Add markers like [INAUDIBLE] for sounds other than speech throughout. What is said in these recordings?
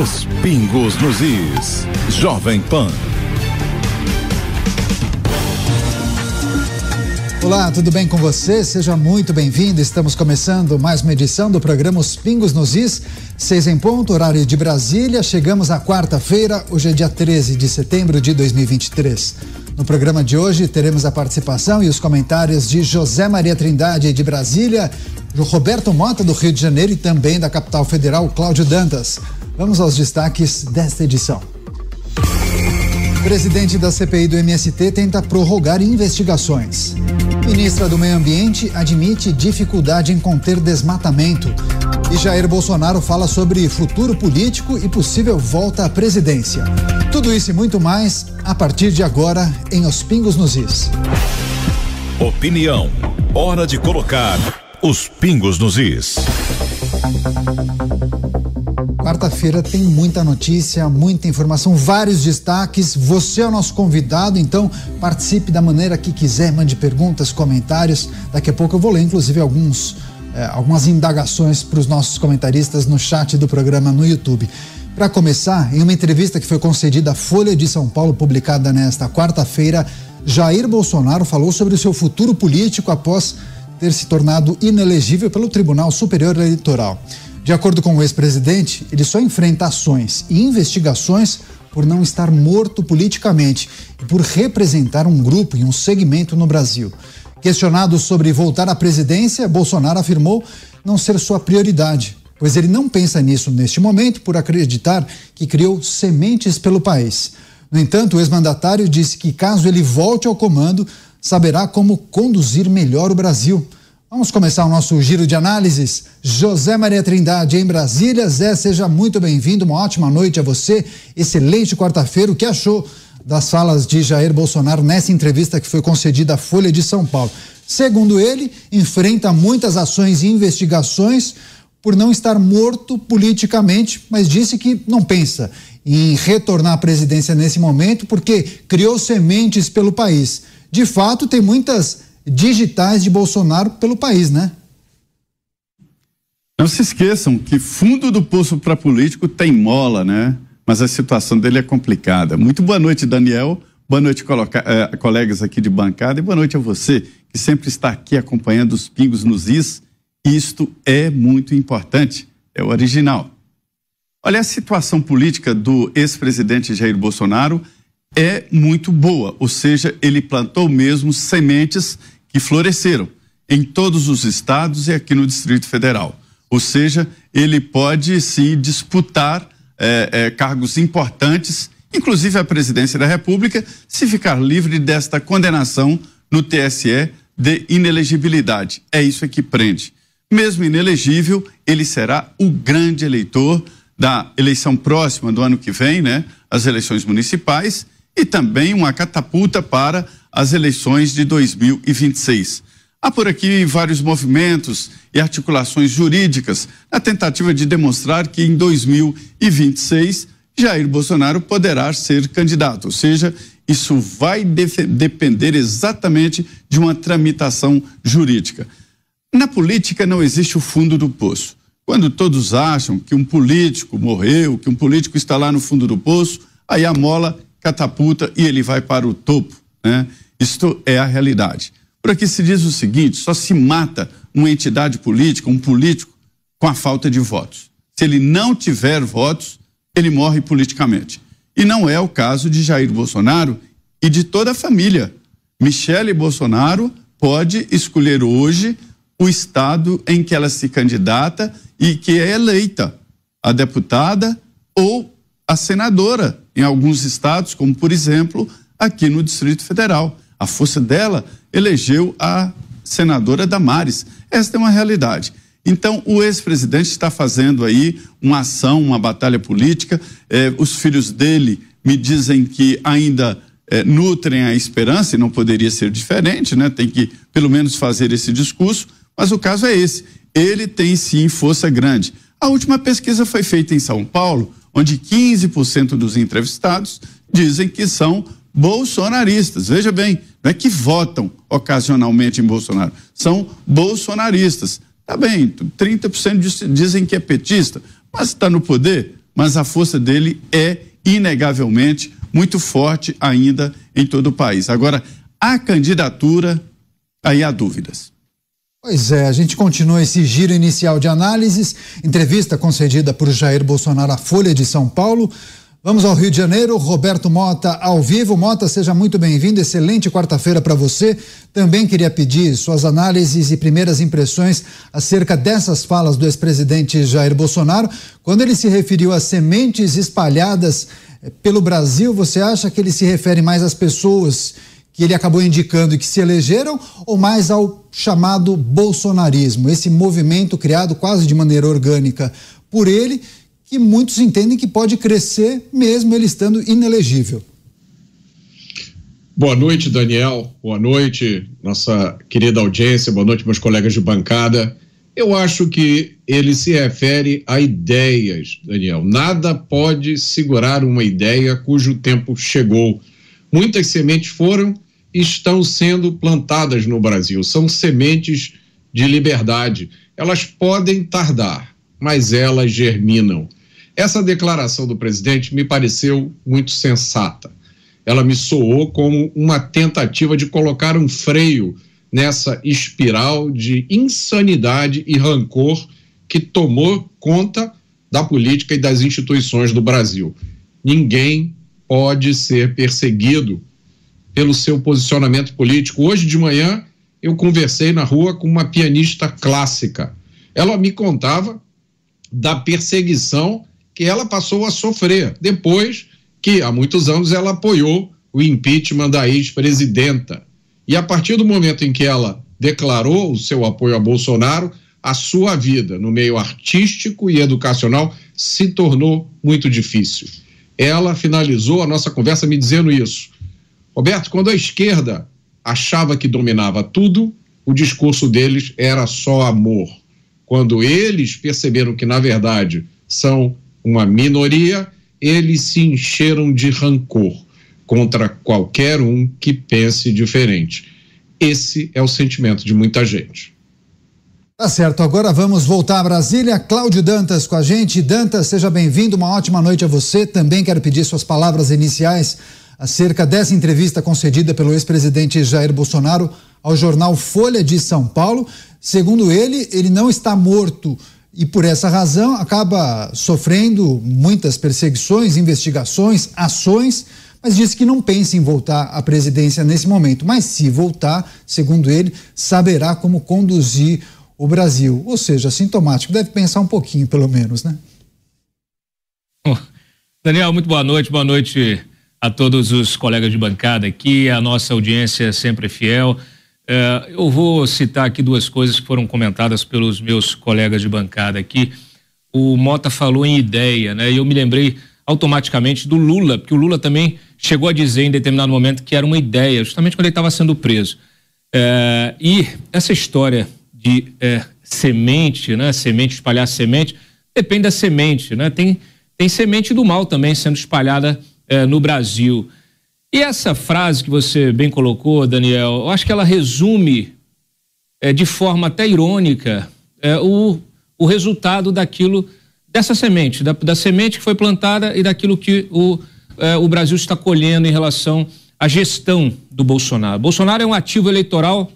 Os pingos nos is. Jovem Pan. Olá, tudo bem com você? Seja muito bem-vindo. Estamos começando mais uma edição do programa Os Pingos nos Is, seis em ponto, horário de Brasília. Chegamos à quarta-feira, hoje é dia 13 de setembro de 2023. No programa de hoje teremos a participação e os comentários de José Maria Trindade de Brasília, Roberto Mota do Rio de Janeiro e também da capital federal, Cláudio Dantas. Vamos aos destaques desta edição. Presidente da CPI do MST tenta prorrogar investigações. Ministra do Meio Ambiente admite dificuldade em conter desmatamento. E Jair Bolsonaro fala sobre futuro político e possível volta à presidência. Tudo isso e muito mais a partir de agora em Os Pingos nos Is. Opinião. Hora de colocar os pingos nos is. Quarta-feira tem muita notícia, muita informação, vários destaques. Você é o nosso convidado, então participe da maneira que quiser, mande perguntas, comentários. Daqui a pouco eu vou ler, inclusive, alguns, eh, algumas indagações para os nossos comentaristas no chat do programa no YouTube. Para começar, em uma entrevista que foi concedida à Folha de São Paulo, publicada nesta quarta-feira, Jair Bolsonaro falou sobre o seu futuro político após ter se tornado inelegível pelo Tribunal Superior Eleitoral. De acordo com o ex-presidente, ele só enfrenta ações e investigações por não estar morto politicamente e por representar um grupo e um segmento no Brasil. Questionado sobre voltar à presidência, Bolsonaro afirmou não ser sua prioridade, pois ele não pensa nisso neste momento por acreditar que criou sementes pelo país. No entanto, o ex-mandatário disse que caso ele volte ao comando, saberá como conduzir melhor o Brasil. Vamos começar o nosso giro de análises. José Maria Trindade, em Brasília. Zé, seja muito bem-vindo. Uma ótima noite a você. Excelente quarta-feira. O que achou das falas de Jair Bolsonaro nessa entrevista que foi concedida à Folha de São Paulo? Segundo ele, enfrenta muitas ações e investigações por não estar morto politicamente, mas disse que não pensa em retornar à presidência nesse momento porque criou sementes pelo país. De fato, tem muitas digitais de Bolsonaro pelo país, né? Não se esqueçam que fundo do poço para político tem mola, né? Mas a situação dele é complicada. Muito boa noite, Daniel. Boa noite, eh, colegas aqui de bancada. E boa noite a você que sempre está aqui acompanhando os pingos nos is. Isto é muito importante. É o original. Olha, a situação política do ex-presidente Jair Bolsonaro é muito boa, ou seja, ele plantou mesmo sementes que floresceram em todos os estados e aqui no Distrito Federal. Ou seja, ele pode se disputar é, é, cargos importantes, inclusive a presidência da República, se ficar livre desta condenação no TSE de inelegibilidade. É isso que prende. Mesmo inelegível, ele será o grande eleitor da eleição próxima do ano que vem, né? As eleições municipais e também uma catapulta para as eleições de 2026. Há por aqui vários movimentos e articulações jurídicas na tentativa de demonstrar que em 2026 Jair Bolsonaro poderá ser candidato, ou seja, isso vai depender exatamente de uma tramitação jurídica. Na política não existe o fundo do poço. Quando todos acham que um político morreu, que um político está lá no fundo do poço, aí a mola catapulta e ele vai para o topo, né? Isto é a realidade. Por aqui se diz o seguinte: só se mata uma entidade política, um político, com a falta de votos. Se ele não tiver votos, ele morre politicamente. E não é o caso de Jair Bolsonaro e de toda a família. Michele Bolsonaro pode escolher hoje o estado em que ela se candidata e que é eleita a deputada ou a senadora em alguns estados, como por exemplo aqui no Distrito Federal. A força dela elegeu a senadora Damares. Esta é uma realidade. Então, o ex-presidente está fazendo aí uma ação, uma batalha política. Eh, os filhos dele me dizem que ainda eh, nutrem a esperança, e não poderia ser diferente, né? Tem que, pelo menos, fazer esse discurso. Mas o caso é esse. Ele tem sim força grande. A última pesquisa foi feita em São Paulo onde 15% dos entrevistados dizem que são bolsonaristas. Veja bem, não é que votam ocasionalmente em Bolsonaro, são bolsonaristas. Tá bem, 30% dizem que é petista, mas está no poder, mas a força dele é inegavelmente muito forte ainda em todo o país. Agora, a candidatura, aí há dúvidas. Pois é, a gente continua esse giro inicial de análises. Entrevista concedida por Jair Bolsonaro à Folha de São Paulo. Vamos ao Rio de Janeiro, Roberto Mota ao vivo. Mota, seja muito bem-vindo. Excelente quarta-feira para você. Também queria pedir suas análises e primeiras impressões acerca dessas falas do ex-presidente Jair Bolsonaro. Quando ele se referiu às sementes espalhadas eh, pelo Brasil, você acha que ele se refere mais às pessoas que ele acabou indicando e que se elegeram ou mais ao chamado bolsonarismo, esse movimento criado quase de maneira orgânica por ele? Que muitos entendem que pode crescer mesmo ele estando inelegível. Boa noite, Daniel. Boa noite, nossa querida audiência. Boa noite, meus colegas de bancada. Eu acho que ele se refere a ideias, Daniel. Nada pode segurar uma ideia cujo tempo chegou. Muitas sementes foram e estão sendo plantadas no Brasil. São sementes de liberdade. Elas podem tardar, mas elas germinam. Essa declaração do presidente me pareceu muito sensata. Ela me soou como uma tentativa de colocar um freio nessa espiral de insanidade e rancor que tomou conta da política e das instituições do Brasil. Ninguém pode ser perseguido pelo seu posicionamento político. Hoje de manhã eu conversei na rua com uma pianista clássica. Ela me contava da perseguição que ela passou a sofrer depois que, há muitos anos, ela apoiou o impeachment da ex-presidenta. E a partir do momento em que ela declarou o seu apoio a Bolsonaro, a sua vida no meio artístico e educacional se tornou muito difícil. Ela finalizou a nossa conversa me dizendo isso. Roberto, quando a esquerda achava que dominava tudo, o discurso deles era só amor. Quando eles perceberam que, na verdade, são uma minoria, eles se encheram de rancor contra qualquer um que pense diferente. Esse é o sentimento de muita gente. Tá certo, agora vamos voltar a Brasília. Cláudio Dantas com a gente. Dantas, seja bem-vindo, uma ótima noite a você. Também quero pedir suas palavras iniciais acerca dessa entrevista concedida pelo ex-presidente Jair Bolsonaro ao jornal Folha de São Paulo. Segundo ele, ele não está morto e por essa razão acaba sofrendo muitas perseguições, investigações, ações, mas disse que não pensa em voltar à presidência nesse momento. Mas se voltar, segundo ele, saberá como conduzir o Brasil. Ou seja, sintomático, deve pensar um pouquinho, pelo menos, né? Daniel, muito boa noite, boa noite a todos os colegas de bancada aqui, a nossa audiência sempre fiel. É, eu vou citar aqui duas coisas que foram comentadas pelos meus colegas de bancada aqui. O Mota falou em ideia, né? E eu me lembrei automaticamente do Lula, porque o Lula também chegou a dizer em determinado momento que era uma ideia, justamente quando ele estava sendo preso. É, e essa história de é, semente, né? Semente, espalhar semente, depende da semente, né? Tem, tem semente do mal também sendo espalhada é, no Brasil. E essa frase que você bem colocou, Daniel, eu acho que ela resume é, de forma até irônica é, o, o resultado daquilo, dessa semente, da, da, semente que foi plantada e daquilo que o, é, o Brasil está colhendo em relação à gestão do Bolsonaro. Bolsonaro é um ativo eleitoral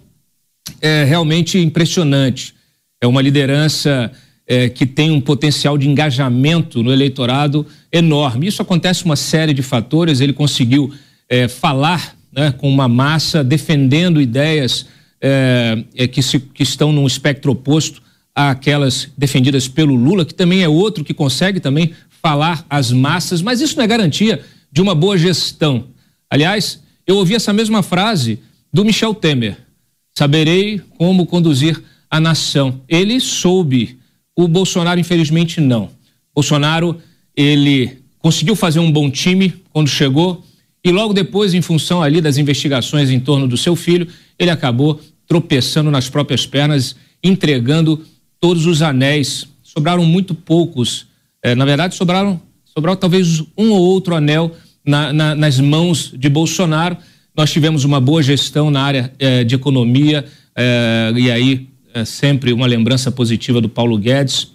é, realmente impressionante. É uma liderança é, que tem um potencial de engajamento no eleitorado enorme. Isso acontece uma série de fatores. Ele conseguiu é, falar né, com uma massa defendendo ideias é, é, que, se, que estão num espectro oposto àquelas defendidas pelo Lula, que também é outro que consegue também falar às massas, mas isso não é garantia de uma boa gestão. Aliás, eu ouvi essa mesma frase do Michel Temer. Saberei como conduzir a nação. Ele soube. O Bolsonaro, infelizmente, não. Bolsonaro, ele conseguiu fazer um bom time quando chegou, e logo depois, em função ali das investigações em torno do seu filho, ele acabou tropeçando nas próprias pernas, entregando todos os anéis. Sobraram muito poucos. É, na verdade, sobraram, sobraram talvez um ou outro anel na, na, nas mãos de Bolsonaro. Nós tivemos uma boa gestão na área é, de economia, é, e aí sempre uma lembrança positiva do Paulo Guedes.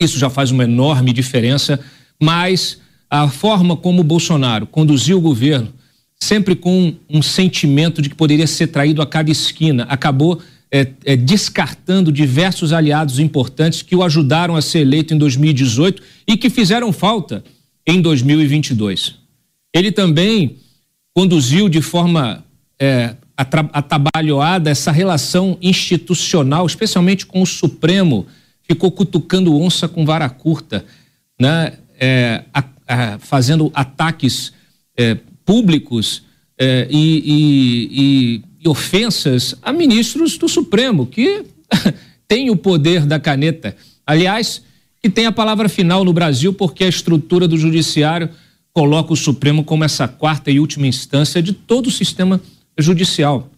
Isso já faz uma enorme diferença mas a forma como o Bolsonaro conduziu o governo, sempre com um sentimento de que poderia ser traído a cada esquina, acabou é, é, descartando diversos aliados importantes que o ajudaram a ser eleito em 2018 e que fizeram falta em 2022. Ele também conduziu de forma é, atabalhoada essa relação institucional, especialmente com o Supremo, ficou cutucando onça com vara curta, né? É, a, a, fazendo ataques é, públicos é, e, e, e, e ofensas a ministros do Supremo, que [LAUGHS] tem o poder da caneta. Aliás, que tem a palavra final no Brasil, porque a estrutura do judiciário coloca o Supremo como essa quarta e última instância de todo o sistema judicial,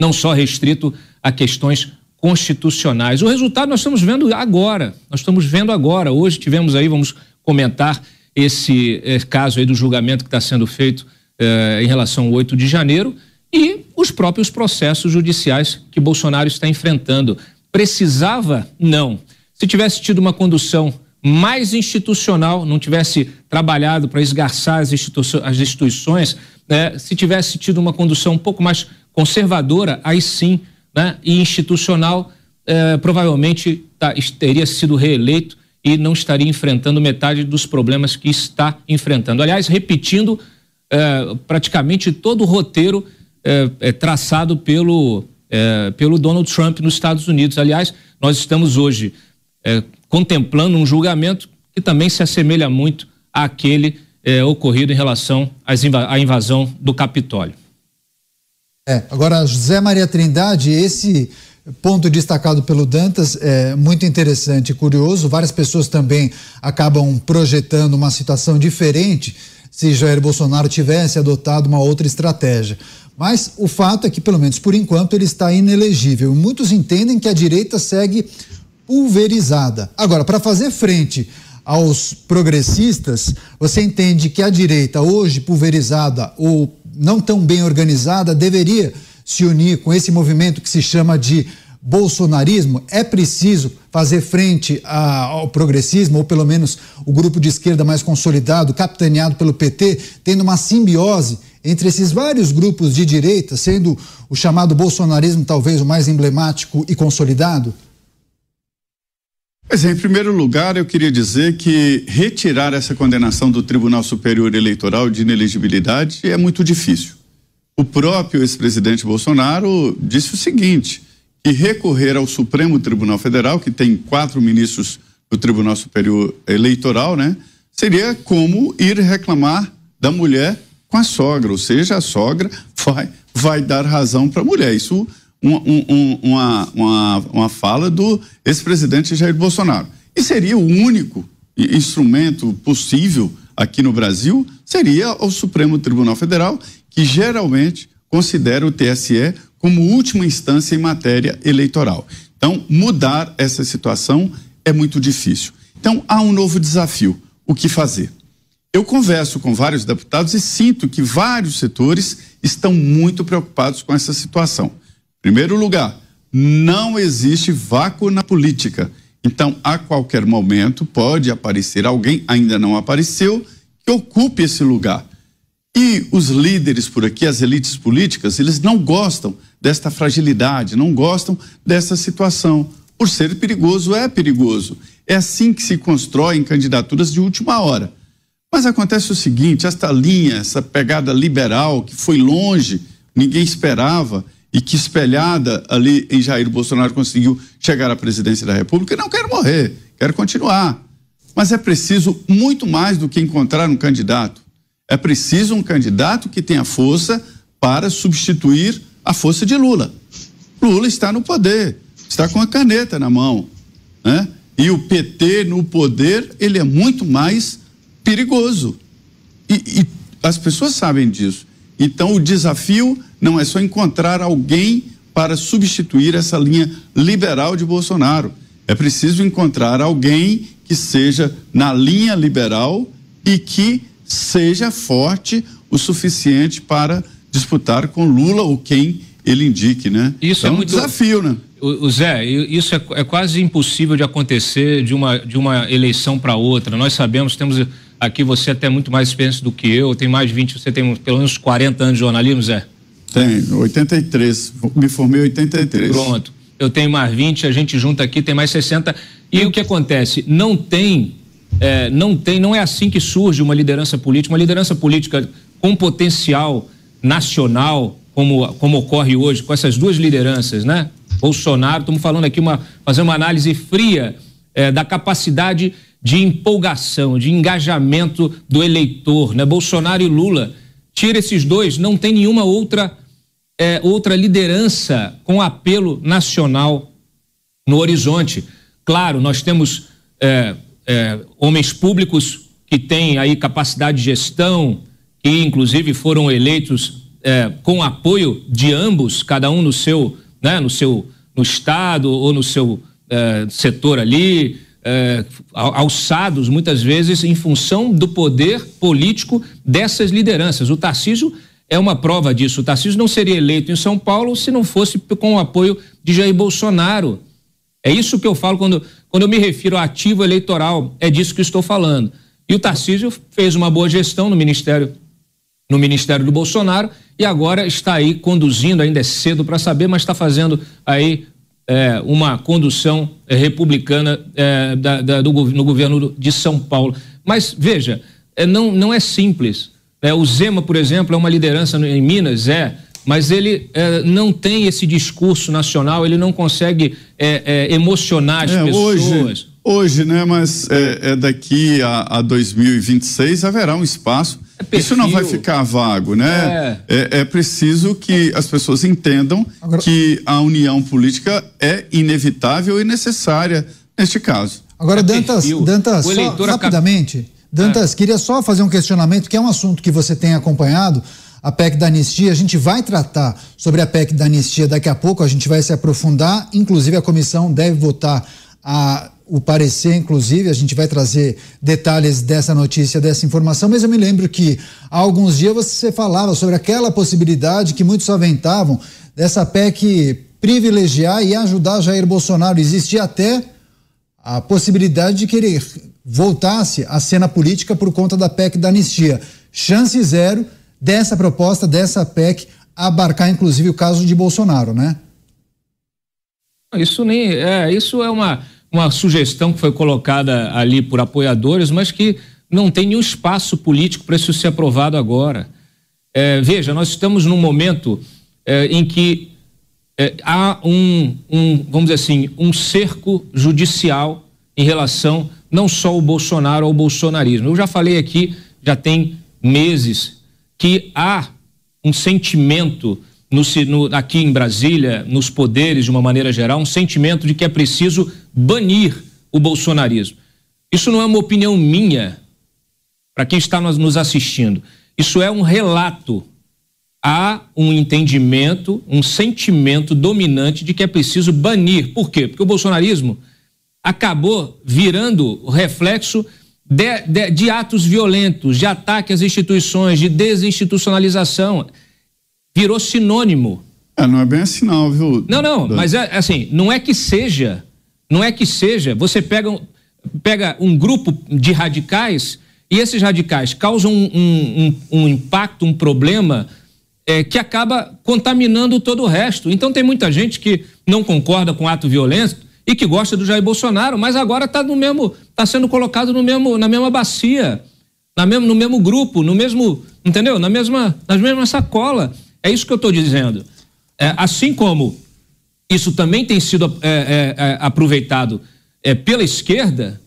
não só restrito a questões constitucionais. O resultado nós estamos vendo agora, nós estamos vendo agora. Hoje tivemos aí, vamos comentar esse eh, caso aí do julgamento que está sendo feito eh, em relação ao 8 de janeiro e os próprios processos judiciais que Bolsonaro está enfrentando. Precisava? Não. Se tivesse tido uma condução mais institucional, não tivesse trabalhado para esgarçar as, institu as instituições, né, se tivesse tido uma condução um pouco mais conservadora, aí sim, né, e institucional, eh, provavelmente tá, teria sido reeleito e não estaria enfrentando metade dos problemas que está enfrentando. Aliás, repetindo eh, praticamente todo o roteiro eh, traçado pelo, pelo Donald Trump nos Estados Unidos. Aliás, nós estamos hoje contemplando um julgamento que também se assemelha muito àquele é, ocorrido em relação à invasão do Capitólio. É, agora, José Maria Trindade, esse ponto destacado pelo Dantas é muito interessante e curioso. Várias pessoas também acabam projetando uma situação diferente se Jair Bolsonaro tivesse adotado uma outra estratégia. Mas o fato é que, pelo menos por enquanto, ele está inelegível. Muitos entendem que a direita segue pulverizada. Agora, para fazer frente aos progressistas, você entende que a direita, hoje pulverizada ou não tão bem organizada, deveria se unir com esse movimento que se chama de bolsonarismo? É preciso fazer frente ao progressismo, ou pelo menos o grupo de esquerda mais consolidado, capitaneado pelo PT, tendo uma simbiose entre esses vários grupos de direita, sendo o chamado bolsonarismo talvez o mais emblemático e consolidado? Pois é, em primeiro lugar, eu queria dizer que retirar essa condenação do Tribunal Superior Eleitoral de inelegibilidade é muito difícil. O próprio ex-presidente Bolsonaro disse o seguinte: que recorrer ao Supremo Tribunal Federal, que tem quatro ministros do Tribunal Superior Eleitoral, né, seria como ir reclamar da mulher com a sogra, ou seja, a sogra vai, vai dar razão para a mulher. Isso um, um, uma, uma, uma fala do ex-presidente Jair Bolsonaro. E seria o único instrumento possível aqui no Brasil, seria o Supremo Tribunal Federal, que geralmente considera o TSE como última instância em matéria eleitoral. Então, mudar essa situação é muito difícil. Então, há um novo desafio: o que fazer? Eu converso com vários deputados e sinto que vários setores estão muito preocupados com essa situação. Primeiro lugar, não existe vácuo na política. Então, a qualquer momento pode aparecer alguém, ainda não apareceu, que ocupe esse lugar. E os líderes por aqui, as elites políticas, eles não gostam desta fragilidade, não gostam dessa situação. Por ser perigoso, é perigoso. É assim que se constroem candidaturas de última hora. Mas acontece o seguinte: esta linha, essa pegada liberal que foi longe, ninguém esperava, e que espelhada ali em Jair Bolsonaro conseguiu chegar à presidência da República, não quero morrer, quero continuar. Mas é preciso muito mais do que encontrar um candidato. É preciso um candidato que tenha força para substituir a força de Lula. Lula está no poder, está com a caneta na mão, né? E o PT no poder, ele é muito mais perigoso. E, e as pessoas sabem disso. Então o desafio não é só encontrar alguém para substituir essa linha liberal de Bolsonaro. É preciso encontrar alguém que seja na linha liberal e que seja forte o suficiente para disputar com Lula ou quem ele indique, né? Isso é, é um muito... desafio, né? O, Zé, isso é, é, quase impossível de acontecer de uma, de uma eleição para outra. Nós sabemos, temos Aqui você até muito mais experiência do que eu, tem mais de 20, você tem pelo menos 40 anos de jornalismo, Zé? Tem, 83. Me formei em 83. Pronto. Eu tenho mais 20, a gente junta aqui, tem mais 60. E o que acontece? Não tem, é, não tem, não é assim que surge uma liderança política. Uma liderança política com potencial nacional, como, como ocorre hoje, com essas duas lideranças, né? Bolsonaro, estamos falando aqui, uma, fazer uma análise fria é, da capacidade de empolgação, de engajamento do eleitor, né? Bolsonaro e Lula. Tira esses dois, não tem nenhuma outra é, outra liderança com apelo nacional no horizonte. Claro, nós temos é, é, homens públicos que têm aí capacidade de gestão, que inclusive foram eleitos é, com apoio de ambos, cada um no seu, né, no seu, no estado ou no seu é, setor ali, é, alçados muitas vezes em função do poder político dessas lideranças. O Tarcísio é uma prova disso. O Tarcísio não seria eleito em São Paulo se não fosse com o apoio de Jair Bolsonaro. É isso que eu falo quando, quando eu me refiro a ativo eleitoral, é disso que estou falando. E o Tarcísio fez uma boa gestão no Ministério no Ministério do Bolsonaro e agora está aí conduzindo, ainda é cedo para saber, mas está fazendo aí é, uma condução republicana é, da, da, do, no governo de São Paulo. Mas veja, é, não, não é simples. É, o Zema, por exemplo, é uma liderança em Minas, é, mas ele é, não tem esse discurso nacional, ele não consegue é, é, emocionar as pessoas. Hoje, hoje, né? Mas é, daqui a, a 2026 haverá um espaço é Isso não vai ficar vago, né? É. é. É, preciso que as pessoas entendam Agora... que a união política é inevitável e necessária neste caso. Agora, é Dantas, Dantas só, rapidamente, Dantas, é. queria só fazer um questionamento, que é um assunto que você tem acompanhado, a PEC da anistia. A gente vai tratar sobre a PEC da anistia daqui a pouco, a gente vai se aprofundar, inclusive a comissão deve votar a o parecer, inclusive, a gente vai trazer detalhes dessa notícia, dessa informação, mas eu me lembro que há alguns dias você falava sobre aquela possibilidade que muitos aventavam dessa PEC privilegiar e ajudar Jair Bolsonaro. Existia até a possibilidade de que ele voltasse à cena política por conta da PEC da anistia. Chance zero dessa proposta, dessa PEC, abarcar inclusive o caso de Bolsonaro, né? Isso nem é, isso é uma uma sugestão que foi colocada ali por apoiadores, mas que não tem nenhum espaço político para isso ser aprovado agora. É, veja, nós estamos num momento é, em que é, há um, um, vamos dizer assim, um cerco judicial em relação não só ao Bolsonaro, ao bolsonarismo. Eu já falei aqui, já tem meses, que há um sentimento no, no, aqui em Brasília, nos poderes de uma maneira geral, um sentimento de que é preciso banir o bolsonarismo. Isso não é uma opinião minha, para quem está nos assistindo. Isso é um relato. Há um entendimento, um sentimento dominante de que é preciso banir. Por quê? Porque o bolsonarismo acabou virando o reflexo de, de, de atos violentos, de ataque às instituições, de desinstitucionalização virou sinônimo. É, não é bem assim não, viu? Não, não, mas é assim, não é que seja, não é que seja, você pega, pega um grupo de radicais e esses radicais causam um, um, um, um impacto, um problema é, que acaba contaminando todo o resto. Então tem muita gente que não concorda com ato violento e que gosta do Jair Bolsonaro, mas agora está no mesmo, está sendo colocado no mesmo, na mesma bacia, na mesmo, no mesmo grupo, no mesmo, entendeu? Na mesma, na mesma sacola. É isso que eu estou dizendo. É, assim como isso também tem sido é, é, é, aproveitado é, pela esquerda,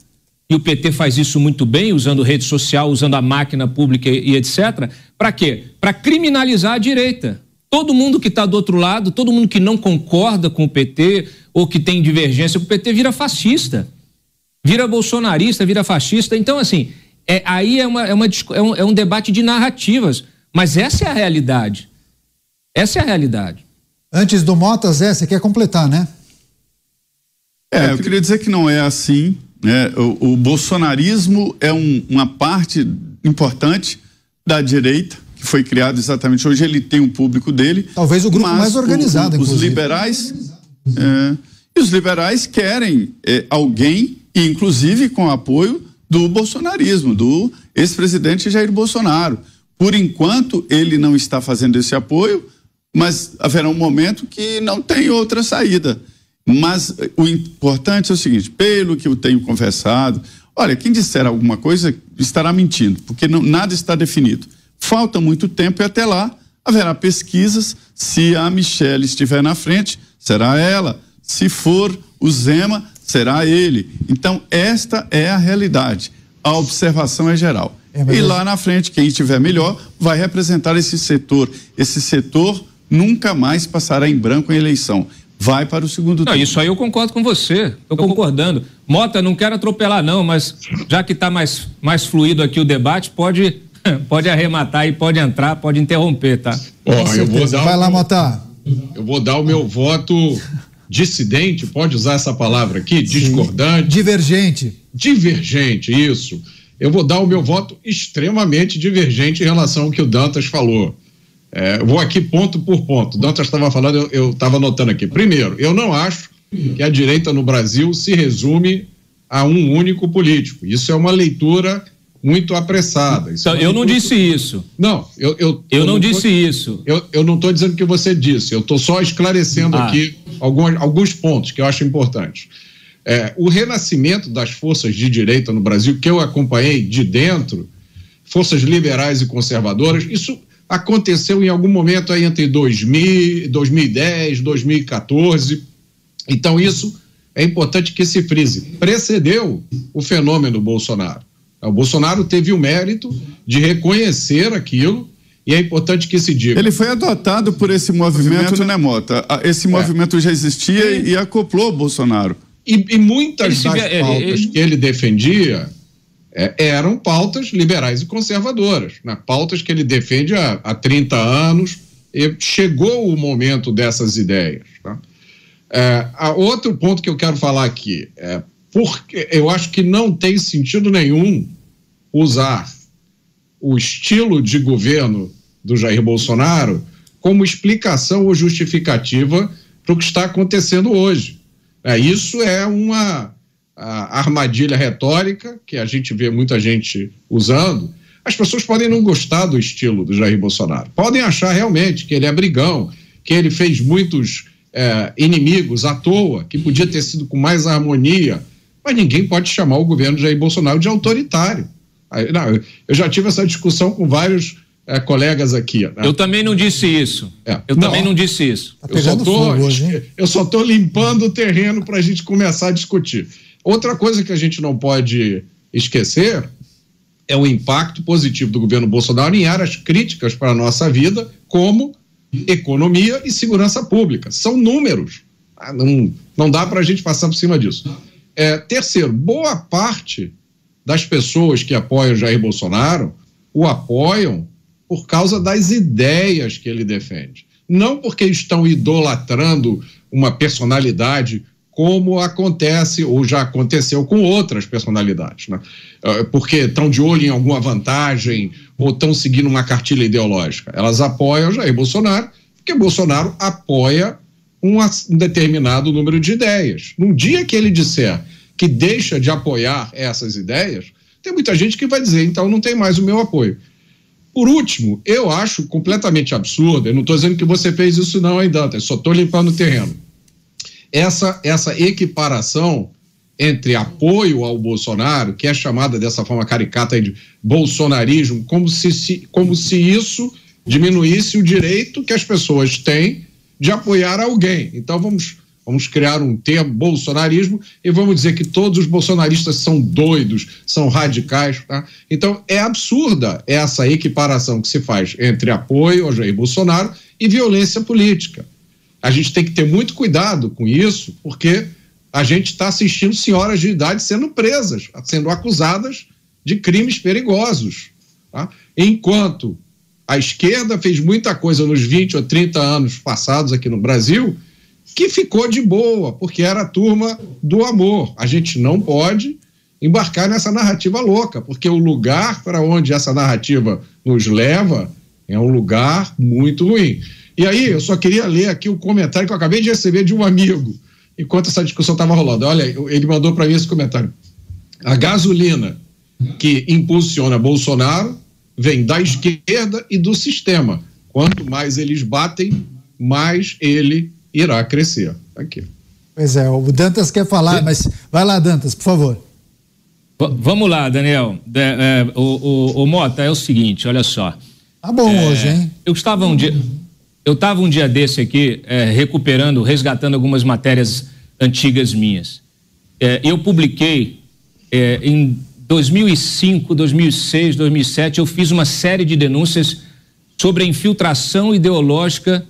e o PT faz isso muito bem, usando rede social, usando a máquina pública e, e etc. Para quê? Para criminalizar a direita. Todo mundo que está do outro lado, todo mundo que não concorda com o PT ou que tem divergência com o PT vira fascista, vira bolsonarista, vira fascista. Então, assim, é, aí é, uma, é, uma, é, um, é um debate de narrativas. Mas essa é a realidade. Essa é a realidade. Antes do Mota, Zé, você quer completar, né? É, eu queria dizer que não é assim. Né? O, o bolsonarismo é um, uma parte importante da direita que foi criado exatamente hoje. Ele tem um público dele. Talvez o grupo mais organizado, o, o, Os liberais. É, e os liberais querem é, alguém, inclusive com apoio do bolsonarismo, do ex-presidente Jair Bolsonaro. Por enquanto, ele não está fazendo esse apoio, mas haverá um momento que não tem outra saída. Mas o importante é o seguinte: pelo que eu tenho conversado, olha, quem disser alguma coisa estará mentindo, porque não, nada está definido. Falta muito tempo e até lá haverá pesquisas. Se a Michelle estiver na frente, será ela. Se for o Zema, será ele. Então, esta é a realidade. A observação é geral. É, e lá na frente, quem estiver melhor vai representar esse setor. Esse setor nunca mais passará em branco em eleição. Vai para o segundo não, turno. Isso aí eu concordo com você. Estou concordando. Mota, não quero atropelar, não, mas já que está mais, mais fluido aqui o debate, pode, [LAUGHS] pode arrematar e pode entrar, pode interromper, tá? Oh, eu vou dar vai lá, Mota. Eu vou dar o meu voto dissidente, pode usar essa palavra aqui, discordante. Divergente. Divergente, isso. Eu vou dar o meu voto extremamente divergente em relação ao que o Dantas falou. É, vou aqui ponto por ponto. O Dantas estava falando, eu estava anotando aqui. Primeiro, eu não acho que a direita no Brasil se resume a um único político. Isso é uma leitura muito apressada. Então, eu não disse isso. Não, eu. Eu, eu, eu não, não disse tô, isso. Eu, eu não estou dizendo que você disse, eu estou só esclarecendo ah. aqui alguns, alguns pontos que eu acho importantes. É, o renascimento das forças de direita no Brasil, que eu acompanhei de dentro, forças liberais e conservadoras, isso aconteceu em algum momento aí entre 2000, 2010, 2014. Então, isso é importante que se frise. Precedeu o fenômeno Bolsonaro. O Bolsonaro teve o mérito de reconhecer aquilo e é importante que se diga. Ele foi adotado por esse movimento, movimento né, Mota? Esse é. movimento já existia e, e acoplou o Bolsonaro. E, e muitas das pautas ele... que ele defendia é, eram pautas liberais e conservadoras, né? pautas que ele defende há, há 30 anos, e chegou o momento dessas ideias. Tá? É, outro ponto que eu quero falar aqui é porque eu acho que não tem sentido nenhum usar o estilo de governo do Jair Bolsonaro como explicação ou justificativa para o que está acontecendo hoje. É, isso é uma armadilha retórica que a gente vê muita gente usando. As pessoas podem não gostar do estilo do Jair Bolsonaro, podem achar realmente que ele é brigão, que ele fez muitos é, inimigos à toa, que podia ter sido com mais harmonia mas ninguém pode chamar o governo de Jair Bolsonaro de autoritário. Não, eu já tive essa discussão com vários é, colegas aqui. Né? Eu também não disse isso. É. Eu não, também não disse isso. Tá eu, só tô, hoje, eu só estou limpando o terreno para a gente começar a discutir. Outra coisa que a gente não pode esquecer é o impacto positivo do governo Bolsonaro em áreas críticas para a nossa vida, como economia e segurança pública. São números. Ah, não, não dá para a gente passar por cima disso. É, terceiro, boa parte das pessoas que apoiam Jair Bolsonaro o apoiam por causa das ideias que ele defende. Não porque estão idolatrando uma personalidade como acontece ou já aconteceu com outras personalidades, né? É, porque estão de olho em alguma vantagem ou estão seguindo uma cartilha ideológica. Elas apoiam Jair Bolsonaro, porque Bolsonaro apoia um determinado número de ideias. No dia que ele disser que deixa de apoiar essas ideias, tem muita gente que vai dizer, então não tem mais o meu apoio. Por último, eu acho completamente absurdo, eu não estou dizendo que você fez isso não ainda, só estou limpando o terreno. Essa, essa equiparação entre apoio ao Bolsonaro, que é chamada dessa forma caricata de bolsonarismo, como se, se, como se isso diminuísse o direito que as pessoas têm de apoiar alguém. Então vamos, vamos criar um termo bolsonarismo e vamos dizer que todos os bolsonaristas são doidos, são radicais. Tá? Então é absurda essa equiparação que se faz entre apoio ao Jair Bolsonaro e violência política. A gente tem que ter muito cuidado com isso, porque a gente está assistindo senhoras de idade sendo presas, sendo acusadas de crimes perigosos. Tá? Enquanto a esquerda fez muita coisa nos 20 ou 30 anos passados aqui no Brasil que ficou de boa, porque era a turma do amor. A gente não pode embarcar nessa narrativa louca, porque o lugar para onde essa narrativa nos leva é um lugar muito ruim. E aí, eu só queria ler aqui o comentário que eu acabei de receber de um amigo, enquanto essa discussão estava rolando. Olha, ele mandou para mim esse comentário. A gasolina que impulsiona Bolsonaro vem da esquerda e do sistema. Quanto mais eles batem, mais ele irá crescer. Aqui. Pois é, o Dantas quer falar, mas vai lá, Dantas, por favor. V vamos lá, Daniel. É, é, o, o, o, Mota, é o seguinte, olha só. Tá bom é, hoje, hein? Eu estava um dia, eu estava um dia desse aqui é, recuperando, resgatando algumas matérias antigas minhas. É, eu publiquei é, em 2005, 2006, 2007, eu fiz uma série de denúncias sobre a infiltração ideológica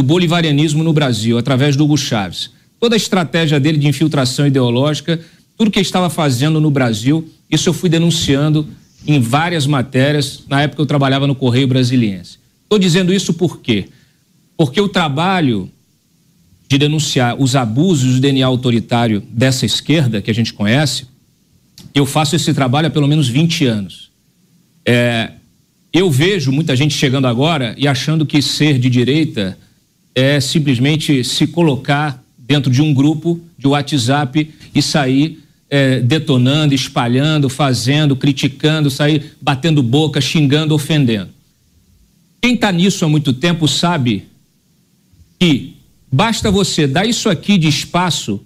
do bolivarianismo no Brasil, através do Hugo Chaves. Toda a estratégia dele de infiltração ideológica, tudo que estava fazendo no Brasil, isso eu fui denunciando em várias matérias. Na época eu trabalhava no Correio Brasiliense. Estou dizendo isso por quê? Porque o trabalho de denunciar os abusos do DNA autoritário dessa esquerda que a gente conhece, eu faço esse trabalho há pelo menos 20 anos. É, eu vejo muita gente chegando agora e achando que ser de direita é simplesmente se colocar dentro de um grupo de WhatsApp e sair é, detonando, espalhando, fazendo, criticando, sair batendo boca, xingando, ofendendo. Quem está nisso há muito tempo sabe que basta você dar isso aqui de espaço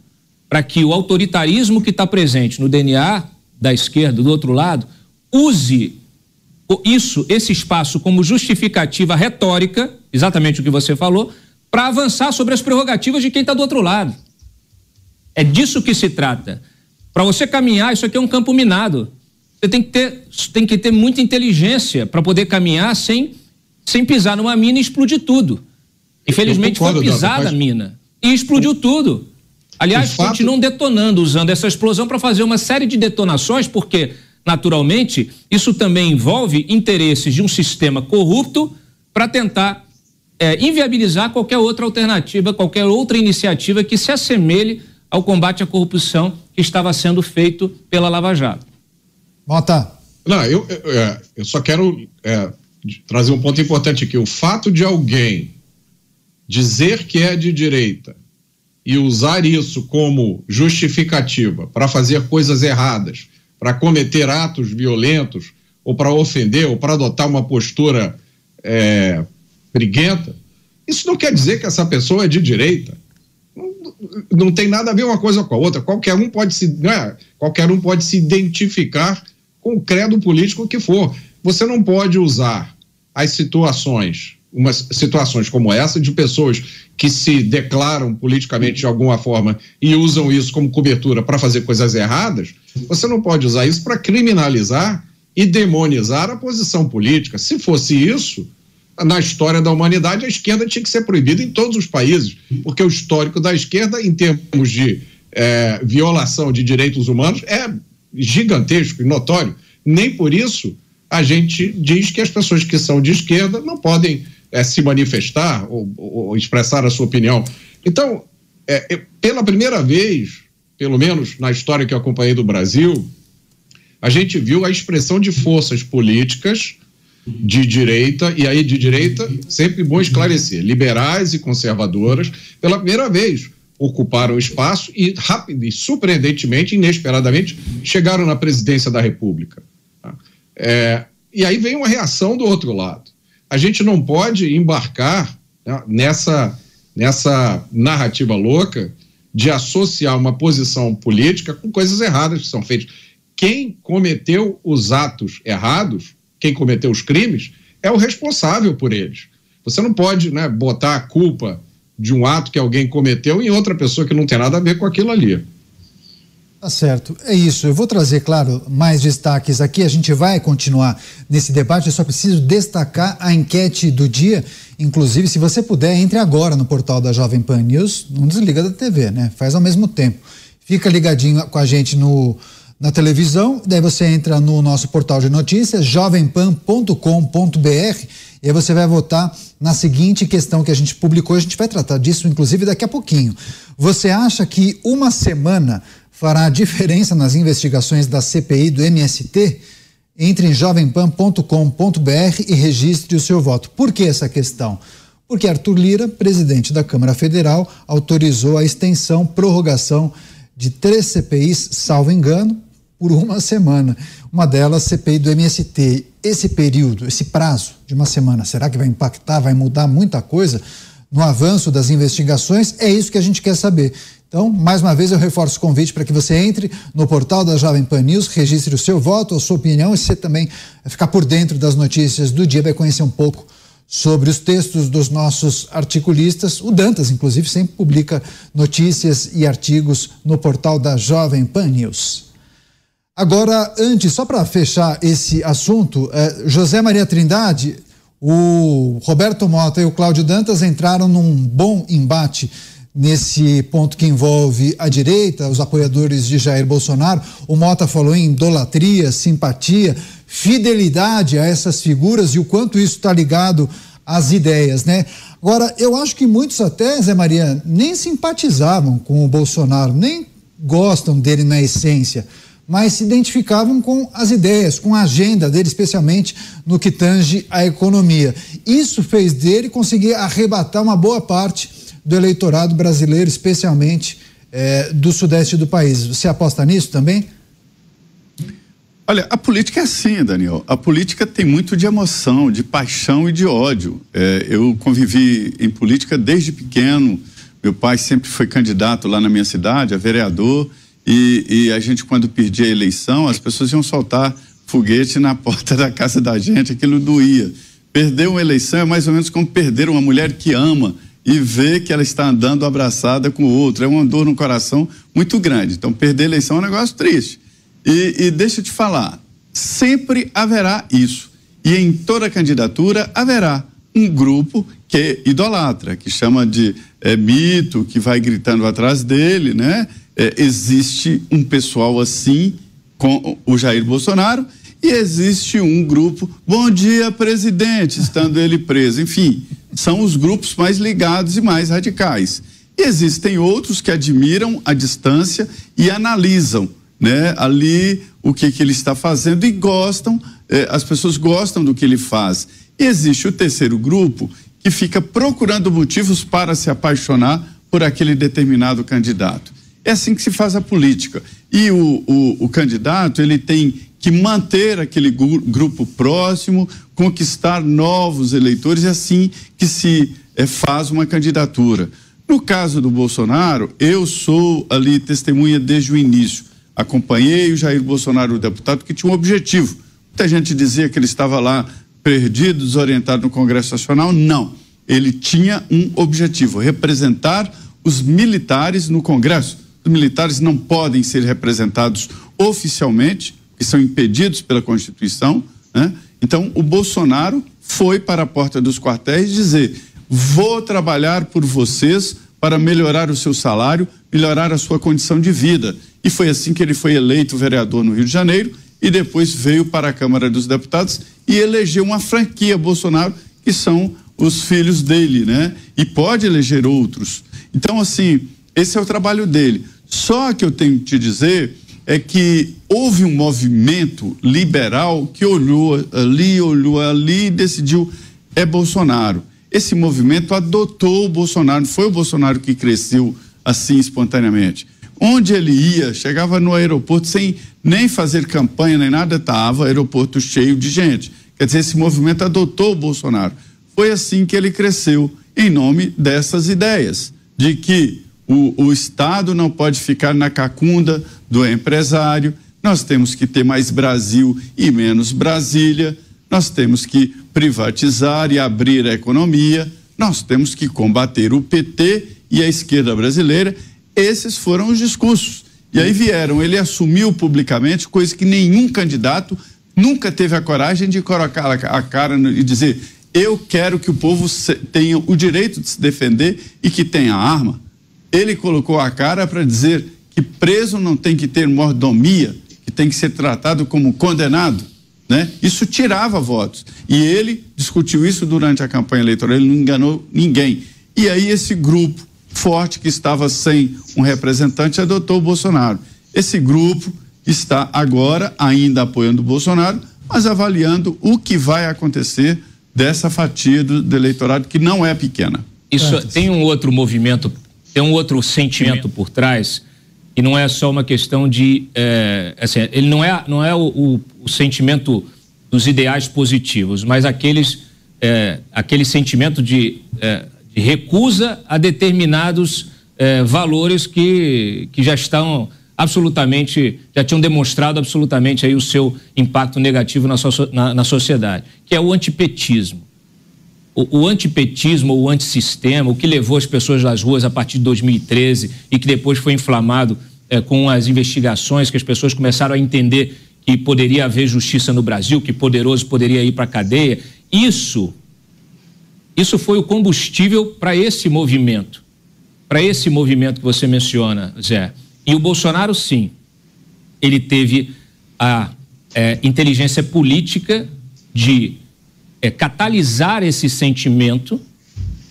para que o autoritarismo que está presente no DNA da esquerda, do outro lado, use isso, esse espaço, como justificativa retórica, exatamente o que você falou, para avançar sobre as prerrogativas de quem está do outro lado. É disso que se trata. Para você caminhar, isso aqui é um campo minado. Você tem que ter, tem que ter muita inteligência para poder caminhar sem, sem pisar numa mina e explodir tudo. Infelizmente foi pisada a mina e explodiu tudo. Aliás, fato... continuam detonando, usando essa explosão para fazer uma série de detonações, porque, naturalmente, isso também envolve interesses de um sistema corrupto para tentar é, inviabilizar qualquer outra alternativa, qualquer outra iniciativa que se assemelhe ao combate à corrupção que estava sendo feito pela Lava Jato. Bota. Não, eu, eu, é, eu só quero é, trazer um ponto importante aqui. O fato de alguém dizer que é de direita e usar isso como justificativa para fazer coisas erradas, para cometer atos violentos, ou para ofender, ou para adotar uma postura é, briguenta, isso não quer dizer que essa pessoa é de direita. Não, não tem nada a ver uma coisa com a outra. Qualquer um pode se, é, qualquer um pode se identificar com o credo político que for. Você não pode usar as situações umas situações como essa de pessoas que se declaram politicamente de alguma forma e usam isso como cobertura para fazer coisas erradas, você não pode usar isso para criminalizar e demonizar a posição política. Se fosse isso, na história da humanidade, a esquerda tinha que ser proibida em todos os países, porque o histórico da esquerda, em termos de é, violação de direitos humanos, é gigantesco e notório. Nem por isso a gente diz que as pessoas que são de esquerda não podem é, se manifestar ou, ou, expressar a sua opinião. Então, é, pela primeira vez, pelo menos na história que eu acompanhei do Brasil, a gente viu a expressão de forças políticas de direita, e aí de direita, sempre bom esclarecer, liberais e conservadoras, pela primeira vez ocuparam espaço e rápido e surpreendentemente, inesperadamente, chegaram na presidência da República. Tá? É, e aí vem uma reação do outro lado a gente não pode embarcar né, nessa, nessa narrativa louca de associar uma posição política com coisas erradas que são feitas. Quem cometeu os atos errados, quem cometeu os crimes, é o responsável por eles. Você não pode né, botar a culpa de um ato que alguém cometeu em outra pessoa que não tem nada a ver com aquilo ali. Tá certo, é isso. Eu vou trazer, claro, mais destaques aqui. A gente vai continuar nesse debate. Eu só preciso destacar a enquete do dia. Inclusive, se você puder, entre agora no portal da Jovem Pan News. Não desliga da TV, né? Faz ao mesmo tempo. Fica ligadinho com a gente no, na televisão. Daí você entra no nosso portal de notícias, jovempan.com.br. E aí você vai votar na seguinte questão que a gente publicou. A gente vai tratar disso, inclusive, daqui a pouquinho. Você acha que uma semana fará diferença nas investigações da CPI do MST? Entre em jovempan.com.br e registre o seu voto. Por que essa questão? Porque Arthur Lira, presidente da Câmara Federal, autorizou a extensão, prorrogação de três CPIs, salvo engano, por uma semana. Uma delas, CPI do MST. Esse período, esse prazo de uma semana, será que vai impactar, vai mudar muita coisa no avanço das investigações? É isso que a gente quer saber. Então, mais uma vez, eu reforço o convite para que você entre no portal da Jovem Pan News, registre o seu voto, a sua opinião e você também ficar por dentro das notícias do dia, vai conhecer um pouco sobre os textos dos nossos articulistas. O Dantas, inclusive, sempre publica notícias e artigos no portal da Jovem Pan News. Agora, antes, só para fechar esse assunto, eh, José Maria Trindade, o Roberto Mota e o Cláudio Dantas entraram num bom embate nesse ponto que envolve a direita, os apoiadores de Jair Bolsonaro. O Mota falou em idolatria, simpatia, fidelidade a essas figuras e o quanto isso está ligado às ideias, né? Agora, eu acho que muitos até, Zé Maria, nem simpatizavam com o Bolsonaro, nem gostam dele na essência, mas se identificavam com as ideias, com a agenda dele, especialmente no que tange a economia. Isso fez dele conseguir arrebatar uma boa parte do eleitorado brasileiro, especialmente é, do sudeste do país. Você aposta nisso também? Olha, a política é assim, Daniel. A política tem muito de emoção, de paixão e de ódio. É, eu convivi em política desde pequeno. Meu pai sempre foi candidato lá na minha cidade, a vereador. E, e a gente, quando perdia a eleição, as pessoas iam soltar foguete na porta da casa da gente, aquilo doía. Perder uma eleição é mais ou menos como perder uma mulher que ama e ver que ela está andando abraçada com o outro. É uma dor no coração muito grande. Então, perder a eleição é um negócio triste. E, e deixa eu te falar, sempre haverá isso. E em toda candidatura haverá um grupo que idolatra, que chama de é, mito, que vai gritando atrás dele, né? É, existe um pessoal assim com o Jair Bolsonaro e existe um grupo, bom dia, presidente, estando ele preso. Enfim, são os grupos mais ligados e mais radicais. E existem outros que admiram a distância e analisam né, ali o que, que ele está fazendo e gostam, eh, as pessoas gostam do que ele faz. E existe o terceiro grupo que fica procurando motivos para se apaixonar por aquele determinado candidato. É assim que se faz a política. E o, o, o candidato, ele tem que manter aquele grupo próximo, conquistar novos eleitores, é assim que se é, faz uma candidatura. No caso do Bolsonaro, eu sou ali testemunha desde o início. Acompanhei o Jair Bolsonaro, o deputado, que tinha um objetivo. Muita gente dizia que ele estava lá perdido, desorientado no Congresso Nacional. Não. Ele tinha um objetivo: representar os militares no Congresso. Militares não podem ser representados oficialmente, que são impedidos pela Constituição. Né? Então, o Bolsonaro foi para a porta dos quartéis dizer: vou trabalhar por vocês para melhorar o seu salário, melhorar a sua condição de vida. E foi assim que ele foi eleito vereador no Rio de Janeiro e depois veio para a Câmara dos Deputados e elegeu uma franquia Bolsonaro, que são os filhos dele, né? E pode eleger outros. Então, assim, esse é o trabalho dele. Só que eu tenho que te dizer é que houve um movimento liberal que olhou ali, olhou ali e decidiu é Bolsonaro. Esse movimento adotou o Bolsonaro, foi o Bolsonaro que cresceu assim espontaneamente. Onde ele ia, chegava no aeroporto sem nem fazer campanha nem nada, estava aeroporto cheio de gente. Quer dizer, esse movimento adotou o Bolsonaro. Foi assim que ele cresceu, em nome dessas ideias, de que o, o Estado não pode ficar na cacunda do empresário, nós temos que ter mais Brasil e menos Brasília, nós temos que privatizar e abrir a economia, nós temos que combater o PT e a esquerda brasileira. Esses foram os discursos. E aí vieram, ele assumiu publicamente, coisa que nenhum candidato nunca teve a coragem de colocar a cara e dizer: eu quero que o povo tenha o direito de se defender e que tenha arma ele colocou a cara para dizer que preso não tem que ter mordomia, que tem que ser tratado como condenado. Né? Isso tirava votos. E ele discutiu isso durante a campanha eleitoral, ele não enganou ninguém. E aí esse grupo forte que estava sem um representante adotou o Bolsonaro. Esse grupo está agora ainda apoiando o Bolsonaro, mas avaliando o que vai acontecer dessa fatia do, do eleitorado que não é pequena. Isso tem um outro movimento tem um outro sentimento por trás. E não é só uma questão de. É, assim, ele não é, não é o, o, o sentimento dos ideais positivos, mas aqueles, é, aquele sentimento de, é, de, recusa a determinados valores que, que já estão absolutamente, já tinham demonstrado absolutamente aí o seu impacto negativo na, so, na, na sociedade, que é o antipetismo. O, o antipetismo, o antissistema, o que levou as pessoas às ruas a partir de 2013 e que depois foi inflamado é, com as investigações, que as pessoas começaram a entender que poderia haver justiça no Brasil, que poderoso poderia ir para a cadeia. Isso, isso foi o combustível para esse movimento, para esse movimento que você menciona, Zé. E o Bolsonaro, sim, ele teve a é, inteligência política de é, catalisar esse sentimento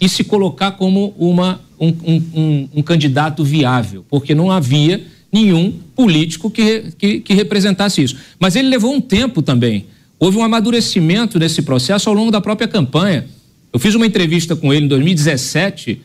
e se colocar como uma, um, um, um, um candidato viável, porque não havia nenhum político que, que, que, representasse isso. Mas ele levou um tempo também. Houve um amadurecimento nesse processo ao longo da própria campanha. Eu fiz uma entrevista com ele em 2017,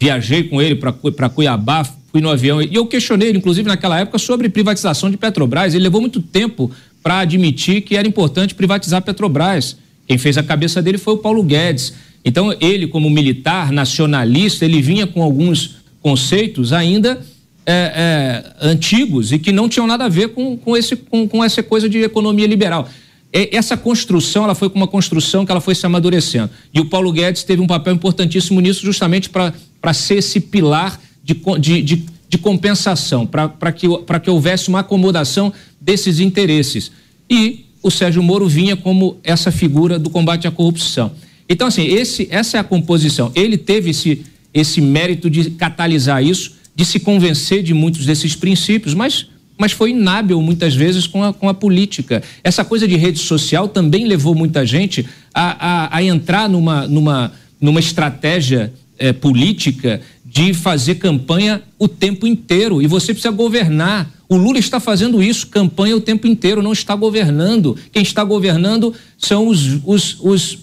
viajei com ele para Cuiabá, fui no avião e eu questionei ele, inclusive naquela época, sobre privatização de Petrobras. Ele levou muito tempo para admitir que era importante privatizar Petrobras. Quem fez a cabeça dele foi o Paulo Guedes. Então, ele, como militar, nacionalista, ele vinha com alguns conceitos ainda é, é, antigos e que não tinham nada a ver com, com, esse, com, com essa coisa de economia liberal. Essa construção, ela foi uma construção que ela foi se amadurecendo. E o Paulo Guedes teve um papel importantíssimo nisso, justamente para ser esse pilar de, de, de, de compensação, para que, que houvesse uma acomodação desses interesses. E o Sérgio Moro vinha como essa figura do combate à corrupção. Então, assim, esse, essa é a composição. Ele teve esse, esse mérito de catalisar isso, de se convencer de muitos desses princípios, mas, mas foi inábil muitas vezes com a, com a política. Essa coisa de rede social também levou muita gente a, a, a entrar numa, numa, numa estratégia é, política de fazer campanha o tempo inteiro. E você precisa governar. O Lula está fazendo isso, campanha o tempo inteiro, não está governando. Quem está governando são os, os, os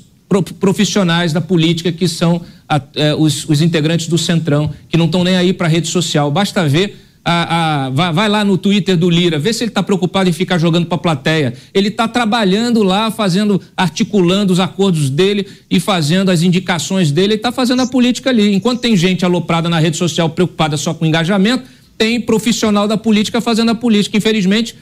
profissionais da política que são a, é, os, os, integrantes do Centrão, que não estão nem aí para a rede social. Basta ver. A, a, vai, vai, lá no Twitter do Lira, vê se ele está preocupado em ficar jogando para a plateia. Ele está trabalhando lá, fazendo, articulando os acordos dele e fazendo as indicações dele. Ele está fazendo a política ali. Enquanto tem gente aloprada na rede social preocupada só com engajamento, tem profissional da política fazendo a política. Infelizmente,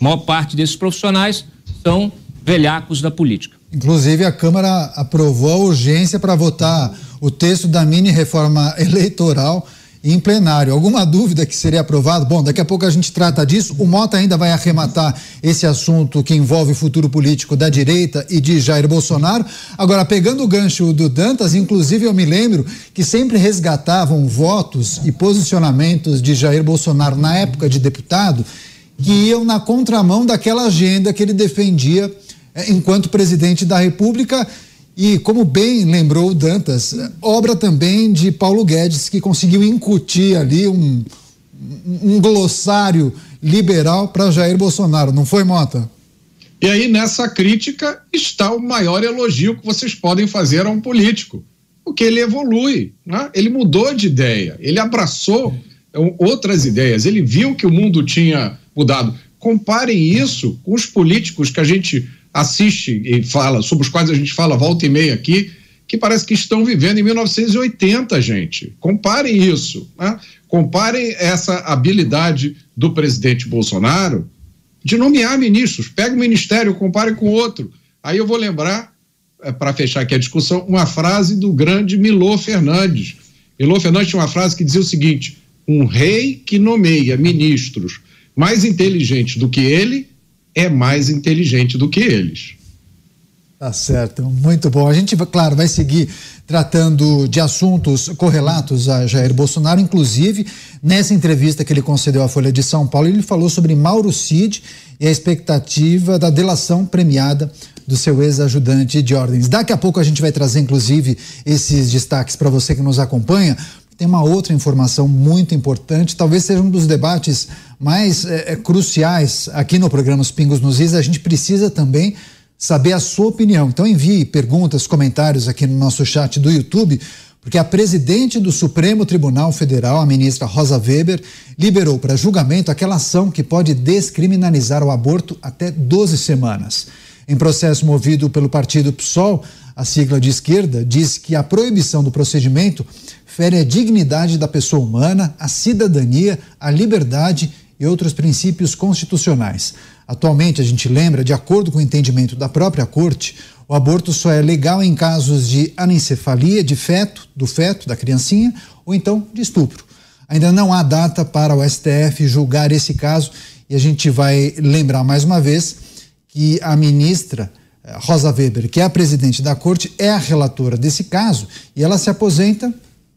a maior parte desses profissionais são velhacos da política. Inclusive, a Câmara aprovou a urgência para votar o texto da mini reforma [LAUGHS] eleitoral em plenário. Alguma dúvida que seria aprovado? Bom, daqui a pouco a gente trata disso. O Mota ainda vai arrematar esse assunto que envolve o futuro político da direita e de Jair Bolsonaro. Agora, pegando o gancho do Dantas, inclusive eu me lembro que sempre resgatavam votos e posicionamentos de Jair Bolsonaro na época de deputado que iam na contramão daquela agenda que ele defendia eh, enquanto presidente da República. E, como bem lembrou o Dantas, obra também de Paulo Guedes, que conseguiu incutir ali um, um glossário liberal para Jair Bolsonaro, não foi, Mota? E aí, nessa crítica, está o maior elogio que vocês podem fazer a um político, porque ele evolui, né? ele mudou de ideia, ele abraçou outras ideias, ele viu que o mundo tinha mudado. Comparem isso com os políticos que a gente assiste e fala, sobre os quais a gente fala volta e meia aqui, que parece que estão vivendo em 1980, gente. Comparem isso. Né? Comparem essa habilidade do presidente Bolsonaro de nomear ministros. Pega um ministério, compare com outro. Aí eu vou lembrar, é, para fechar aqui a discussão, uma frase do grande Milô Fernandes. Milô Fernandes tinha uma frase que dizia o seguinte: um rei que nomeia ministros mais inteligentes do que ele é mais inteligente do que eles. Tá certo, muito bom. A gente, claro, vai seguir tratando de assuntos correlatos a Jair Bolsonaro, inclusive nessa entrevista que ele concedeu à Folha de São Paulo, ele falou sobre Mauro Cid e a expectativa da delação premiada do seu ex-ajudante de ordens. Daqui a pouco a gente vai trazer, inclusive, esses destaques para você que nos acompanha. Tem uma outra informação muito importante, talvez seja um dos debates mais é, é, cruciais aqui no programa Os Pingos nos Is. A gente precisa também saber a sua opinião. Então envie perguntas, comentários aqui no nosso chat do YouTube, porque a presidente do Supremo Tribunal Federal, a ministra Rosa Weber, liberou para julgamento aquela ação que pode descriminalizar o aborto até 12 semanas. Em processo movido pelo partido PSOL, a sigla de esquerda diz que a proibição do procedimento fere a dignidade da pessoa humana, a cidadania, a liberdade e outros princípios constitucionais. Atualmente, a gente lembra, de acordo com o entendimento da própria Corte, o aborto só é legal em casos de anencefalia de feto, do feto, da criancinha, ou então de estupro. Ainda não há data para o STF julgar esse caso e a gente vai lembrar mais uma vez que a ministra eh, Rosa Weber, que é a presidente da corte, é a relatora desse caso e ela se aposenta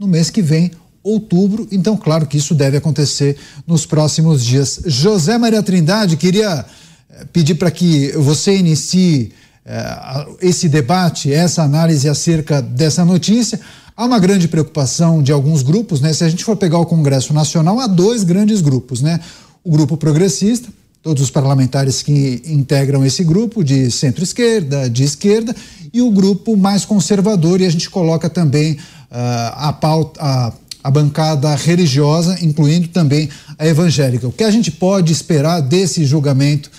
no mês que vem, outubro. Então, claro que isso deve acontecer nos próximos dias. José Maria Trindade, queria eh, pedir para que você inicie é, esse debate, essa análise acerca dessa notícia. Há uma grande preocupação de alguns grupos, né? Se a gente for pegar o Congresso Nacional, há dois grandes grupos, né? O grupo progressista, todos os parlamentares que integram esse grupo, de centro-esquerda, de esquerda, e o grupo mais conservador, e a gente coloca também a, pauta, a, a bancada religiosa, incluindo também a evangélica. O que a gente pode esperar desse julgamento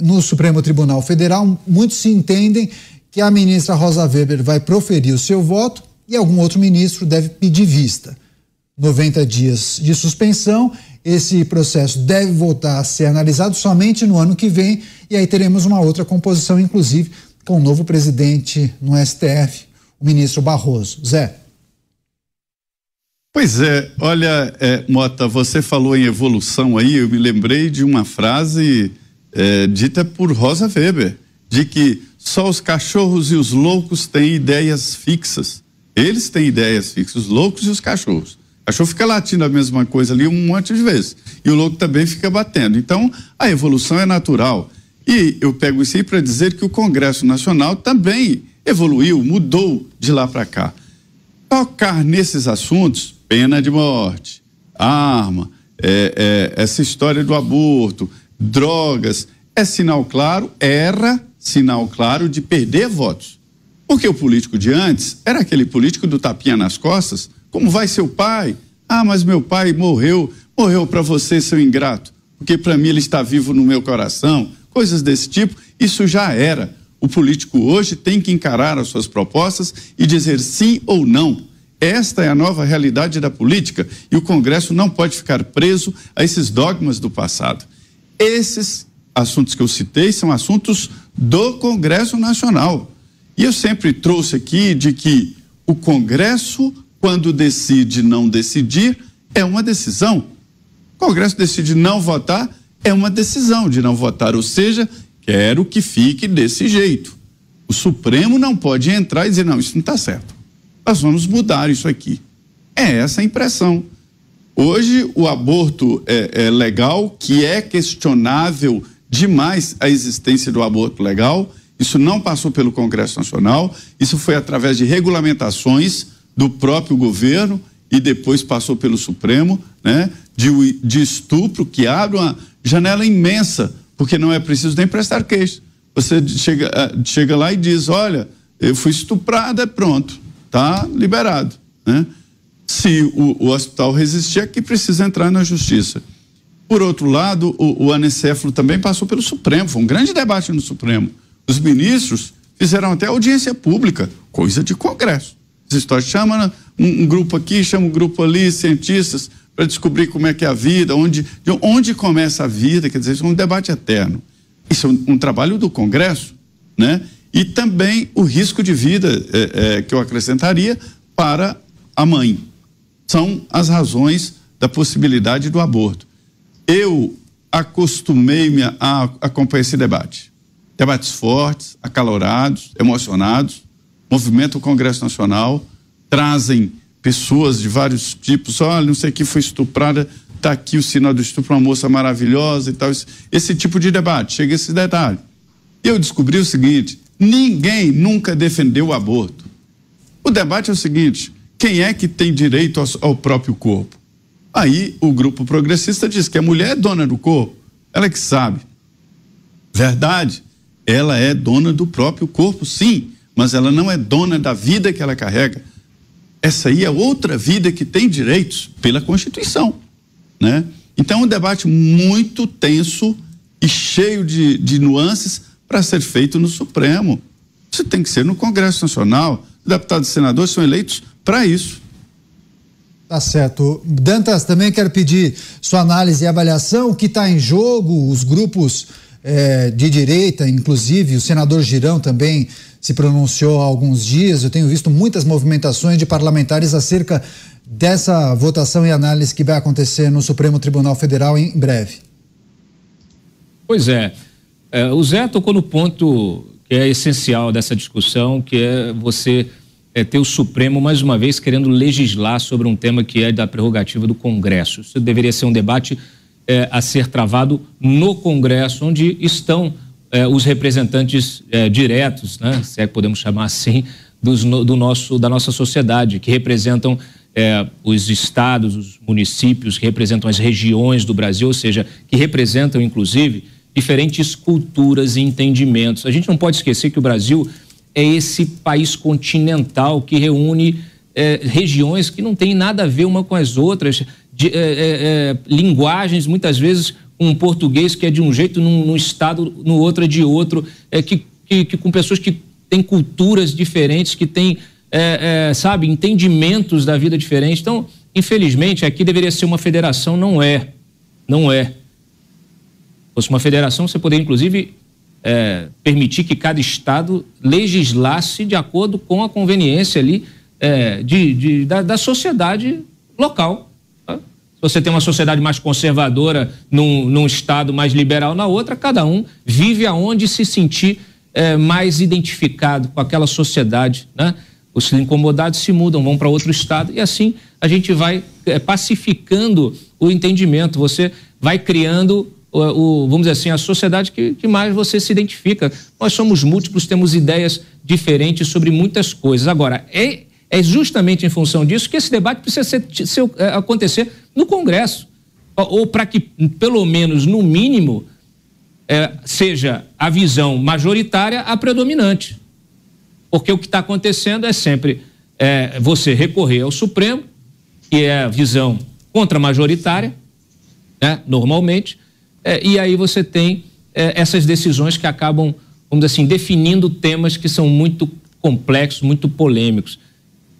no Supremo Tribunal Federal, muitos se entendem que a ministra Rosa Weber vai proferir o seu voto e algum outro ministro deve pedir vista. 90 dias de suspensão, esse processo deve voltar a ser analisado somente no ano que vem e aí teremos uma outra composição, inclusive com o novo presidente no STF, o ministro Barroso. Zé. Pois é, olha, é, Mota, você falou em evolução aí, eu me lembrei de uma frase é, dita por Rosa Weber, de que só os cachorros e os loucos têm ideias fixas. Eles têm ideias fixas, os loucos e os cachorros. O cachorro fica latindo a mesma coisa ali um monte de vezes. E o louco também fica batendo. Então, a evolução é natural. E eu pego isso aí para dizer que o Congresso Nacional também evoluiu, mudou de lá para cá. Tocar nesses assuntos, pena de morte, arma, é, é, essa história do aborto, drogas, é sinal claro, era sinal claro de perder votos. Porque o político de antes era aquele político do tapinha nas costas, como vai seu pai? Ah, mas meu pai morreu, morreu para você, seu ingrato, porque para mim ele está vivo no meu coração, coisas desse tipo, isso já era. O político hoje tem que encarar as suas propostas e dizer sim ou não. Esta é a nova realidade da política e o Congresso não pode ficar preso a esses dogmas do passado. Esses assuntos que eu citei são assuntos do Congresso Nacional. E eu sempre trouxe aqui de que o Congresso, quando decide não decidir, é uma decisão. O Congresso decide não votar, é uma decisão de não votar, ou seja, quero que fique desse jeito. O Supremo não pode entrar e dizer: não, isso não está certo. Nós vamos mudar isso aqui. É essa a impressão. Hoje, o aborto é, é legal, que é questionável demais a existência do aborto legal. Isso não passou pelo Congresso Nacional, isso foi através de regulamentações do próprio governo e depois passou pelo Supremo, né? De, de estupro, que abre uma janela imensa, porque não é preciso nem prestar queixa. Você chega, ah, chega lá e diz: olha, eu fui estuprada, pronto, tá liberado, né? Se o, o hospital resistir, é que precisa entrar na justiça. Por outro lado, o, o anencefalo também passou pelo Supremo, foi um grande debate no Supremo. Os ministros fizeram até audiência pública, coisa de Congresso. Essa história chama um, um grupo aqui, chama um grupo ali, cientistas, para descobrir como é que é a vida, onde, de onde começa a vida, quer dizer, isso é um debate eterno. Isso é um, um trabalho do Congresso, né? E também o risco de vida é, é, que eu acrescentaria para a mãe são as razões da possibilidade do aborto. Eu acostumei-me a acompanhar esse debate. Debates fortes, acalorados, emocionados, movimento o Congresso Nacional, trazem pessoas de vários tipos, olha, não sei que foi estuprada, está aqui o sinal do estupro, uma moça maravilhosa e tal. Esse, esse tipo de debate, chega esse detalhe. Eu descobri o seguinte: ninguém nunca defendeu o aborto. O debate é o seguinte: quem é que tem direito ao, ao próprio corpo? Aí o grupo progressista diz que a mulher é dona do corpo, ela é que sabe. Verdade, ela é dona do próprio corpo, sim, mas ela não é dona da vida que ela carrega. Essa aí é outra vida que tem direitos pela Constituição, né? Então, é um debate muito tenso e cheio de, de nuances para ser feito no Supremo. Isso tem que ser no Congresso Nacional. Deputados e senadores são eleitos para isso. Tá certo. Dantas, também quero pedir sua análise e avaliação. O que está em jogo, os grupos é, de direita, inclusive o senador Girão também se pronunciou há alguns dias. Eu tenho visto muitas movimentações de parlamentares acerca dessa votação e análise que vai acontecer no Supremo Tribunal Federal em breve. Pois é. É o Zé tocou no ponto que é essencial dessa discussão, que é você é, ter o Supremo, mais uma vez, querendo legislar sobre um tema que é da prerrogativa do Congresso. Isso deveria ser um debate é, a ser travado no Congresso, onde estão é, os representantes é, diretos, né, se é que podemos chamar assim, dos, do nosso, da nossa sociedade, que representam é, os estados, os municípios, que representam as regiões do Brasil, ou seja, que representam, inclusive, diferentes culturas e entendimentos. A gente não pode esquecer que o Brasil é esse país continental que reúne é, regiões que não têm nada a ver uma com as outras, de, é, é, linguagens, muitas vezes, um português que é de um jeito, num, num estado, no outro é de outro, é, que, que, que com pessoas que têm culturas diferentes, que têm, é, é, sabe, entendimentos da vida diferentes. Então, infelizmente, aqui deveria ser uma federação, não é. Não é fosse uma federação, você poderia, inclusive, é, permitir que cada estado legislasse de acordo com a conveniência ali é, de, de da, da, sociedade local. Tá? Se você tem uma sociedade mais conservadora num, num, estado mais liberal na outra, cada um vive aonde se sentir é, mais identificado com aquela sociedade. Né? Os incomodados se mudam, vão para outro estado e assim a gente vai é, pacificando o entendimento. Você vai criando o, vamos dizer assim, a sociedade que, que mais você se identifica. Nós somos múltiplos, temos ideias diferentes sobre muitas coisas. Agora, é, é justamente em função disso que esse debate precisa ser, ser, é, acontecer no Congresso. Ou, ou para que, pelo menos, no mínimo, é, seja a visão majoritária a predominante. Porque o que está acontecendo é sempre é, você recorrer ao Supremo, que é a visão contra-majoritária, né, normalmente, é, e aí você tem é, essas decisões que acabam, vamos dizer assim, definindo temas que são muito complexos, muito polêmicos.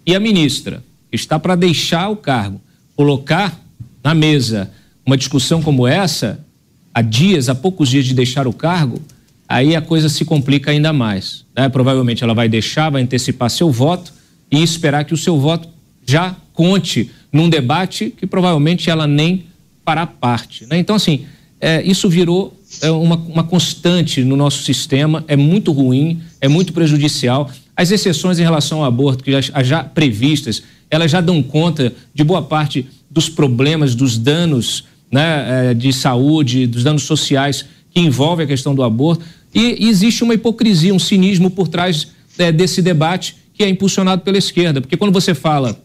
E a ministra, está para deixar o cargo, colocar na mesa uma discussão como essa, há dias, há poucos dias de deixar o cargo, aí a coisa se complica ainda mais. Né? Provavelmente ela vai deixar, vai antecipar seu voto e esperar que o seu voto já conte num debate que provavelmente ela nem fará parte. Né? Então, assim, é, isso virou é, uma, uma constante no nosso sistema, é muito ruim, é muito prejudicial. As exceções em relação ao aborto, que já, já previstas, elas já dão conta de boa parte dos problemas, dos danos né, é, de saúde, dos danos sociais que envolvem a questão do aborto. E, e existe uma hipocrisia, um cinismo por trás é, desse debate que é impulsionado pela esquerda. Porque quando você fala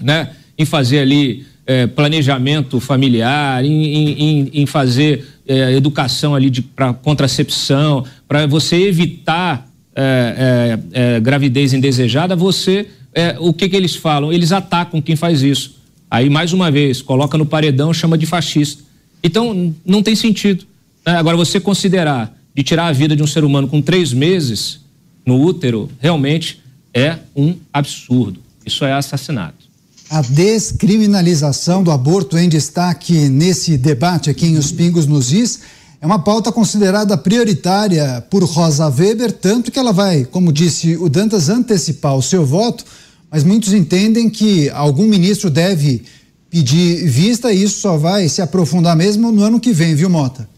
né, em fazer ali é, planejamento familiar, em, em, em fazer é, educação ali para contracepção, para você evitar é, é, é, gravidez indesejada, você, é, o que, que eles falam? Eles atacam quem faz isso. Aí, mais uma vez, coloca no paredão, chama de fascista. Então, não tem sentido. Né? Agora, você considerar de tirar a vida de um ser humano com três meses no útero, realmente é um absurdo. Isso é assassinato. A descriminalização do aborto em destaque nesse debate aqui em Os Pingos nos Is é uma pauta considerada prioritária por Rosa Weber, tanto que ela vai, como disse o Dantas, antecipar o seu voto, mas muitos entendem que algum ministro deve pedir vista e isso só vai se aprofundar mesmo no ano que vem, viu, Mota?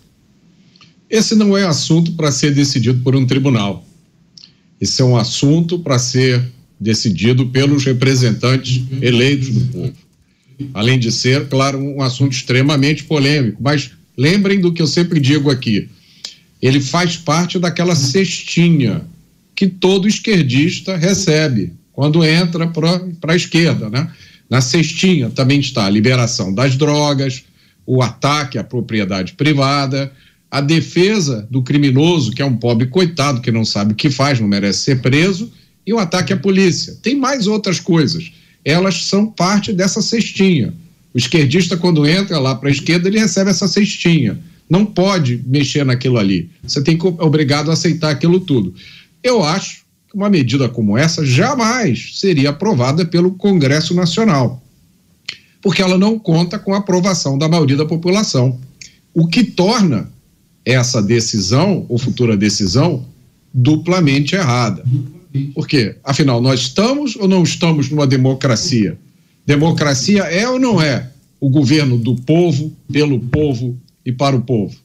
Esse não é assunto para ser decidido por um tribunal. Esse é um assunto para ser decidido pelos representantes eleitos do povo. Além de ser, claro, um assunto extremamente polêmico, mas lembrem do que eu sempre digo aqui: ele faz parte daquela cestinha que todo esquerdista recebe quando entra para a esquerda, né? Na cestinha também está a liberação das drogas, o ataque à propriedade privada, a defesa do criminoso, que é um pobre coitado que não sabe o que faz, não merece ser preso, e o ataque à polícia. Tem mais outras coisas. elas são parte dessa cestinha. O esquerdista, quando entra lá para a esquerda, ele recebe essa cestinha. Não pode mexer naquilo ali. Você tem que obrigado a aceitar aquilo tudo. Eu acho que uma medida como essa jamais seria aprovada pelo Congresso Nacional, porque ela não conta com a aprovação da maioria da população. O que torna essa decisão, ou futura decisão, duplamente errada. Por quê? Afinal, nós estamos ou não estamos numa democracia? Democracia é ou não é o governo do povo, pelo povo e para o povo?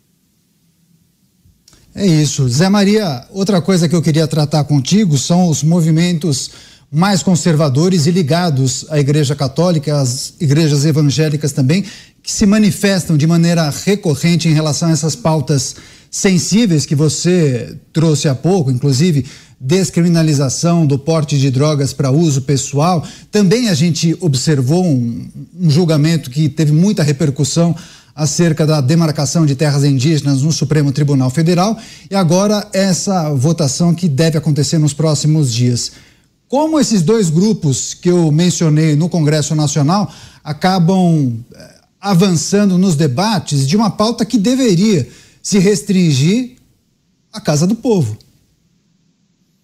É isso. Zé Maria, outra coisa que eu queria tratar contigo são os movimentos mais conservadores e ligados à Igreja Católica, às igrejas evangélicas também, que se manifestam de maneira recorrente em relação a essas pautas sensíveis que você trouxe há pouco, inclusive descriminalização do porte de drogas para uso pessoal. Também a gente observou um, um, julgamento que teve muita repercussão acerca da demarcação de terras indígenas no Supremo Tribunal Federal e agora essa votação que deve acontecer nos próximos dias. Como esses dois grupos que eu mencionei no Congresso Nacional acabam eh, avançando nos debates de uma pauta que deveria se restringir à Casa do Povo.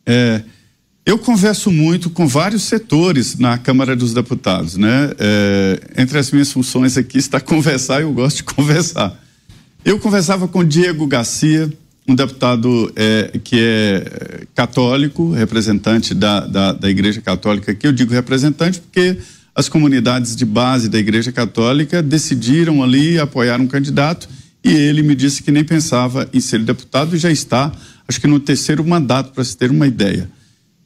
É, eu converso muito com vários setores na Câmara dos Deputados, né? É, entre as minhas funções aqui está [LAUGHS] conversar, eu gosto de conversar. Eu conversava com Diego Garcia, um deputado é, que é católico, representante da, da, da Igreja Católica aqui. Eu digo representante porque as comunidades de base da Igreja Católica decidiram ali apoiar um candidato e ele me disse que nem pensava em ser deputado e já está, acho que no terceiro mandato, para se ter uma ideia.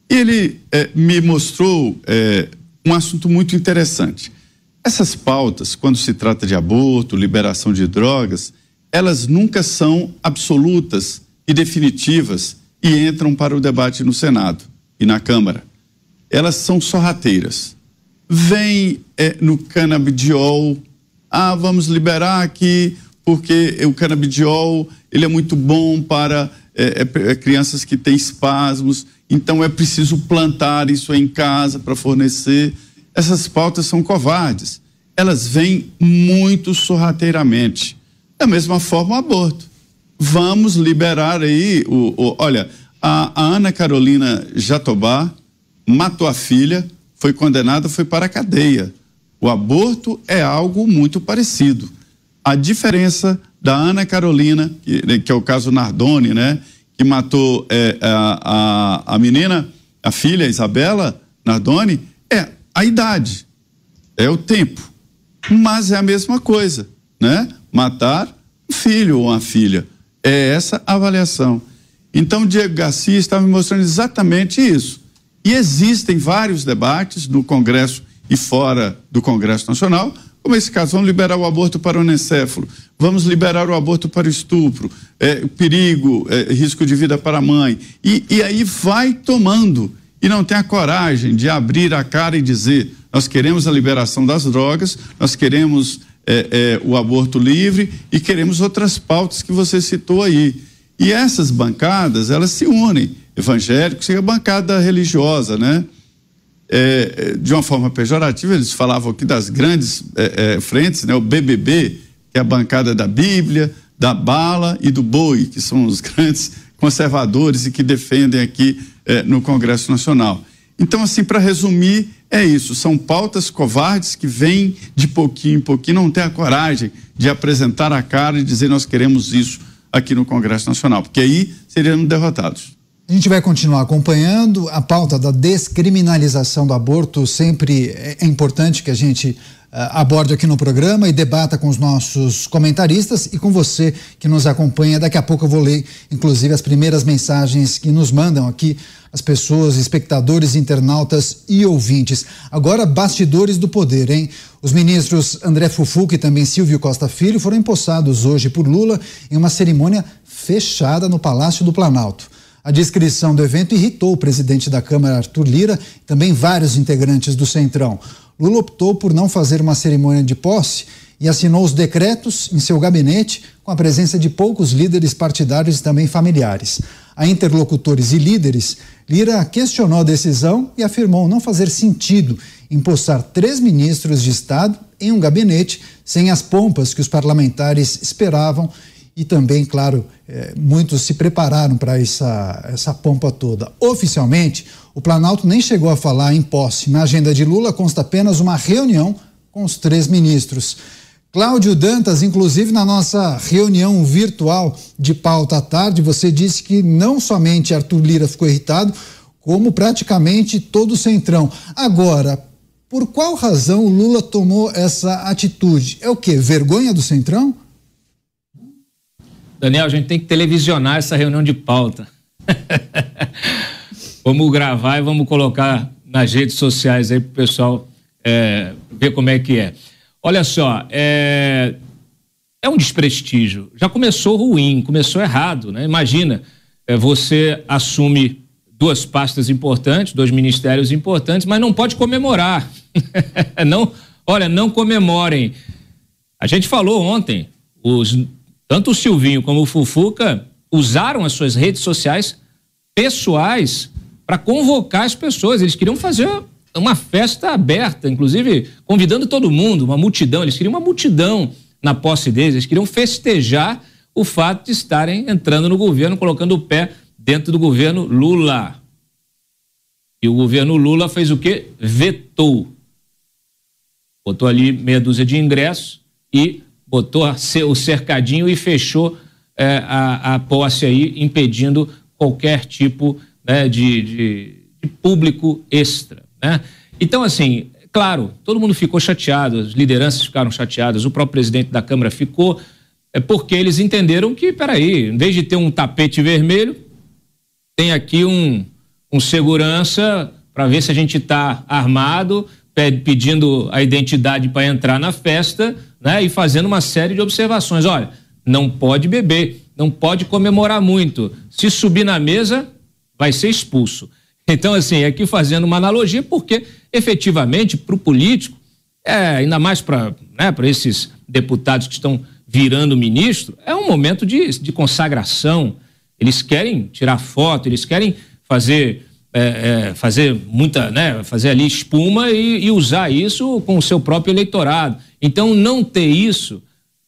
Ele é, me mostrou é, um assunto muito interessante. Essas pautas, quando se trata de aborto, liberação de drogas, elas nunca são absolutas e definitivas e entram para o debate no Senado e na Câmara. Elas são sorrateiras. Vem é, no canabidiol, ah, vamos liberar aqui porque o canabidiol ele é muito bom para é, é, crianças que têm espasmos, então é preciso plantar isso em casa para fornecer. Essas pautas são covardes. Elas vêm muito sorrateiramente. Da mesma forma, o aborto. Vamos liberar aí o. o olha, a, a Ana Carolina Jatobá matou a filha, foi condenada, foi para a cadeia. O aborto é algo muito parecido. A diferença da Ana Carolina, que, né, que é o caso Nardoni, né? Que matou é, a, a, a menina, a filha Isabela Nardoni, é a idade, é o tempo. Mas é a mesma coisa, né? Matar um filho ou uma filha. É essa a avaliação. Então, Diego Garcia está me mostrando exatamente isso. E existem vários debates no Congresso e fora do Congresso Nacional como esse caso, vamos liberar o aborto para o anencéfalo, vamos liberar o aborto para o estupro, é, perigo, é, risco de vida para a mãe. E, e aí vai tomando. E não tem a coragem de abrir a cara e dizer: nós queremos a liberação das drogas, nós queremos é, é, o aborto livre e queremos outras pautas que você citou aí. E essas bancadas, elas se unem, evangélicos e a bancada religiosa, né? É, de uma forma pejorativa, eles falavam aqui das grandes é, é, frentes, né? o BBB, que é a bancada da Bíblia, da bala e do boi, que são os [LAUGHS] grandes conservadores e que defendem aqui é, no Congresso Nacional. Então, assim, para resumir, é isso: são pautas covardes que vêm de pouquinho em pouquinho, não têm a coragem de apresentar a cara e dizer nós queremos isso aqui no Congresso Nacional, porque aí seriam derrotados. A gente vai continuar acompanhando a pauta da descriminalização do aborto. Sempre é, é importante que a gente uh, aborde aqui no programa e debata com os nossos comentaristas e com você que nos acompanha. Daqui a pouco eu vou ler, inclusive, as primeiras mensagens que nos mandam aqui as pessoas, espectadores, internautas e ouvintes. Agora, bastidores do poder, hein? Os ministros André Fufuca e também Silvio Costa Filho foram empossados hoje por Lula em uma cerimônia fechada no Palácio do Planalto. A descrição do evento irritou o presidente da Câmara, Arthur Lira, e também vários integrantes do Centrão. Lula optou por não fazer uma cerimônia de posse e assinou os decretos em seu gabinete com a presença de poucos líderes partidários e também familiares. A interlocutores e líderes, Lira questionou a decisão e afirmou não fazer sentido empossar três ministros de Estado em um gabinete sem as pompas que os parlamentares esperavam e também, claro, é, muitos se prepararam para essa, essa pompa toda. Oficialmente, o Planalto nem chegou a falar em posse. Na agenda de Lula consta apenas uma reunião com os três ministros. Cláudio Dantas, inclusive na nossa reunião virtual de pauta à tarde, você disse que não somente Arthur Lira ficou irritado, como praticamente todo o Centrão. Agora, por qual razão o Lula tomou essa atitude? É o quê? Vergonha do Centrão? Daniel, a gente tem que televisionar essa reunião de pauta. [LAUGHS] vamos gravar e vamos colocar nas redes sociais aí para o pessoal é, ver como é que é. Olha só, é, é um desprestígio. Já começou ruim, começou errado, né? Imagina, é, você assume duas pastas importantes, dois ministérios importantes, mas não pode comemorar. [LAUGHS] não, olha, não comemorem. A gente falou ontem, os tanto o Silvinho como o Fufuca usaram as suas redes sociais pessoais para convocar as pessoas. Eles queriam fazer uma festa aberta, inclusive convidando todo mundo, uma multidão. Eles queriam uma multidão na posse deles, eles queriam festejar o fato de estarem entrando no governo, colocando o pé dentro do governo Lula. E o governo Lula fez o quê? Vetou. Botou ali meia dúzia de ingressos e botou o cercadinho e fechou é, a, a, posse aí, impedindo qualquer tipo né, de, de, de, público extra. Né? Então, assim, claro, todo mundo ficou chateado, as lideranças ficaram chateadas, o próprio presidente da Câmara ficou, é porque eles entenderam que, peraí, em vez de ter um tapete vermelho, tem aqui um, um segurança para ver se a gente está armado, pedindo a identidade para entrar na festa, né? E fazendo uma série de observações. Olha, não pode beber, não pode comemorar muito. Se subir na mesa, vai ser expulso. Então, assim, aqui fazendo uma analogia, porque efetivamente, para o político, é, ainda mais para né, esses deputados que estão virando ministro, é um momento de, de consagração. Eles querem tirar foto, eles querem fazer é, é, fazer muita, né, fazer ali espuma e, e, usar isso com o seu próprio eleitorado. Então, não ter isso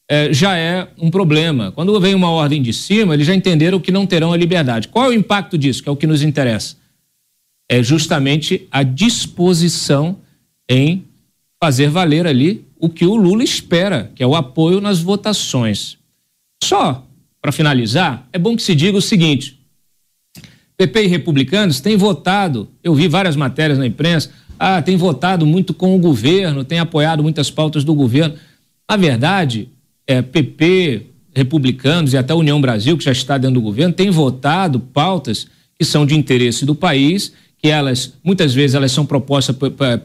é, já é um problema. Quando vem uma ordem de cima, eles já entenderam que não terão a liberdade. Qual é o impacto disso? Que é o que nos interessa. É justamente a disposição em fazer valer ali o que o Lula espera, que é o apoio nas votações. Só para finalizar, é bom que se diga o seguinte: PP e republicanos têm votado, eu vi várias matérias na imprensa, ah, tem votado muito com o governo, tem apoiado muitas pautas do governo. Na verdade, é, PP, republicanos e até União Brasil, que já está dentro do governo, tem votado pautas que são de interesse do país, que elas, muitas vezes, elas são propostas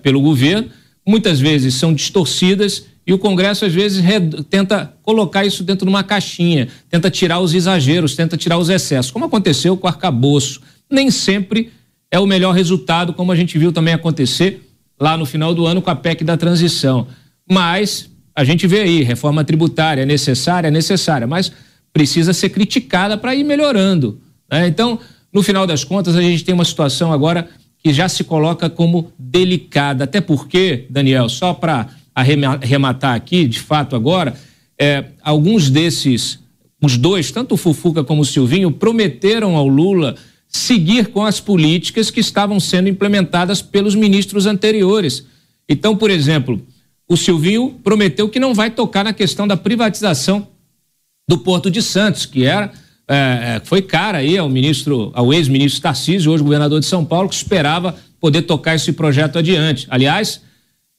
pelo governo, muitas vezes são distorcidas e o Congresso, às vezes, tenta colocar isso dentro de uma caixinha, tenta tirar os exageros, tenta tirar os excessos, como aconteceu com o arcabouço. Nem sempre é o melhor resultado, como a gente viu também acontecer lá no final do ano com a PEC da transição. Mas a gente vê aí, reforma tributária é necessária, é necessária, mas precisa ser criticada para ir melhorando. Né? Então, no final das contas, a gente tem uma situação agora que já se coloca como delicada. Até porque, Daniel, só para arrematar aqui, de fato, agora, é, alguns desses, os dois, tanto o Fufuca como o Silvinho, prometeram ao Lula seguir com as políticas que estavam sendo implementadas pelos ministros anteriores. Então, por exemplo, o Silvinho prometeu que não vai tocar na questão da privatização do Porto de Santos, que era é, é foi cara aí ao ministro, ao ex-ministro Tarcísio, hoje governador de São Paulo, que esperava poder tocar esse projeto adiante. Aliás,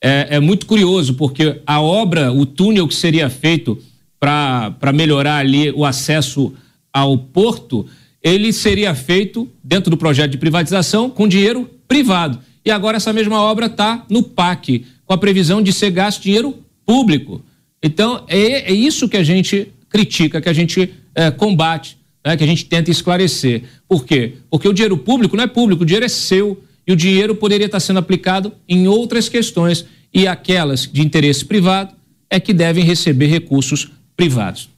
é, é muito curioso, porque a obra, o túnel que seria feito para melhorar ali o acesso ao porto, ele seria feito dentro do projeto de privatização com dinheiro privado. E agora essa mesma obra está no PAC, com a previsão de ser gasto dinheiro público. Então, é, é isso que a gente critica, que a gente é, combate, né, que a gente tenta esclarecer. Por quê? Porque o dinheiro público não é público, o dinheiro é seu e o dinheiro poderia estar sendo aplicado em outras questões e aquelas de interesse privado é que devem receber recursos privados.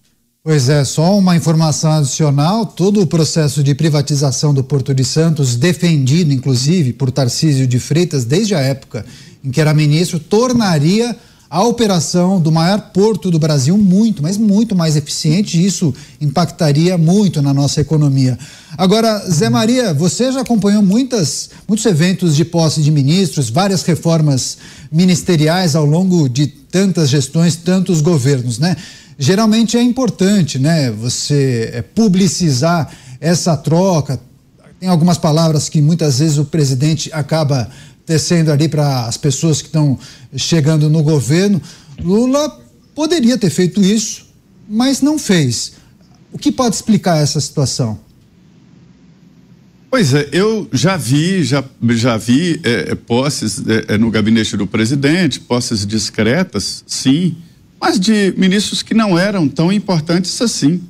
Pois é, só uma informação adicional: todo o processo de privatização do Porto de Santos, defendido inclusive por Tarcísio de Freitas desde a época em que era ministro, tornaria a operação do maior porto do Brasil muito, mas muito mais eficiente, e isso impactaria muito na nossa economia. Agora, Zé Maria, você já acompanhou muitas, muitos eventos de posse de ministros, várias reformas ministeriais ao longo de tantas gestões, tantos governos, né? Geralmente é importante, né, você é, publicizar essa troca. Tem algumas palavras que muitas vezes o presidente acaba tecendo ali para as pessoas que estão chegando no governo. Lula poderia ter feito isso, mas não fez. O que pode explicar essa situação? Pois é, eu já vi, já, já vi é, é posses é, é, no gabinete do presidente, posses discretas, sim, mas de ministros que não eram tão importantes assim.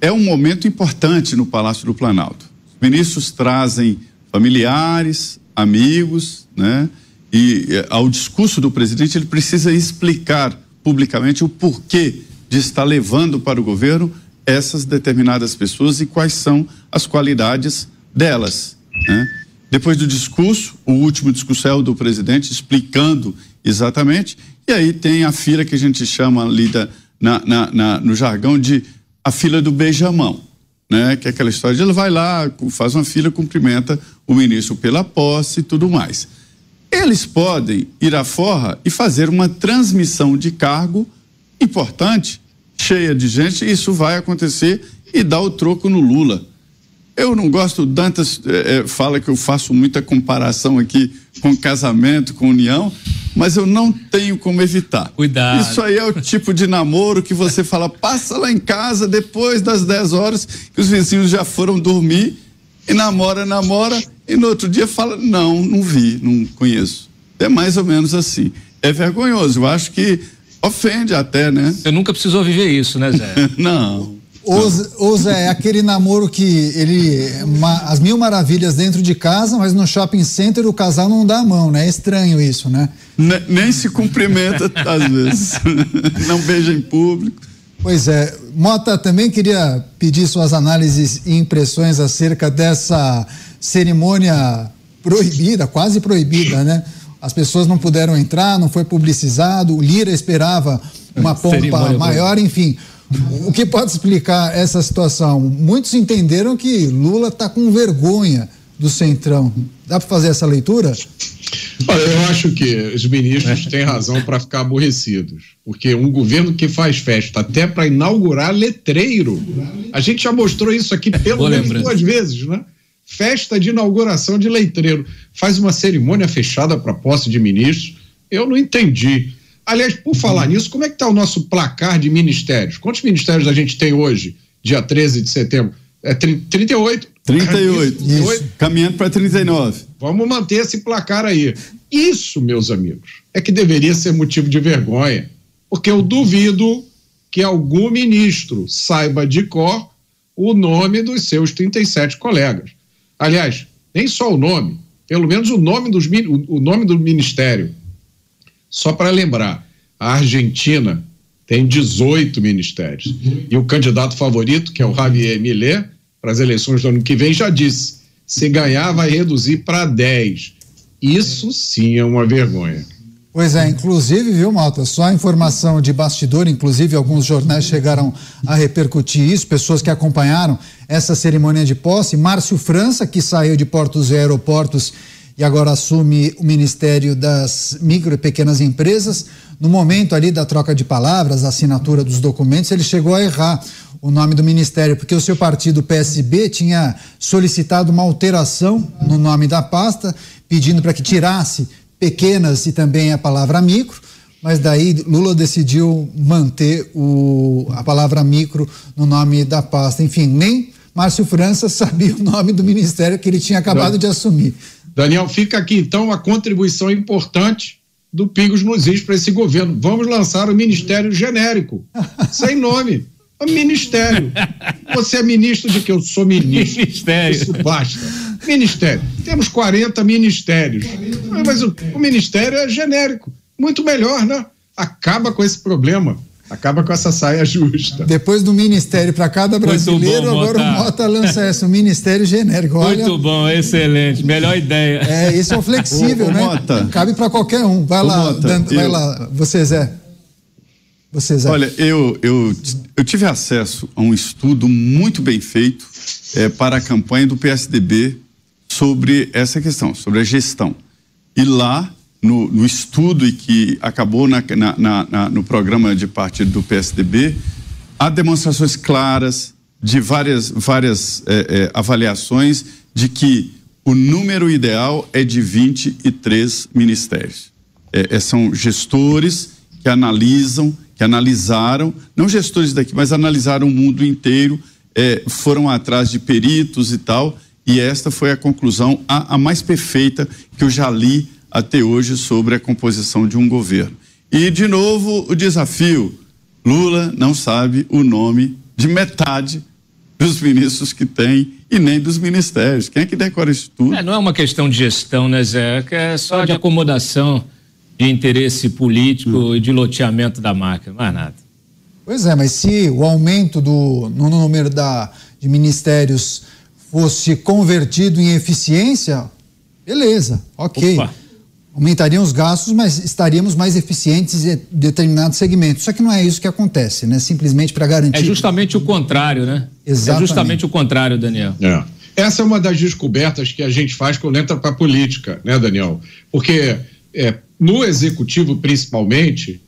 É um momento importante no Palácio do Planalto. Os ministros trazem familiares, amigos, né? E eh, ao discurso do presidente ele precisa explicar publicamente o porquê de estar levando para o governo essas determinadas pessoas e quais são as qualidades delas. Né? Depois do discurso, o último discurso é o do presidente explicando exatamente, e aí tem a fila que a gente chama ali da, na, na, na, no jargão de a fila do beijamão né? Que é aquela história de ele vai lá, faz uma fila, cumprimenta o ministro pela posse e tudo mais. Eles podem ir à forra e fazer uma transmissão de cargo importante, cheia de gente, isso vai acontecer e dar o troco no Lula. Eu não gosto, Dantas é, fala que eu faço muita comparação aqui com casamento, com união, mas eu não tenho como evitar. Cuidado. Isso aí é o tipo de namoro que você fala, passa lá em casa depois das 10 horas, que os vizinhos já foram dormir, e namora, namora, e no outro dia fala, não, não vi, não conheço. É mais ou menos assim. É vergonhoso, eu acho que ofende até, né? Você nunca precisou viver isso, né, Zé? [LAUGHS] não. Ou, Zé, é aquele namoro que ele. Uma, as mil maravilhas dentro de casa, mas no shopping center o casal não dá a mão, né? É estranho isso, né? Ne, nem se cumprimenta [LAUGHS] às vezes. [LAUGHS] não beija em público. Pois é. Mota, também queria pedir suas análises e impressões acerca dessa cerimônia proibida, quase proibida, né? As pessoas não puderam entrar, não foi publicizado, o Lira esperava uma pompa maior, enfim. O que pode explicar essa situação? Muitos entenderam que Lula está com vergonha do Centrão. Dá para fazer essa leitura? Olha, eu acho que os ministros têm razão para ficar aborrecidos, porque um governo que faz festa até para inaugurar letreiro, a gente já mostrou isso aqui pelo menos duas vezes, né? Festa de inauguração de letreiro, faz uma cerimônia fechada para posse de ministros. Eu não entendi. Aliás, por falar nisso, como é que está o nosso placar de ministérios? Quantos ministérios a gente tem hoje, dia 13 de setembro? É 38? 38. Isso, isso. Caminhando para 39. Vamos manter esse placar aí. Isso, meus amigos, é que deveria ser motivo de vergonha, porque eu duvido que algum ministro saiba de cor o nome dos seus 37 colegas. Aliás, nem só o nome, pelo menos o nome, dos, o nome do ministério. Só para lembrar, a Argentina tem 18 ministérios. Uhum. E o candidato favorito, que é o Javier Millet, para as eleições do ano que vem, já disse: se ganhar, vai reduzir para 10. Isso sim é uma vergonha. Pois é, inclusive, viu, Malta? Só informação de bastidor, inclusive alguns jornais chegaram a repercutir isso, pessoas que acompanharam essa cerimônia de posse. Márcio França, que saiu de portos e aeroportos e agora assume o Ministério das Micro e Pequenas Empresas. No momento ali da troca de palavras, assinatura dos documentos, ele chegou a errar o nome do ministério, porque o seu partido, PSB, tinha solicitado uma alteração no nome da pasta, pedindo para que tirasse pequenas e também a palavra micro, mas daí Lula decidiu manter o, a palavra micro no nome da pasta. Enfim, nem Márcio França [LAUGHS] sabia o nome do ministério que ele tinha acabado de assumir. Daniel, fica aqui então uma contribuição importante do Pingos nos Is para esse governo. Vamos lançar o Ministério Genérico, [LAUGHS] sem nome. O Ministério. Você é ministro de que eu sou ministro. Ministério. Isso basta. Ministério. Temos 40 ministérios. Mas o, o Ministério é genérico. Muito melhor, né? Acaba com esse problema. Acaba com essa saia justa. Depois do Ministério para cada brasileiro, bom, agora o Mota lança essa, o Ministério Genérico. Olha, Muito bom, excelente, melhor ideda. É, esse é o flexível, né? Mota. Cabe para qualquer um. Vai lá, Mota, Dan, vai eu... lá, você Zé. Você Zé. Olha, eu, eu, eu tive acesso a um estudo muito bem feito é, para a campanha do PSDB sobre essa questão, sobre a gestão. E lá no, no estudo e que acabou na, na, na, no programa de partido do PSDB, há demonstrações claras de várias, várias é, é, avaliações de que o número ideal é de 23 ministérios. É, é, são gestores que analisam, que analisaram, não gestores daqui, mas analisaram o mundo inteiro, é, foram atrás de peritos e tal, e esta foi a conclusão, a, a mais perfeita que eu já li até hoje sobre a composição de um governo. E, de novo, o desafio: Lula não sabe o nome de metade dos ministros que tem e nem dos ministérios. Quem é que decora isso tudo? É, não é uma questão de gestão, né, Zé? É só de acomodação de interesse político hum. e de loteamento da máquina, mais nada. Pois é, mas se o aumento do, no número da, de ministérios fosse convertido em eficiência, beleza, ok. Opa aumentariam os gastos, mas estaríamos mais eficientes em determinados segmentos. Só que não é isso que acontece, né? Simplesmente para garantir. É justamente o contrário, né? Exatamente. É justamente o contrário, Daniel. É. Essa é uma das descobertas que a gente faz quando entra para a política, né, Daniel? Porque é, no executivo, principalmente,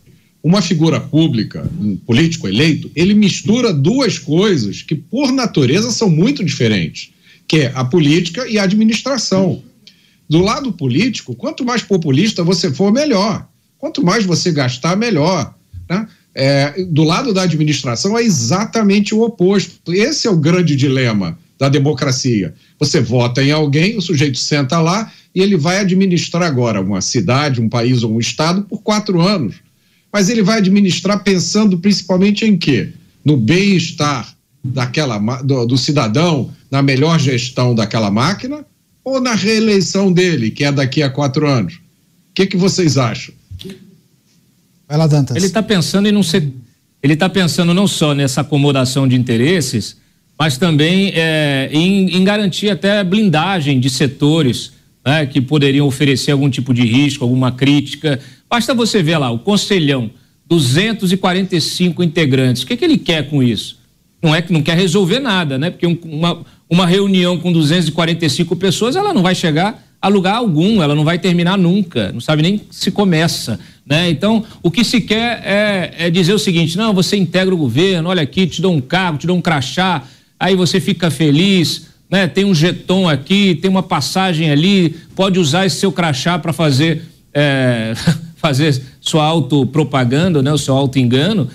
uma figura pública, um político eleito, ele mistura duas coisas que, por natureza, são muito diferentes, que é a política e a administração. Do lado político, quanto mais populista você for, melhor. Quanto mais você gastar, melhor. Né? É, do lado da administração é exatamente o oposto. Esse é o grande dilema da democracia. Você vota em alguém, o sujeito senta lá e ele vai administrar agora uma cidade, um país ou um estado por quatro anos. Mas ele vai administrar pensando principalmente em quê? No bem-estar daquela do, do cidadão, na melhor gestão daquela máquina ou na reeleição dele, que é daqui a quatro anos? O que, que vocês acham? Vai lá, Dantas. Ele está pensando em não ser. Ele está pensando não só nessa acomodação de interesses, mas também é, em, em, garantir até blindagem de setores né, que poderiam oferecer algum tipo de risco, alguma crítica. Basta você ver lá, o Conselhão, 245 integrantes. O que, que ele quer com isso? Não é que não quer resolver nada, né? Porque um, uma, uma reunião com 245 pessoas, ela não vai chegar a lugar algum, ela não vai terminar nunca, não sabe nem se começa. Né? Então, o que se quer é, é, dizer o seguinte: não, você integra o governo, olha aqui, te dou um cargo, te dou um crachá, aí você fica feliz, né? tem um jeton aqui, tem uma passagem ali, pode usar esse seu crachá para fazer, é, [LAUGHS] fazer sua autopropaganda, né? o seu auto-engano,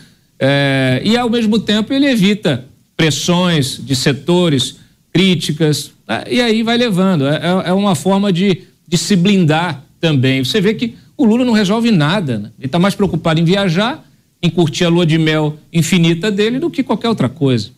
é, e ao mesmo tempo ele evita pressões de setores críticas, né? e aí vai levando. É, é, é uma forma de, de se blindar também. Você vê que o Lula não resolve nada, né? ele está mais preocupado em viajar, em curtir a lua de mel infinita dele do que qualquer outra coisa.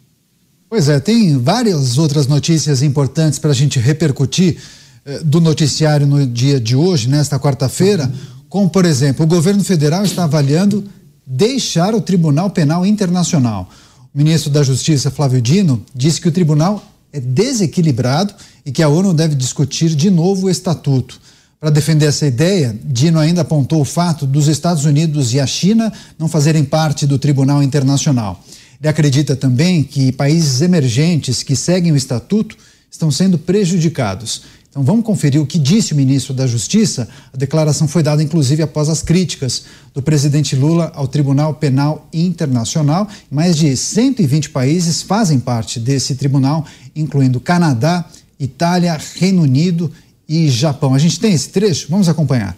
Pois é, tem várias outras notícias importantes para a gente repercutir eh, do noticiário no dia de hoje, nesta quarta-feira, como, por exemplo, o governo federal está avaliando deixar o Tribunal Penal Internacional. O ministro da Justiça, Flávio Dino, disse que o tribunal é desequilibrado e que a ONU deve discutir de novo o estatuto. Para defender essa ideia, Dino ainda apontou o fato dos Estados Unidos e a China não fazerem parte do Tribunal Internacional. Ele acredita também que países emergentes que seguem o estatuto estão sendo prejudicados. Então vamos conferir o que disse o ministro da Justiça. A declaração foi dada inclusive após as críticas do presidente Lula ao Tribunal Penal Internacional. Mais de 120 países fazem parte desse tribunal, incluindo Canadá, Itália, Reino Unido e Japão. A gente tem esse trecho? Vamos acompanhar.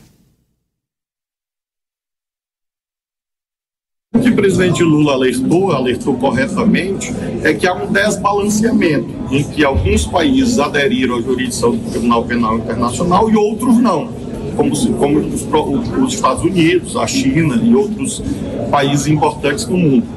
O que o presidente Lula alertou, alertou corretamente, é que há um desbalanceamento em que alguns países aderiram à jurisdição do Tribunal Penal Internacional e outros não, como, como os, os Estados Unidos, a China e outros países importantes do mundo.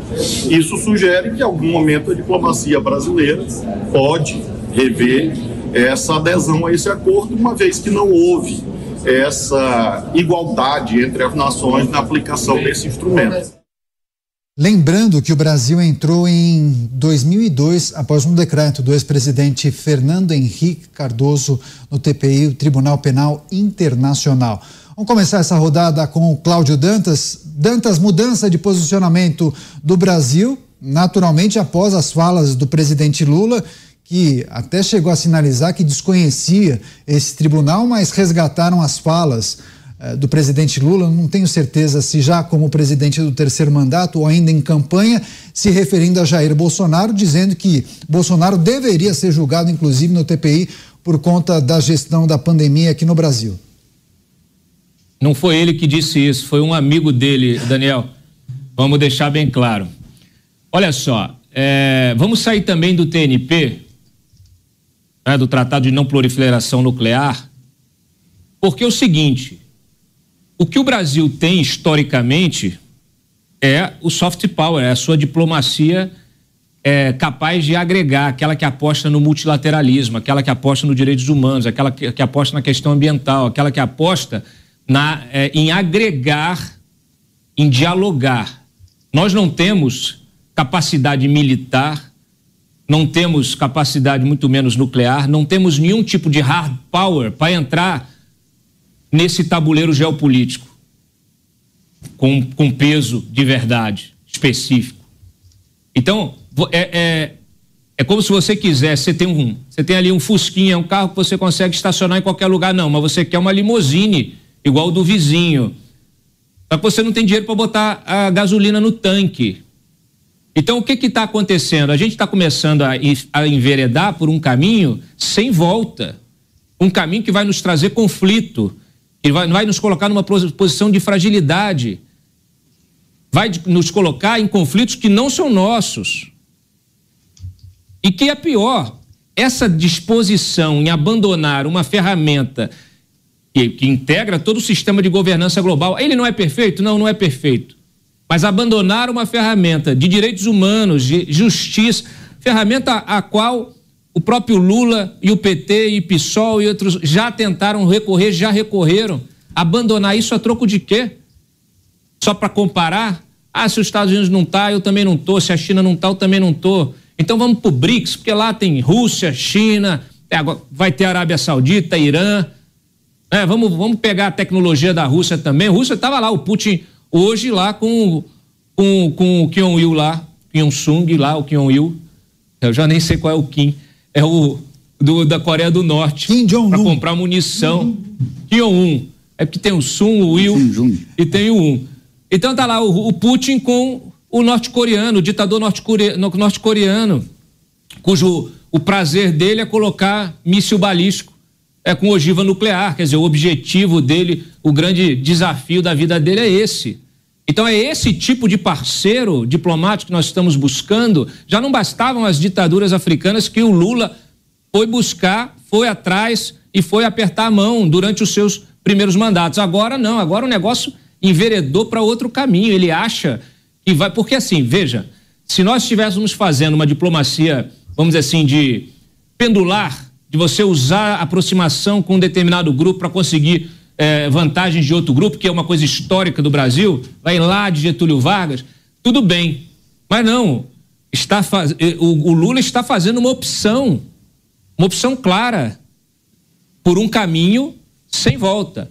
Isso sugere que, em algum momento, a diplomacia brasileira pode rever essa adesão a esse acordo, uma vez que não houve essa igualdade entre as nações na aplicação desse instrumento. Lembrando que o Brasil entrou em 2002 após um decreto do ex-presidente Fernando Henrique Cardoso no TPI, o Tribunal Penal Internacional. Vamos começar essa rodada com o Cláudio Dantas. Dantas, mudança de posicionamento do Brasil, naturalmente após as falas do presidente Lula, que até chegou a sinalizar que desconhecia esse tribunal, mas resgataram as falas do presidente Lula, não tenho certeza se já como presidente do terceiro mandato ou ainda em campanha, se referindo a Jair Bolsonaro, dizendo que Bolsonaro deveria ser julgado, inclusive no TPI, por conta da gestão da pandemia aqui no Brasil. Não foi ele que disse isso, foi um amigo dele, Daniel. Vamos deixar bem claro. Olha só, é, vamos sair também do TNP, né, do Tratado de Não Proliferação Nuclear, porque é o seguinte: o que o Brasil tem historicamente é o soft power, é a sua diplomacia é, capaz de agregar, aquela que aposta no multilateralismo, aquela que aposta nos direitos humanos, aquela que, que aposta na questão ambiental, aquela que aposta na, é, em agregar, em dialogar. Nós não temos capacidade militar, não temos capacidade muito menos nuclear, não temos nenhum tipo de hard power para entrar nesse tabuleiro geopolítico com, com peso de verdade específico. Então, é, é, é como se você quisesse, você tem, um, você tem ali um Fusquinha, um carro que você consegue estacionar em qualquer lugar, não, mas você quer uma limusine igual do vizinho. Só que você não tem dinheiro para botar a gasolina no tanque. Então, o que está acontecendo? A gente está começando a, a enveredar por um caminho sem volta. Um caminho que vai nos trazer conflito que vai, vai nos colocar numa posição de fragilidade, vai nos colocar em conflitos que não são nossos. E que é pior, essa disposição em abandonar uma ferramenta que, que, integra todo o sistema de governança global, ele não é perfeito? Não, não é perfeito. Mas abandonar uma ferramenta de direitos humanos, de justiça, ferramenta a qual o próprio Lula e o PT e PSOL e outros já tentaram recorrer, já recorreram. Abandonar isso a troco de quê? Só para comparar? Ah, se os Estados Unidos não tá, eu também não tô. Se a China não tá, eu também não tô. Então vamos pro BRICS, porque lá tem Rússia, China, é, vai ter Arábia Saudita, Irã. É, vamos, vamos pegar a tecnologia da Rússia também. A Rússia estava lá, o Putin hoje lá com, com, com o Kim Il lá, Kim Sung lá, o Kim Il. Eu já nem sei qual é o Kim é o do, da Coreia do Norte para comprar munição. Kim Jong-un. É porque tem o Sun, o Will e tem o Um. Então tá lá o, o Putin com o norte-coreano, o ditador norte-coreano, norte cujo o prazer dele é colocar míssil balístico é com ogiva nuclear, quer dizer, o objetivo dele, o grande desafio da vida dele é esse. Então é esse tipo de parceiro diplomático que nós estamos buscando. Já não bastavam as ditaduras africanas que o Lula foi buscar, foi atrás e foi apertar a mão durante os seus primeiros mandatos. Agora não, agora o negócio enveredou para outro caminho. Ele acha que vai. Porque assim, veja, se nós estivéssemos fazendo uma diplomacia, vamos dizer assim, de pendular, de você usar aproximação com um determinado grupo para conseguir é, vantagens de outro grupo, que é uma coisa histórica do Brasil, vai lá de Getúlio Vargas, tudo bem. Mas não, está faz... o, o Lula está fazendo uma opção, uma opção clara, por um caminho sem volta,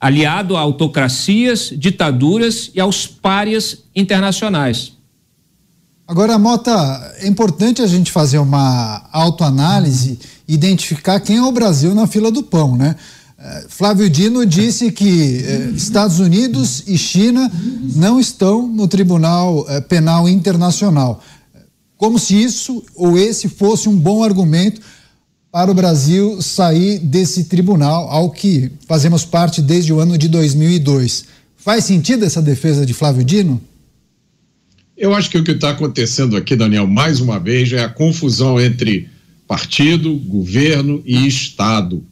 aliado a autocracias, ditaduras e aos párias internacionais. Agora, Mota, é importante a gente fazer uma autoanálise, identificar quem é o Brasil na fila do pão, né? Eh, Flávio Dino disse que eh, Estados Unidos e China não estão no Tribunal eh, Penal Internacional. Como se isso ou esse fosse um bom argumento para o Brasil sair desse tribunal, ao que fazemos parte desde o ano de 2002. Faz sentido essa defesa de Flávio Dino? Eu acho que o que está acontecendo aqui, Daniel, mais uma vez, é a confusão entre partido, governo e Estado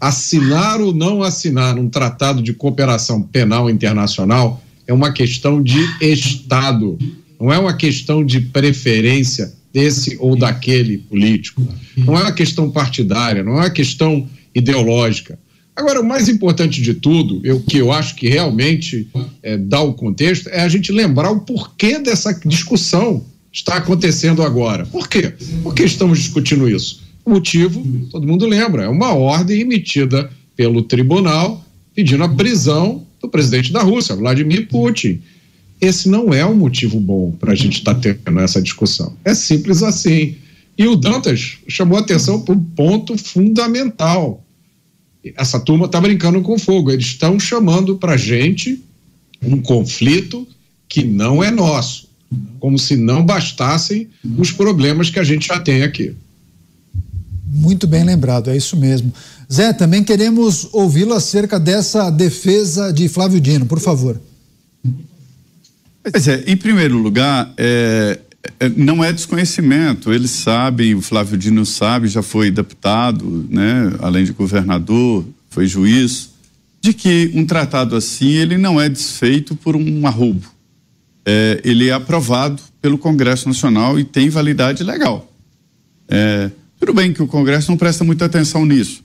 Assinar ou não assinar um tratado de cooperação penal internacional é uma questão de Estado, não é uma questão de preferência desse ou daquele político, não é uma questão partidária, não é uma questão ideológica. Agora, o mais importante de tudo, o que eu acho que realmente é, dá o contexto, é a gente lembrar o porquê dessa discussão está acontecendo agora. Por quê? Por que estamos discutindo isso? O motivo, todo mundo lembra, é uma ordem emitida pelo tribunal pedindo a prisão do presidente da Rússia, Vladimir Putin. Esse não é um motivo bom para a gente estar tá tendo essa discussão. É simples assim. E o Dantas chamou atenção para um ponto fundamental. Essa turma está brincando com fogo. Eles estão chamando para a gente um conflito que não é nosso, como se não bastassem os problemas que a gente já tem aqui. Muito bem lembrado, é isso mesmo. Zé, também queremos ouvi-lo acerca dessa defesa de Flávio Dino, por favor. Pois é, em primeiro lugar, é, é, não é desconhecimento, eles sabem, o Flávio Dino sabe, já foi deputado, né, além de governador, foi juiz, de que um tratado assim ele não é desfeito por um arrobo. É, ele é aprovado pelo Congresso Nacional e tem validade legal. É, tudo bem que o Congresso não presta muita atenção nisso.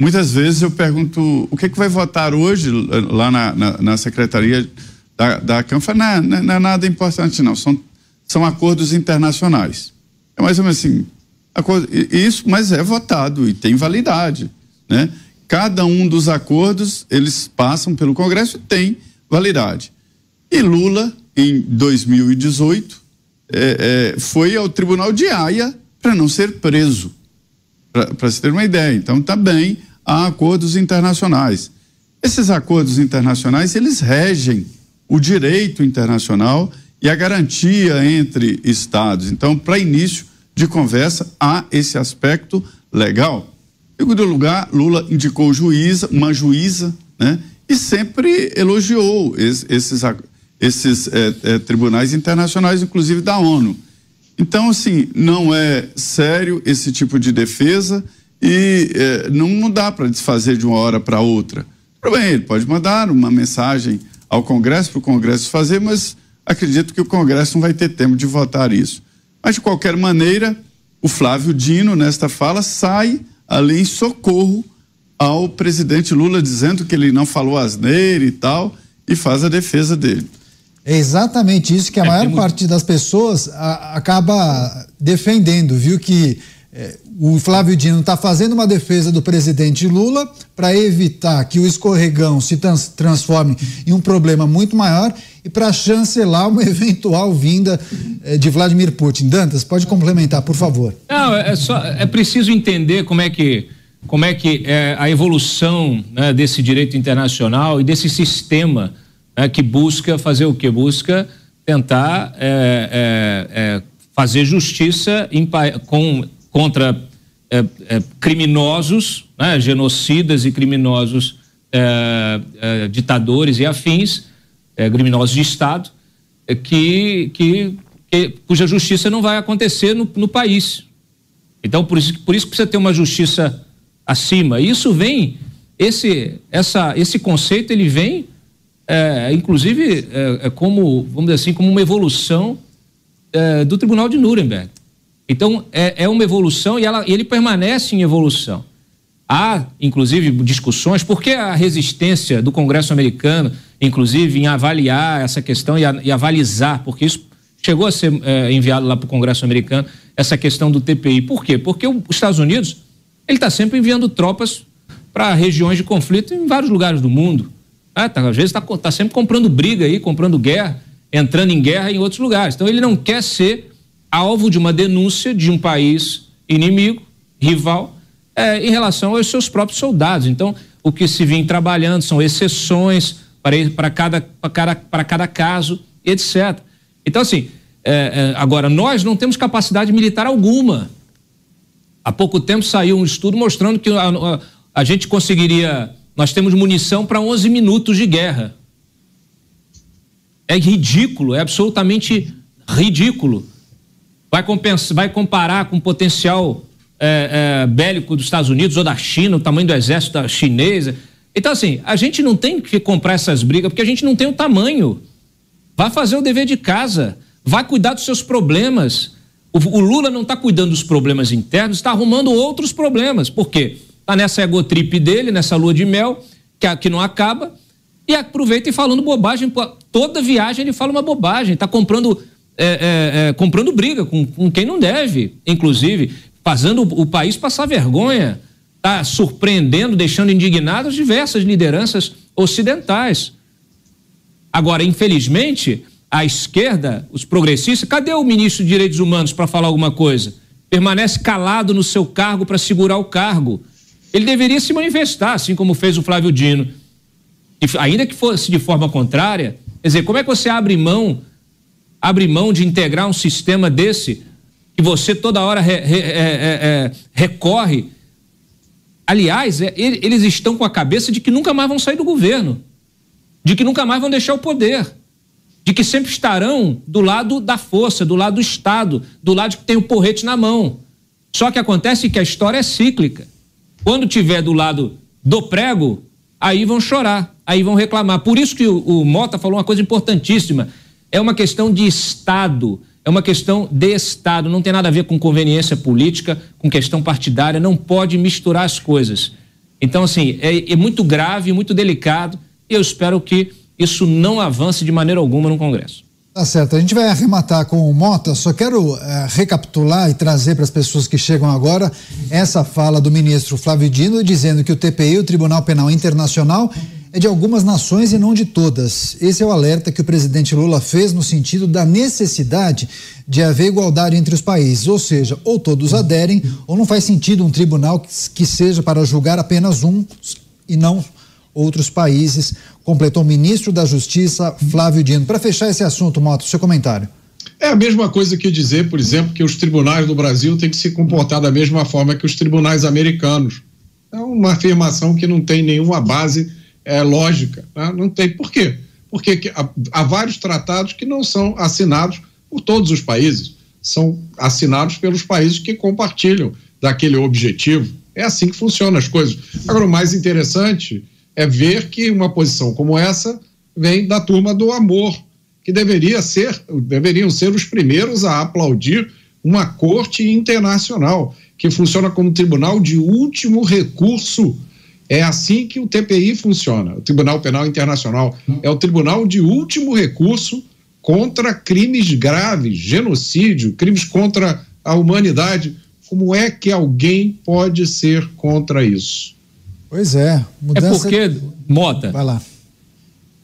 Muitas vezes eu pergunto o que, que vai votar hoje lá na, na, na Secretaria da, da. Não, não, não, é nada importante, não. São, são acordos internacionais. É mais ou menos assim. Acordo, isso, mas é votado e tem validade. Né? Cada um dos acordos, eles passam pelo Congresso e tem validade. E Lula, em 2018, é, é, foi ao Tribunal de Haia para não ser preso. Para se ter uma ideia. Então, também há acordos internacionais. Esses acordos internacionais, eles regem o direito internacional e a garantia entre estados. Então, para início de conversa, há esse aspecto legal. Em segundo lugar, Lula indicou juíza, uma juíza, né? E sempre elogiou esses, esses, esses é, é, tribunais internacionais, inclusive da ONU. Então, assim, não é sério esse tipo de defesa e é, não dá para desfazer de uma hora para outra. Tudo bem, ele pode mandar uma mensagem ao Congresso para o Congresso fazer, mas acredito que o Congresso não vai ter tempo de votar isso. Mas, de qualquer maneira, o Flávio Dino, nesta fala, sai ali em socorro ao presidente Lula, dizendo que ele não falou asneira e tal, e faz a defesa dele. É exatamente isso que a é, maior parte das pessoas a, acaba defendendo, viu? Que é, o Flávio Dino está fazendo uma defesa do presidente Lula para evitar que o escorregão se trans, transforme em um problema muito maior e para chancelar uma [LAUGHS] eventual vinda é, de Vladimir Putin. Dantas, pode complementar, por favor. Não, é, só, é preciso entender como é que como é que é a evolução né, desse direito internacional e desse sistema né, que busca fazer o que? Busca tentar é, é, é, fazer justiça em, com, contra é, é, criminosos, né, genocidas e criminosos ditadores e afins, criminosos de Estado, que, que, que, cuja justiça não vai acontecer no, no país. Então, por isso, por isso precisa ter uma justiça acima. Isso vem, esse, essa, esse conceito, ele vem é, inclusive é, é, como, vamos dizer assim, como uma evolução é, do Tribunal de Nuremberg. Então, é, é uma evolução e ela, ele permanece em evolução. Há, inclusive, discussões, porque a resistência do Congresso americano, inclusive, em avaliar essa questão e, a, e avalizar, porque isso chegou a ser é, enviado lá para o Congresso americano, essa questão do TPI. Por quê? Porque os Estados Unidos ele está sempre enviando tropas para regiões de conflito em vários lugares do mundo. Ah, tá, às vezes está tá sempre comprando briga aí, comprando guerra, entrando em guerra em outros lugares. Então ele não quer ser alvo de uma denúncia de um país inimigo, rival, é, em relação aos seus próprios soldados. Então, o que se vem trabalhando são exceções para, para, cada, para, cada, para cada caso, etc. Então, assim, é, é, agora, nós não temos capacidade militar alguma. Há pouco tempo saiu um estudo mostrando que a, a, a gente conseguiria nós temos munição para 11 minutos de guerra. É ridículo, é absolutamente ridículo. Vai, vai comparar com o potencial é, é, bélico dos Estados Unidos ou da China, o tamanho do exército da chinesa. Então, assim, a gente não tem que comprar essas brigas porque a gente não tem o tamanho. Vai fazer o dever de casa, vai cuidar dos seus problemas. O, o Lula não está cuidando dos problemas internos, está arrumando outros problemas. Por quê? Tá nessa egotrip dele, nessa lua de mel, que, que não acaba, e aproveita e falando bobagem. Toda viagem ele fala uma bobagem, está comprando, é, é, é, comprando briga com, com quem não deve, inclusive, fazendo o, o país passar vergonha, está surpreendendo, deixando indignadas diversas lideranças ocidentais. Agora, infelizmente, a esquerda, os progressistas, cadê o ministro de Direitos Humanos para falar alguma coisa? Permanece calado no seu cargo para segurar o cargo. Ele deveria se manifestar, assim como fez o Flávio Dino. E, ainda que fosse de forma contrária, quer dizer, como é que você abre mão, abre mão de integrar um sistema desse que você toda hora re, re, é, é, é, recorre? Aliás, é, eles estão com a cabeça de que nunca mais vão sair do governo, de que nunca mais vão deixar o poder de que sempre estarão do lado da força, do lado do Estado, do lado que tem o porrete na mão. Só que acontece que a história é cíclica. Quando tiver do lado do prego, aí vão chorar, aí vão reclamar. Por isso que o, o Mota falou uma coisa importantíssima. É uma questão de Estado, é uma questão de Estado, não tem nada a ver com conveniência política, com questão partidária, não pode misturar as coisas. Então, assim, é, é muito grave, muito delicado, e eu espero que isso não avance de maneira alguma no Congresso. Tá certo. A gente vai arrematar com o Mota. Só quero é, recapitular e trazer para as pessoas que chegam agora essa fala do ministro Flávio Dino dizendo que o TPI, o Tribunal Penal Internacional, é de algumas nações e não de todas. Esse é o alerta que o presidente Lula fez no sentido da necessidade de haver igualdade entre os países, ou seja, ou todos aderem, ou não faz sentido um tribunal que, seja para julgar apenas um e não outros países, completou o ministro da Justiça, Flávio Dino. Para fechar esse assunto, Moto, seu comentário. É a mesma coisa que dizer, por exemplo, que os tribunais do Brasil têm que se comportar da mesma forma que os tribunais americanos. É uma afirmação que não tem nenhuma base é, lógica. Né? Não tem. Por quê? Porque há, há vários tratados que não são assinados por todos os países, são assinados pelos países que compartilham daquele objetivo. É assim que funcionam as coisas. Agora, o mais interessante é ver que uma posição como essa vem da turma do amor, que deveria ser, deveriam ser os primeiros a aplaudir uma corte internacional que funciona como tribunal de último recurso. É assim que o TPI funciona, o Tribunal Penal Internacional é o tribunal de último recurso contra crimes graves, genocídio, crimes contra a humanidade. Como é que alguém pode ser contra isso? Pois é. Mudança... É porque, Mota. Vai lá.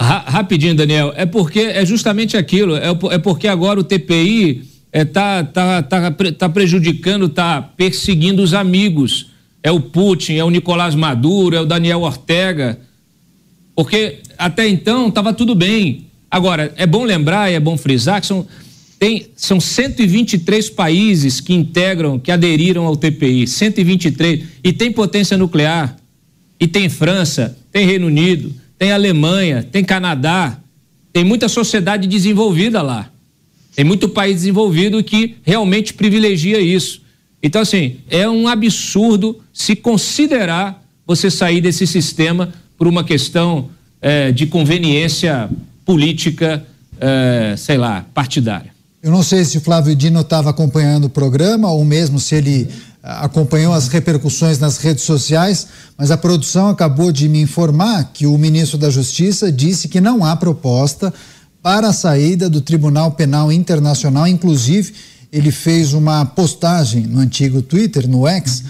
Ra rapidinho, Daniel. É porque é justamente aquilo. É, é porque agora o TPI é, tá, tá, tá, tá prejudicando, tá perseguindo os amigos. É o Putin, é o Nicolás Maduro, é o Daniel Ortega. Porque até então estava tudo bem. Agora, é bom lembrar e é bom frisar que são, tem, são 123 países que integram, que aderiram ao TPI. 123. E tem potência nuclear. E tem França, tem Reino Unido, tem Alemanha, tem Canadá, tem muita sociedade desenvolvida lá. Tem muito país desenvolvido que realmente privilegia isso. Então, assim, é um absurdo se considerar você sair desse sistema por uma questão é, de conveniência política, é, sei lá, partidária. Eu não sei se o Flávio Dino estava acompanhando o programa ou mesmo se ele acompanhou as repercussões nas redes sociais, mas a produção acabou de me informar que o ministro da Justiça disse que não há proposta para a saída do Tribunal Penal Internacional. Inclusive, ele fez uma postagem no antigo Twitter, no X,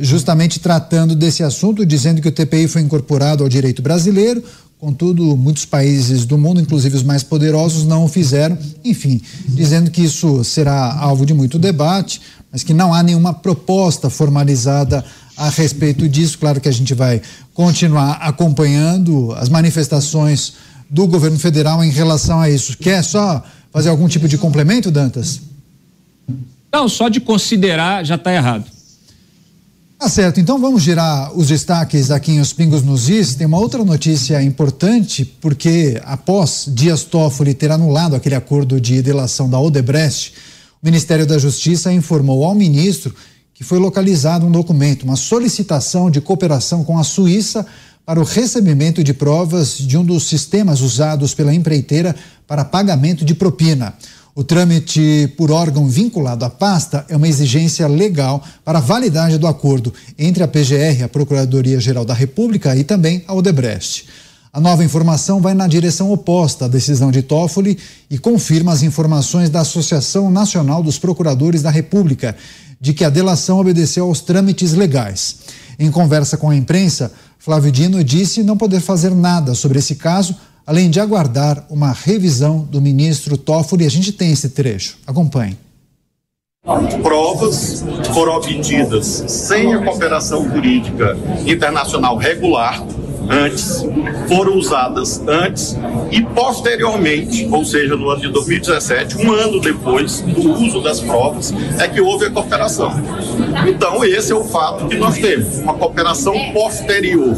justamente tratando desse assunto, dizendo que o TPI foi incorporado ao direito brasileiro. Contudo, muitos países do mundo, inclusive os mais poderosos, não o fizeram. Enfim, dizendo que isso será alvo de muito debate mas que não há nenhuma proposta formalizada a respeito disso. Claro que a gente vai continuar acompanhando as manifestações do governo federal em relação a isso. Quer só fazer algum tipo de complemento, Dantas? Não, só de considerar já está errado. Tá certo, então vamos girar os destaques aqui em Os Pingos nos Is. Tem uma outra notícia importante, porque após Dias Toffoli ter anulado aquele acordo de delação da Odebrecht, o Ministério da Justiça informou ao ministro que foi localizado um documento, uma solicitação de cooperação com a Suíça para o recebimento de provas de um dos sistemas usados pela empreiteira para pagamento de propina. O trâmite por órgão vinculado à pasta é uma exigência legal para a validade do acordo entre a PGR, a Procuradoria-Geral da República, e também a Odebrecht. A nova informação vai na direção oposta à decisão de Toffoli e confirma as informações da Associação Nacional dos Procuradores da República de que a delação obedeceu aos trâmites legais. Em conversa com a imprensa, Flávio Dino disse não poder fazer nada sobre esse caso, além de aguardar uma revisão do ministro Toffoli. A gente tem esse trecho. Acompanhe. Provas foram obtidas sem a cooperação jurídica internacional regular antes, foram usadas antes e posteriormente, ou seja, no ano de 2017, um ano depois do uso das provas, é que houve a cooperação. Então, esse é o fato que nós temos, uma cooperação posterior.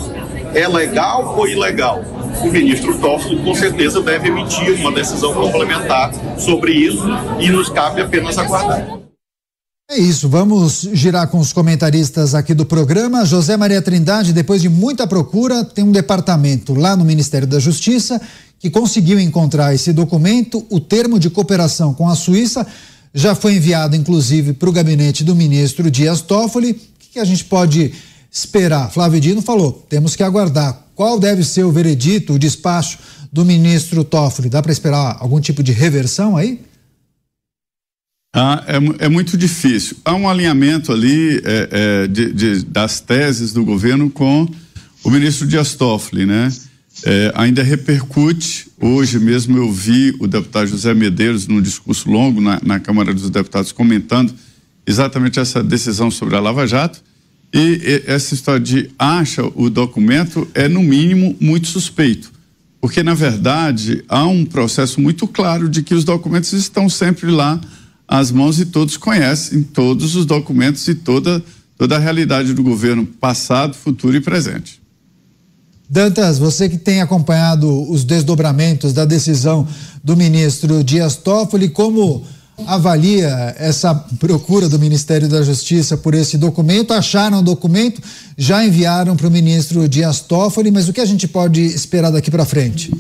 É legal ou ilegal? O ministro Toffoli, com certeza, deve emitir uma decisão complementar sobre isso e nos cabe apenas aguardar. É isso, vamos girar com os comentaristas aqui do programa. José Maria Trindade, depois de muita procura, tem um departamento lá no Ministério da Justiça que conseguiu encontrar esse documento, o termo de cooperação com a Suíça, já foi enviado inclusive para o gabinete do ministro Dias Toffoli. O que a gente pode esperar? Flávio Dino falou, temos que aguardar. Qual deve ser o veredito, o despacho do ministro Toffoli? Dá para esperar algum tipo de reversão aí? Ah, é, é, muito difícil. Há um alinhamento ali é, é, de, de, das teses do governo com o ministro Dias Toffoli, né? É, ainda repercute. Hoje mesmo eu vi o deputado José Medeiros num discurso longo na, na Câmara dos Deputados comentando exatamente essa decisão sobre a Lava Jato. E, e essa história de acha o documento é, no mínimo, muito suspeito. Porque, na verdade, há um processo muito claro de que os documentos estão sempre lá as mãos e todos conhecem todos os documentos e toda, toda a realidade do governo passado, futuro e presente. Dantas, você que tem acompanhado os desdobramentos da decisão do ministro Dias Toffoli, como avalia essa procura do Ministério da Justiça por esse documento? Acharam o documento, já enviaram para o ministro Dias Toffoli, mas o que a gente pode esperar daqui para frente?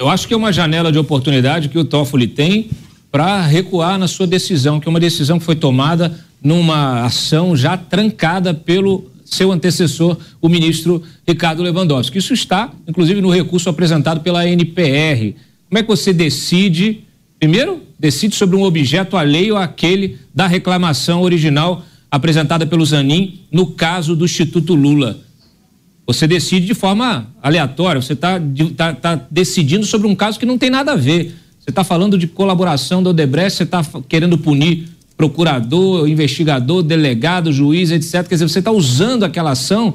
Eu acho que é uma janela de oportunidade que o Toffoli tem para recuar na sua decisão, que é uma decisão que foi tomada numa ação já trancada pelo seu antecessor, o ministro Ricardo Lewandowski. Isso está, inclusive, no recurso apresentado pela NPR. Como é que você decide? Primeiro, decide sobre um objeto alheio àquele da reclamação original apresentada pelo Zanin no caso do Instituto Lula. Você decide de forma aleatória, você está tá, tá decidindo sobre um caso que não tem nada a ver. Você está falando de colaboração do Odebrecht, você está querendo punir procurador, investigador, delegado, juiz, etc. Quer dizer, você está usando aquela ação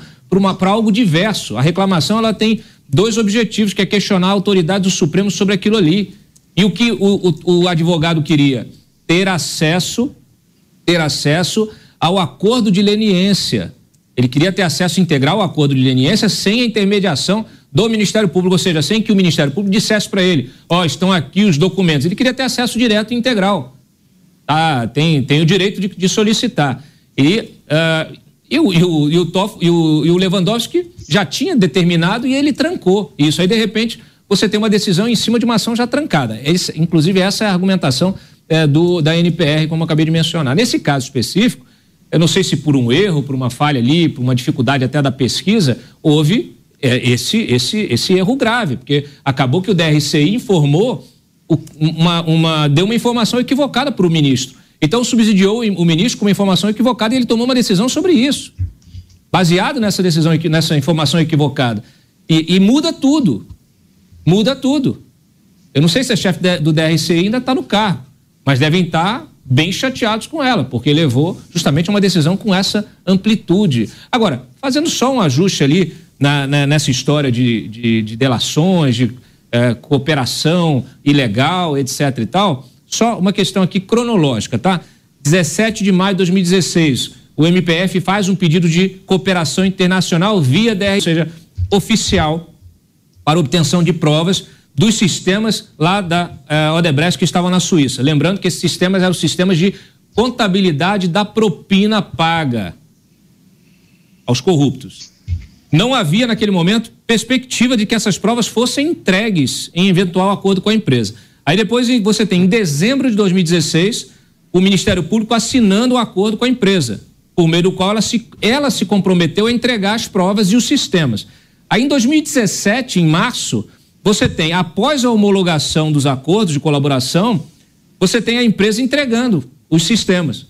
para algo diverso. A reclamação ela tem dois objetivos, que é questionar a autoridade do Supremo sobre aquilo ali. E o que o, o, o advogado queria? Ter acesso, ter acesso ao acordo de leniência ele queria ter acesso integral ao acordo de leniência sem a intermediação do Ministério Público, ou seja, sem que o Ministério Público dissesse para ele: ó, oh, estão aqui os documentos. Ele queria ter acesso direto e integral. Tá, tem, tem o direito de, de solicitar. E, uh, e, o, e, o, e, o Toff, e, o, e o Lewandowski já tinha determinado e ele trancou isso. Aí, de repente, você tem uma decisão em cima de uma ação já trancada. Esse, inclusive, essa é a argumentação é, do, da NPR, como eu acabei de mencionar. Nesse caso específico, eu não sei se por um erro, por uma falha ali, por uma dificuldade até da pesquisa, houve é, esse, esse, esse erro grave, porque acabou que o DRCI informou, uma, uma, deu uma informação equivocada para o ministro. Então subsidiou o ministro com uma informação equivocada e ele tomou uma decisão sobre isso, baseado nessa decisão, nessa informação equivocada. E, e muda tudo. Muda tudo. Eu não sei se a chefe do DRCI ainda está no carro, mas devem estar tá bem chateados com ela, porque levou justamente uma decisão com essa amplitude. Agora, fazendo só um ajuste ali na, na, nessa história de, de, de delações, de é, cooperação ilegal, etc e tal, só uma questão aqui cronológica, tá? 17 de maio de 2016, o MPF faz um pedido de cooperação internacional via DR, ou seja, oficial, para obtenção de provas dos sistemas lá da uh, Odebrecht que estavam na Suíça. Lembrando que esses sistemas eram sistemas de contabilidade da propina paga aos corruptos. não havia naquele momento perspectiva de que essas provas fossem entregues em eventual acordo com a empresa. Aí depois você tem, em dezembro de 2016, o Ministério Público assinando o um acordo com a empresa, por meio do qual ela se, ela se comprometeu a entregar as provas e os sistemas. Aí em 2017, em março, você tem, após a homologação dos acordos de colaboração, você tem a empresa entregando os sistemas.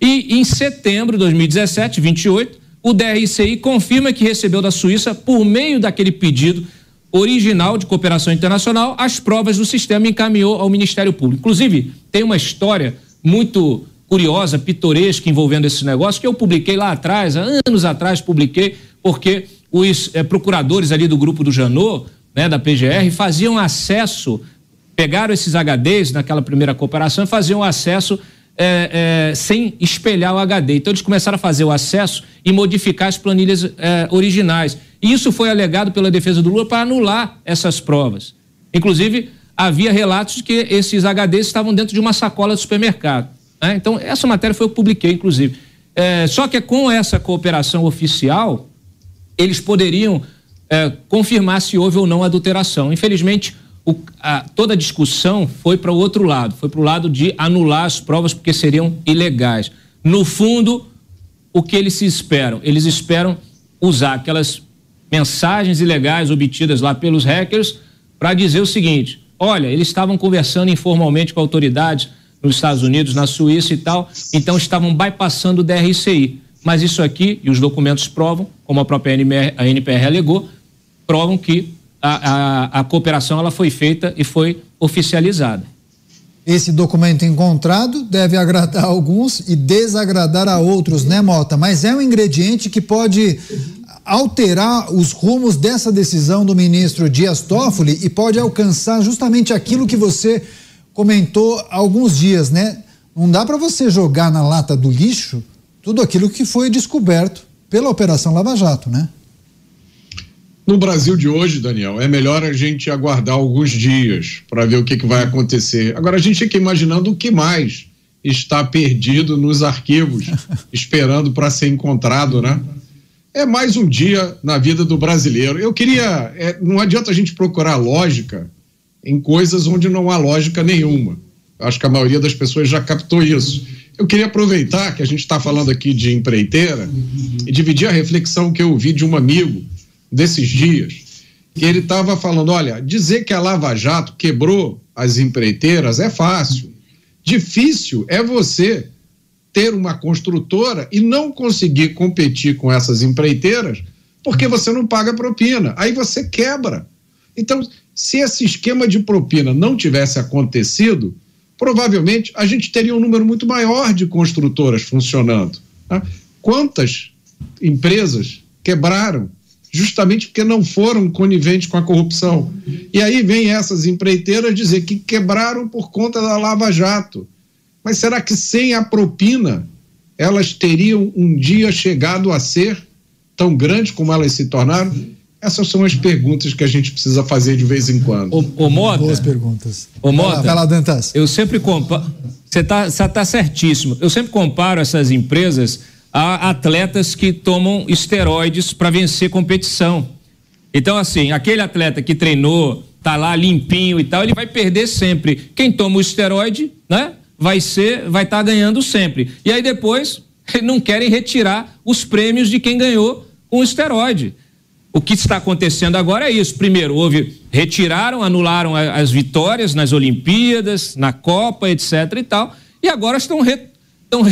E em setembro de 2017, 28, o DRCI confirma que recebeu da Suíça, por meio daquele pedido original de cooperação internacional, as provas do sistema e encaminhou ao Ministério Público. Inclusive, tem uma história muito curiosa, pitoresca envolvendo esse negócio que eu publiquei lá atrás, anos atrás publiquei, porque os é, procuradores ali do grupo do Janot, né, da PGR, faziam acesso, pegaram esses HDs naquela primeira cooperação e faziam acesso é, é, sem espelhar o HD. Então eles começaram a fazer o acesso e modificar as planilhas é, originais. E isso foi alegado pela defesa do Lula para anular essas provas. Inclusive, havia relatos de que esses HDs estavam dentro de uma sacola de supermercado. Né? Então, essa matéria foi eu que publiquei, inclusive. É, só que com essa cooperação oficial, eles poderiam é, confirmar se houve ou não adulteração. Infelizmente, o, a, toda a discussão foi para o outro lado, foi para o lado de anular as provas porque seriam ilegais. No fundo, o que eles se esperam? Eles esperam usar aquelas mensagens ilegais obtidas lá pelos hackers para dizer o seguinte: olha, eles estavam conversando informalmente com autoridades nos Estados Unidos, na Suíça e tal, então estavam bypassando o DRCI. Mas isso aqui, e os documentos provam, como a própria NPR, a NPR alegou, provam que a, a, a cooperação ela foi feita e foi oficializada. Esse documento encontrado deve agradar a alguns e desagradar a outros, né, Mota? Mas é um ingrediente que pode alterar os rumos dessa decisão do ministro Dias Toffoli e pode alcançar justamente aquilo que você comentou há alguns dias, né? Não dá para você jogar na lata do lixo tudo aquilo que foi descoberto pela Operação Lava Jato, né? No Brasil de hoje, Daniel, é melhor a gente aguardar alguns dias para ver o que, que vai acontecer. Agora, a gente fica imaginando o que mais está perdido nos arquivos, [LAUGHS] esperando para ser encontrado, né? É mais um dia na vida do brasileiro. Eu queria. É, não adianta a gente procurar lógica em coisas onde não há lógica nenhuma. Acho que a maioria das pessoas já captou isso. Eu queria aproveitar que a gente está falando aqui de empreiteira e dividir a reflexão que eu ouvi de um amigo desses dias, que ele estava falando: olha, dizer que a Lava Jato quebrou as empreiteiras é fácil. Difícil é você ter uma construtora e não conseguir competir com essas empreiteiras porque você não paga propina. Aí você quebra. Então, se esse esquema de propina não tivesse acontecido, provavelmente a gente teria um número muito maior de construtoras funcionando. Tá? Quantas empresas quebraram justamente porque não foram coniventes com a corrupção. E aí vem essas empreiteiras dizer que quebraram por conta da Lava Jato. Mas será que sem a propina elas teriam um dia chegado a ser tão grandes como elas se tornaram? Essas são as perguntas que a gente precisa fazer de vez em quando. O, o Mota, Boas perguntas. O Mota, vai lá, Dantas. Eu sempre comparo. Você está tá certíssimo. Eu sempre comparo essas empresas a atletas que tomam esteroides para vencer competição. Então, assim, aquele atleta que treinou, tá lá limpinho e tal, ele vai perder sempre. Quem toma o esteroide, né? Vai ser, vai estar tá ganhando sempre. E aí depois [LAUGHS] não querem retirar os prêmios de quem ganhou com o esteroide. O que está acontecendo agora é isso. Primeiro, houve retiraram, anularam as vitórias nas Olimpíadas, na Copa, etc. e tal. E agora estão re, estão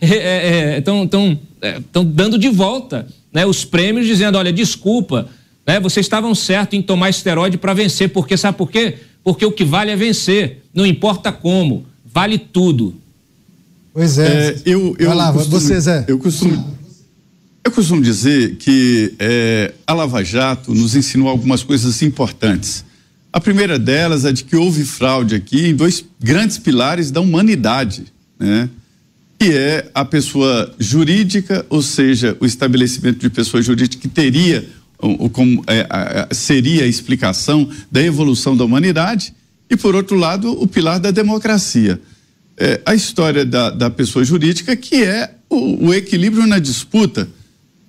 é, é, tão, tão, é, tão dando de volta né, os prêmios, dizendo: olha, desculpa, né, vocês estavam certos em tomar esteroide para vencer, porque sabe por quê? Porque o que vale é vencer, não importa como, vale tudo. Pois é. é eu, eu Vai lá, costumo, você, Zé. Eu costumo, eu costumo dizer que é, a Lava Jato nos ensinou algumas coisas importantes. A primeira delas é de que houve fraude aqui em dois grandes pilares da humanidade, né? Que é a pessoa jurídica, ou seja, o estabelecimento de pessoa jurídica que teria, como é, seria a explicação da evolução da humanidade, e por outro lado, o pilar da democracia. É, a história da, da pessoa jurídica, que é o, o equilíbrio na disputa.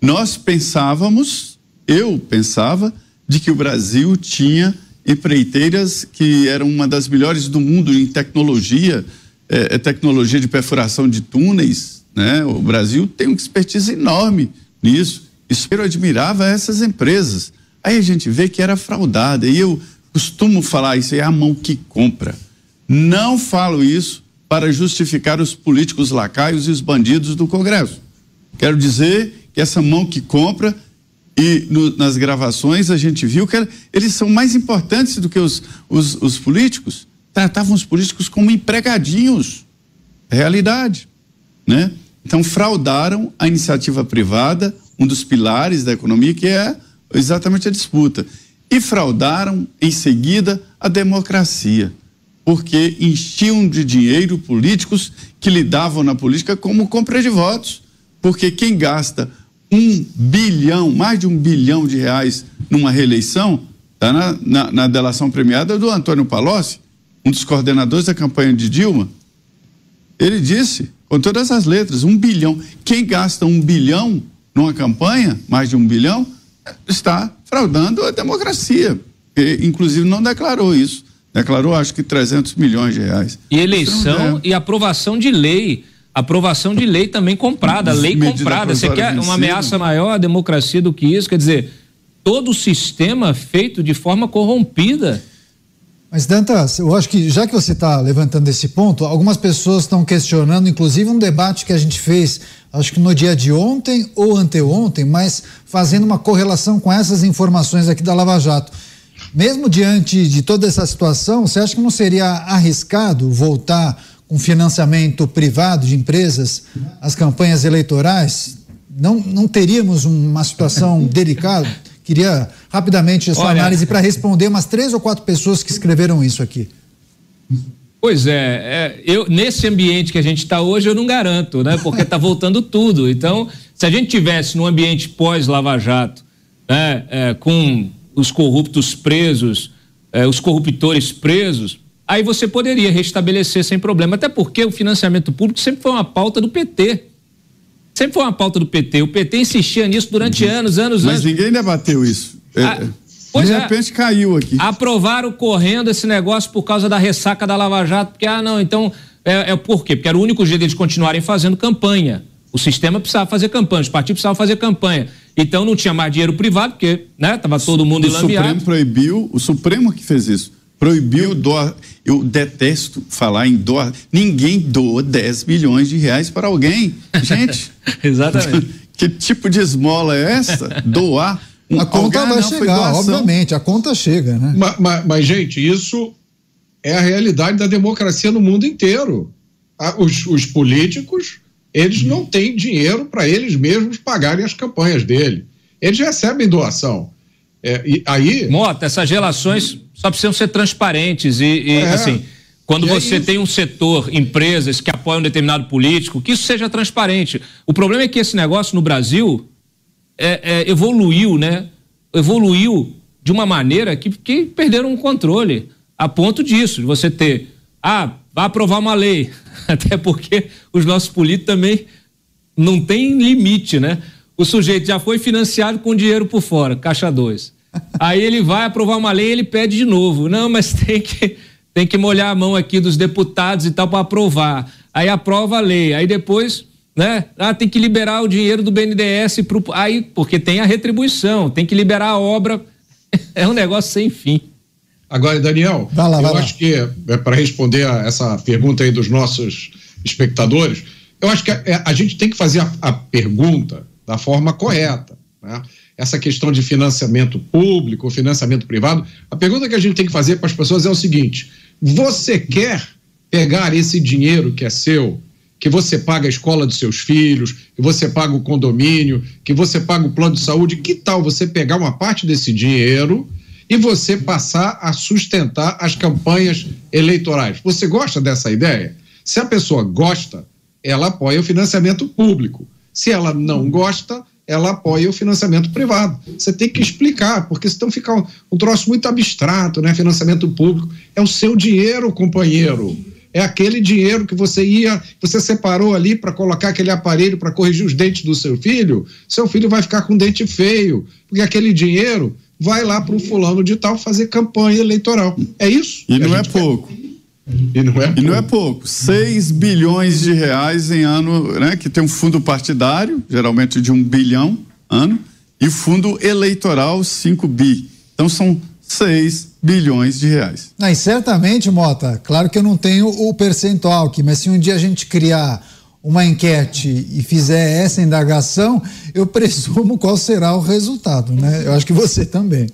Nós pensávamos eu pensava de que o Brasil tinha empreiteiras que eram uma das melhores do mundo em tecnologia, é, é, tecnologia de perfuração de túneis, né? O Brasil tem uma expertise enorme nisso. Isso eu admirava essas empresas. Aí a gente vê que era fraudada. E eu costumo falar isso é a mão que compra. Não falo isso para justificar os políticos lacaios e os bandidos do Congresso. Quero dizer que essa mão que compra e no, nas gravações a gente viu que eles são mais importantes do que os, os, os políticos. Tratavam os políticos como empregadinhos. Realidade. Né? Então, fraudaram a iniciativa privada, um dos pilares da economia, que é exatamente a disputa. E fraudaram, em seguida, a democracia, porque enchiam de dinheiro políticos que lidavam na política como compra de votos. Porque quem gasta um bilhão, mais de um bilhão de reais numa reeleição, está na, na, na, delação premiada do Antônio Palocci, um dos coordenadores da campanha de Dilma. Ele disse, com todas as letras, um bilhão. Quem gasta um bilhão numa campanha, mais de um bilhão, está fraudando a democracia. E, inclusive não declarou isso. Declarou, acho que 300 milhões de reais. E eleição e aprovação de lei aprovação de lei também comprada, lei comprada. Você quer uma ameaça maior à democracia do que isso? Quer dizer, todo o sistema feito de forma corrompida. Mas, Dantas, eu acho que já que você está levantando esse ponto, algumas pessoas estão questionando, inclusive um debate que a gente fez, acho que no dia de ontem ou anteontem, mas fazendo uma correlação com essas informações aqui da Lava Jato. Mesmo diante de toda essa situação, você acha que não seria arriscado voltar com financiamento privado de empresas as campanhas eleitorais, não, não teríamos uma situação [LAUGHS] delicada? Queria rapidamente a sua Olha, análise para responder umas três ou quatro pessoas que escreveram isso aqui. Pois é, é eu, nesse ambiente que a gente está hoje, eu não garanto, né? Porque está voltando [LAUGHS] tudo. Então, se a gente tivesse num ambiente pós-Lava Jato, né, é, com os corruptos presos, é, os corruptores presos, aí você poderia restabelecer sem problema. Até porque o financiamento público sempre foi uma pauta do PT. Sempre foi uma pauta do PT. O PT insistia nisso durante uhum. anos, anos, Mas anos. Mas ninguém debateu isso. É, ah, de é. repente é, caiu aqui. Aprovaram correndo esse negócio por causa da ressaca da Lava Jato, porque, ah, não, então. É, é por quê? Porque era o único jeito deles continuarem fazendo campanha. O sistema precisava fazer campanha, os partidos precisavam fazer campanha. Então não tinha mais dinheiro privado, porque né, tava todo mundo o. O Supremo proibiu, o Supremo que fez isso proibiu doar. Eu detesto falar em doar. Ninguém doa 10 milhões de reais para alguém. Gente. [LAUGHS] Exatamente. [LAUGHS] Que tipo de esmola é essa? Doar. Um, a conta vai não, chegar, obviamente, a conta chega, né? Mas, mas, mas, gente, isso é a realidade da democracia no mundo inteiro. Os, os políticos, eles não têm dinheiro para eles mesmos pagarem as campanhas dele. Eles recebem doação. É, e aí. Mota, essas relações só precisam ser transparentes e, e é. assim. Quando e você é tem um setor, empresas que apoiam um determinado político, que isso seja transparente. O problema é que esse negócio no Brasil é, é, evoluiu, né? Evoluiu de uma maneira que, que perderam o controle. A ponto disso, de você ter. Ah, vai aprovar uma lei. [LAUGHS] Até porque os nossos políticos também não tem limite, né? O sujeito já foi financiado com dinheiro por fora, caixa 2. Aí ele vai aprovar uma lei, ele pede de novo. Não, mas tem que tem que molhar a mão aqui dos deputados e tal para aprovar. Aí aprova a lei. Aí depois, né? Ah, tem que liberar o dinheiro do BNDES pro aí porque tem a retribuição, tem que liberar a obra. [LAUGHS] É um negócio sem fim. Agora, Daniel, lá, eu acho lá. que é para responder a essa pergunta aí dos nossos espectadores, eu acho que a, é, a gente tem que fazer a, a pergunta da forma correta, né? Essa questão de financiamento público, financiamento privado, a pergunta que a gente tem que fazer para as pessoas é o seguinte: você quer pegar esse dinheiro que é seu, que você paga a escola dos seus filhos, que você paga o condomínio, que você paga o plano de saúde, que tal você pegar uma parte desse dinheiro e você passar a sustentar as campanhas eleitorais? Você gosta dessa ideia? Se a pessoa gosta, ela apoia o financiamento público. Se ela não gosta, ela apoia o financiamento privado. Você tem que explicar, porque senão fica um, um troço muito abstrato, né? Financiamento público. É o seu dinheiro, companheiro. É aquele dinheiro que você ia, você separou ali para colocar aquele aparelho para corrigir os dentes do seu filho. Seu filho vai ficar com dente feio, porque aquele dinheiro vai lá para o fulano de tal fazer campanha eleitoral. É isso? E não é pouco. Quer. E não é, e não é pouco. 6 bilhões de reais em ano, né? Que tem um fundo partidário, geralmente de um bilhão ano, e fundo eleitoral 5 bi. Então são 6 bilhões de reais. Não, e certamente, Mota, claro que eu não tenho o percentual aqui, mas se um dia a gente criar uma enquete e fizer essa indagação, eu [LAUGHS] presumo qual será o resultado, né? Eu acho que você também.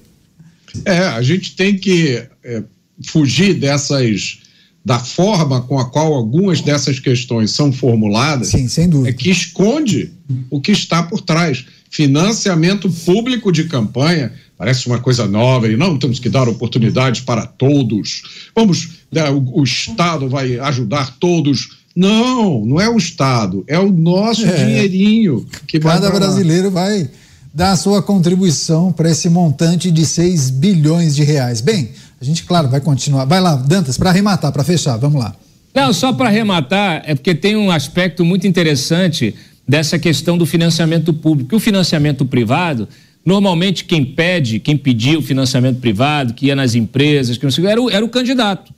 É, a gente tem que é, fugir dessas da forma com a qual algumas dessas questões são formuladas, Sim, é que esconde o que está por trás. Financiamento público de campanha parece uma coisa nova e não temos que dar oportunidades para todos. Vamos, né, o, o, Estado vai ajudar todos. Não, não é o Estado, é o nosso é. dinheirinho que Cada brasileiro vai dar a sua contribuição para esse montante de 6 bilhões de reais. Bem, a gente, claro, vai continuar. Vai lá, Dantas, para arrematar, para fechar, vamos lá. Não, só para arrematar, é porque tem um aspecto muito interessante dessa questão do financiamento público. O financiamento privado, normalmente quem pede, quem pediu o financiamento privado, que ia nas empresas, que não sei, era o, era o candidato.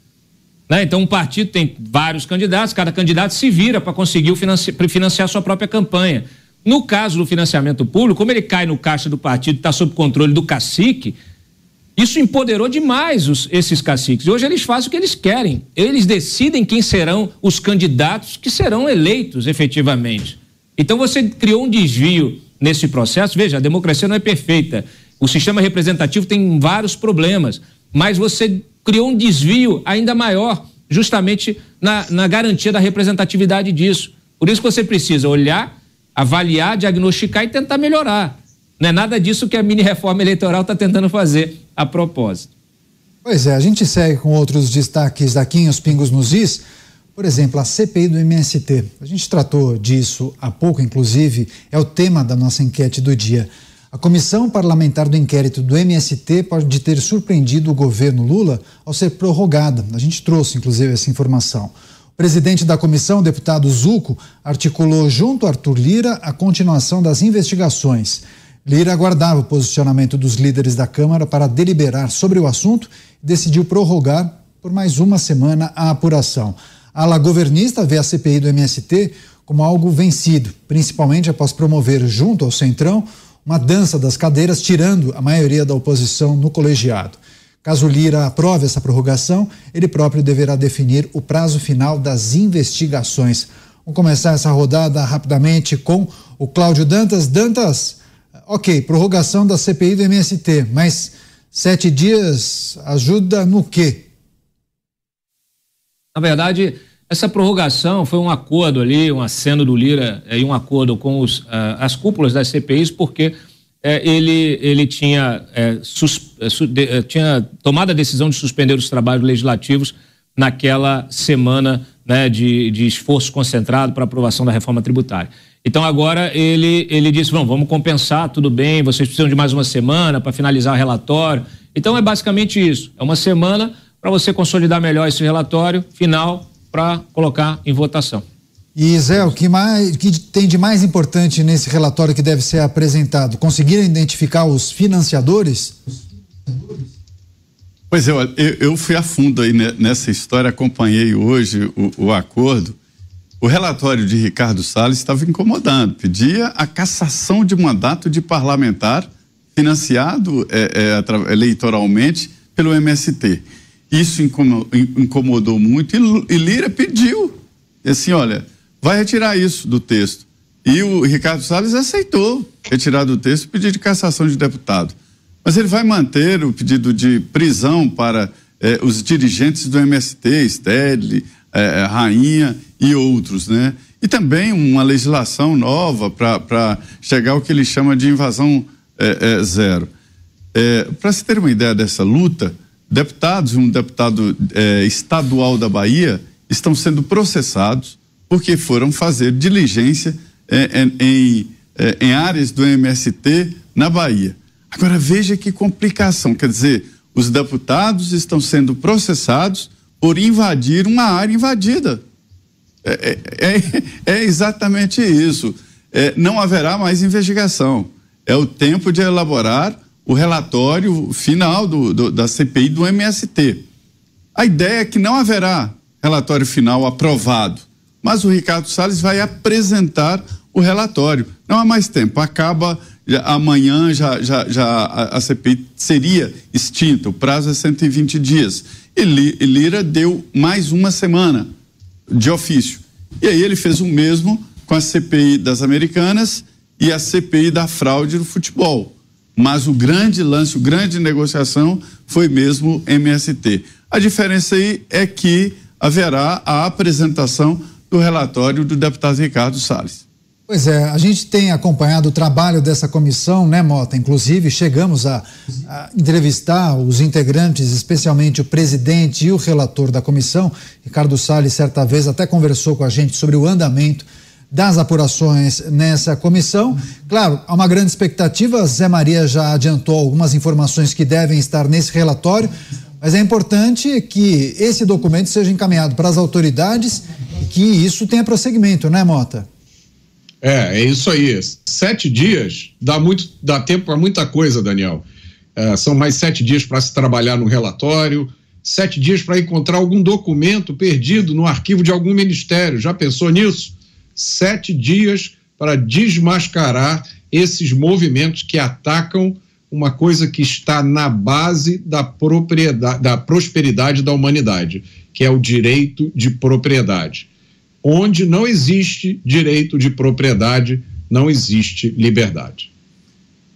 Né? Então, um partido tem vários candidatos, cada candidato se vira para conseguir financiar, financiar sua própria campanha. No caso do financiamento público, como ele cai no caixa do partido, está sob controle do cacique, isso empoderou demais os, esses caciques. Hoje eles fazem o que eles querem. Eles decidem quem serão os candidatos que serão eleitos efetivamente. Então você criou um desvio nesse processo. Veja, a democracia não é perfeita. O sistema representativo tem vários problemas, mas você criou um desvio ainda maior, justamente na, na garantia da representatividade disso. Por isso que você precisa olhar, avaliar, diagnosticar e tentar melhorar. Não é nada disso que a mini reforma eleitoral está tentando fazer a propósito. Pois é, a gente segue com outros destaques daqui em Os Pingos nos Is. Por exemplo, a CPI do MST. A gente tratou disso há pouco, inclusive, é o tema da nossa enquete do dia. A comissão parlamentar do inquérito do MST pode ter surpreendido o governo Lula ao ser prorrogada. A gente trouxe, inclusive, essa informação. O presidente da comissão, deputado Zuco, articulou junto a Arthur Lira a continuação das investigações. Lira aguardava o posicionamento dos líderes da Câmara para deliberar sobre o assunto e decidiu prorrogar por mais uma semana a apuração. A ala governista vê a CPI do MST como algo vencido, principalmente após promover, junto ao Centrão, uma dança das cadeiras, tirando a maioria da oposição no colegiado. Caso Lira aprove essa prorrogação, ele próprio deverá definir o prazo final das investigações. Vamos começar essa rodada rapidamente com o Cláudio Dantas. Dantas, ok, prorrogação da CPI do MST, mas sete dias ajuda no quê? Na verdade, essa prorrogação foi um acordo ali, um aceno do Lira eh, e um acordo com os, uh, as cúpulas das CPIs, porque eh, ele, ele tinha, sus, de, tinha tomado a decisão de suspender os trabalhos legislativos naquela semana né, de, de esforço concentrado para aprovação da reforma tributária. Então agora ele, ele disse: vamos, vamos compensar, tudo bem, vocês precisam de mais uma semana para finalizar o relatório. Então é basicamente isso: é uma semana para você consolidar melhor esse relatório final para colocar em votação. E Zé, o que, mais, que tem de mais importante nesse relatório que deve ser apresentado? Conseguiram identificar os financiadores? Pois é, eu, eu fui a fundo aí nessa história, acompanhei hoje o, o acordo. O relatório de Ricardo Salles estava incomodando, pedia a cassação de mandato de parlamentar financiado é, é, eleitoralmente pelo MST. Isso incomodou muito e, Lira pediu, assim, olha, vai retirar isso do texto. E o Ricardo Salles aceitou retirar do texto o pedido de cassação de deputado. Mas ele vai manter o pedido de prisão para eh, os dirigentes do MST, Stedley, eh, eh, Rainha e outros, né? E também uma legislação nova para chegar ao que ele chama de invasão zero. para se ter uma ideia dessa luta, deputados, um deputado estadual da Bahia, estão sendo processados porque foram fazer diligência em, em áreas do MST na Bahia. Agora veja que complicação, quer dizer, os deputados estão sendo processados por invadir uma área invadida. É, é, é, é exatamente isso. É, não haverá mais investigação. É o tempo de elaborar o relatório final do, do, da CPI do MST. A ideia é que não haverá relatório final aprovado, mas o Ricardo Salles vai apresentar o relatório. Não há mais tempo, acaba já, amanhã já, já, já a, a, CPI seria extinta, o prazo é 120 dias. E Lira deu mais uma semana de ofício. E aí ele fez o mesmo com a CPI das Americanas e a CPI da fraude no futebol. Mas o grande lance, o grande negociação foi mesmo MST. A diferença aí é que haverá a apresentação do relatório do deputado Ricardo Salles. Pois é, a gente tem acompanhado o trabalho dessa comissão, né, Mota? Inclusive, chegamos a, a, entrevistar os integrantes, especialmente o presidente e o relator da comissão. Ricardo Salles, certa vez, até conversou com a gente sobre o andamento das apurações nessa comissão. Claro, há uma grande expectativa. Zé Maria já adiantou algumas informações que devem estar nesse relatório, mas é importante que esse documento seja encaminhado para as autoridades e que isso tenha prosseguimento, né, Mota? É, é isso aí. Sete dias dá muito, dá tempo para muita coisa, Daniel. É, são mais sete dias para se trabalhar no relatório, sete dias para encontrar algum documento perdido no arquivo de algum ministério. Já pensou nisso? Sete dias para desmascarar esses movimentos que atacam uma coisa que está na base da propriedade, da prosperidade da humanidade, que é o direito de propriedade. Onde não existe direito de propriedade, não existe liberdade.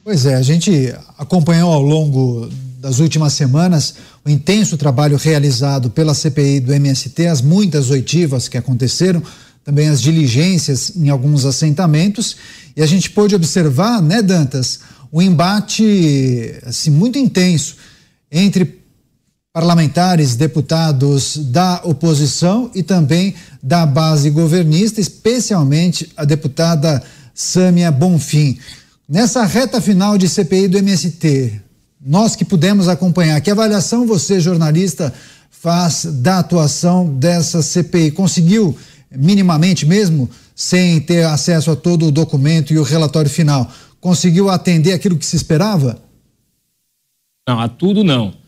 Pois é, a gente acompanhou ao longo das últimas semanas o intenso trabalho realizado pela CPI do MST, as muitas oitivas que aconteceram, também as diligências em alguns assentamentos, e a gente pôde observar, né, Dantas, um embate assim, muito intenso entre parlamentares, deputados da oposição e também da base governista, especialmente a deputada Sâmia Bonfim. Nessa reta final de CPI do MST, nós que pudemos acompanhar, que avaliação você, jornalista, faz da atuação dessa CPI? Conseguiu minimamente mesmo, sem ter acesso a todo o documento e o relatório final, conseguiu atender aquilo que se esperava? Não, a tudo não.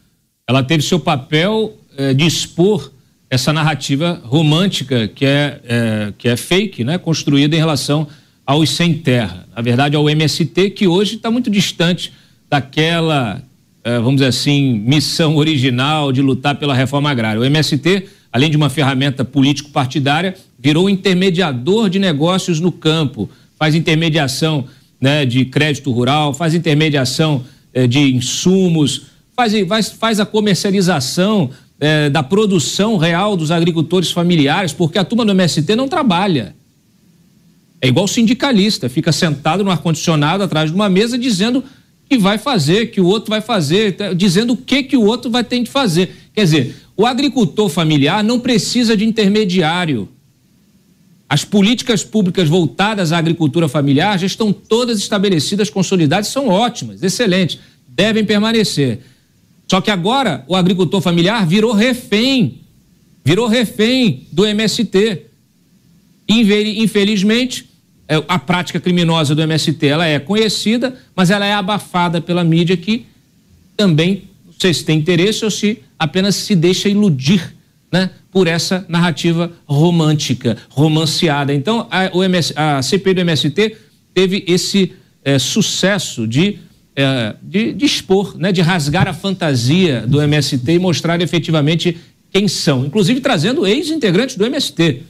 Ela teve seu papel é, de expor essa narrativa romântica que é, é, que é fake, né, construída em relação aos sem terra. Na verdade, ao MST, que hoje está muito distante daquela, é, vamos dizer assim, missão original de lutar pela reforma agrária. O MST, além de uma ferramenta político-partidária, virou intermediador de negócios no campo, faz intermediação né, de crédito rural, faz intermediação de insumos, faz, faz, faz a comercialização eh, da produção real dos agricultores familiares, porque a turma do MST não trabalha. É igual sindicalista, fica sentado no ar-condicionado atrás de uma mesa dizendo que vai fazer, que o outro vai fazer, tá, dizendo o que, que o outro vai ter de fazer. Quer dizer, o agricultor familiar não precisa de intermediário. As políticas públicas voltadas à agricultura familiar já estão todas estabelecidas, consolidadas, são ótimas, excelentes, devem permanecer. Só que agora o agricultor familiar virou refém, virou refém do MST. Infelizmente, é, a prática criminosa do MST ela é conhecida, mas ela é abafada pela mídia que também, não sei se tem interesse ou se apenas se deixa iludir né, por essa narrativa romântica, romanceada. Então, a, o MS, a CPI do MST teve esse é, sucesso de, é, de, de, expor, né, de rasgar a fantasia do MST e mostrar efetivamente quem são, inclusive trazendo ex-integrantes do MST,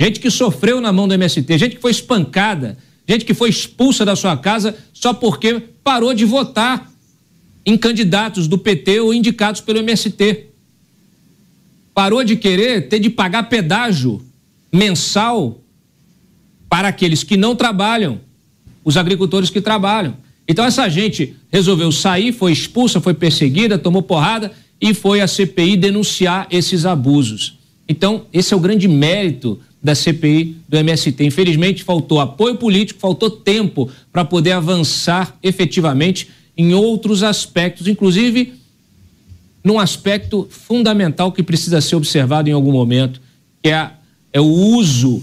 gente que sofreu na mão do MST, gente que foi espancada, gente que foi expulsa da sua casa só porque parou de votar em candidatos do PT ou indicados pelo MST parou de querer ter de pagar pedágio mensal para aqueles que não trabalham, os agricultores que trabalham. Então essa gente resolveu sair, foi expulsa, foi perseguida, tomou porrada e foi à CPI denunciar esses abusos. Então, esse é o grande mérito da CPI do MST. Infelizmente, faltou apoio político, faltou tempo para poder avançar efetivamente em outros aspectos, inclusive num aspecto fundamental que precisa ser observado em algum momento, que é, é o uso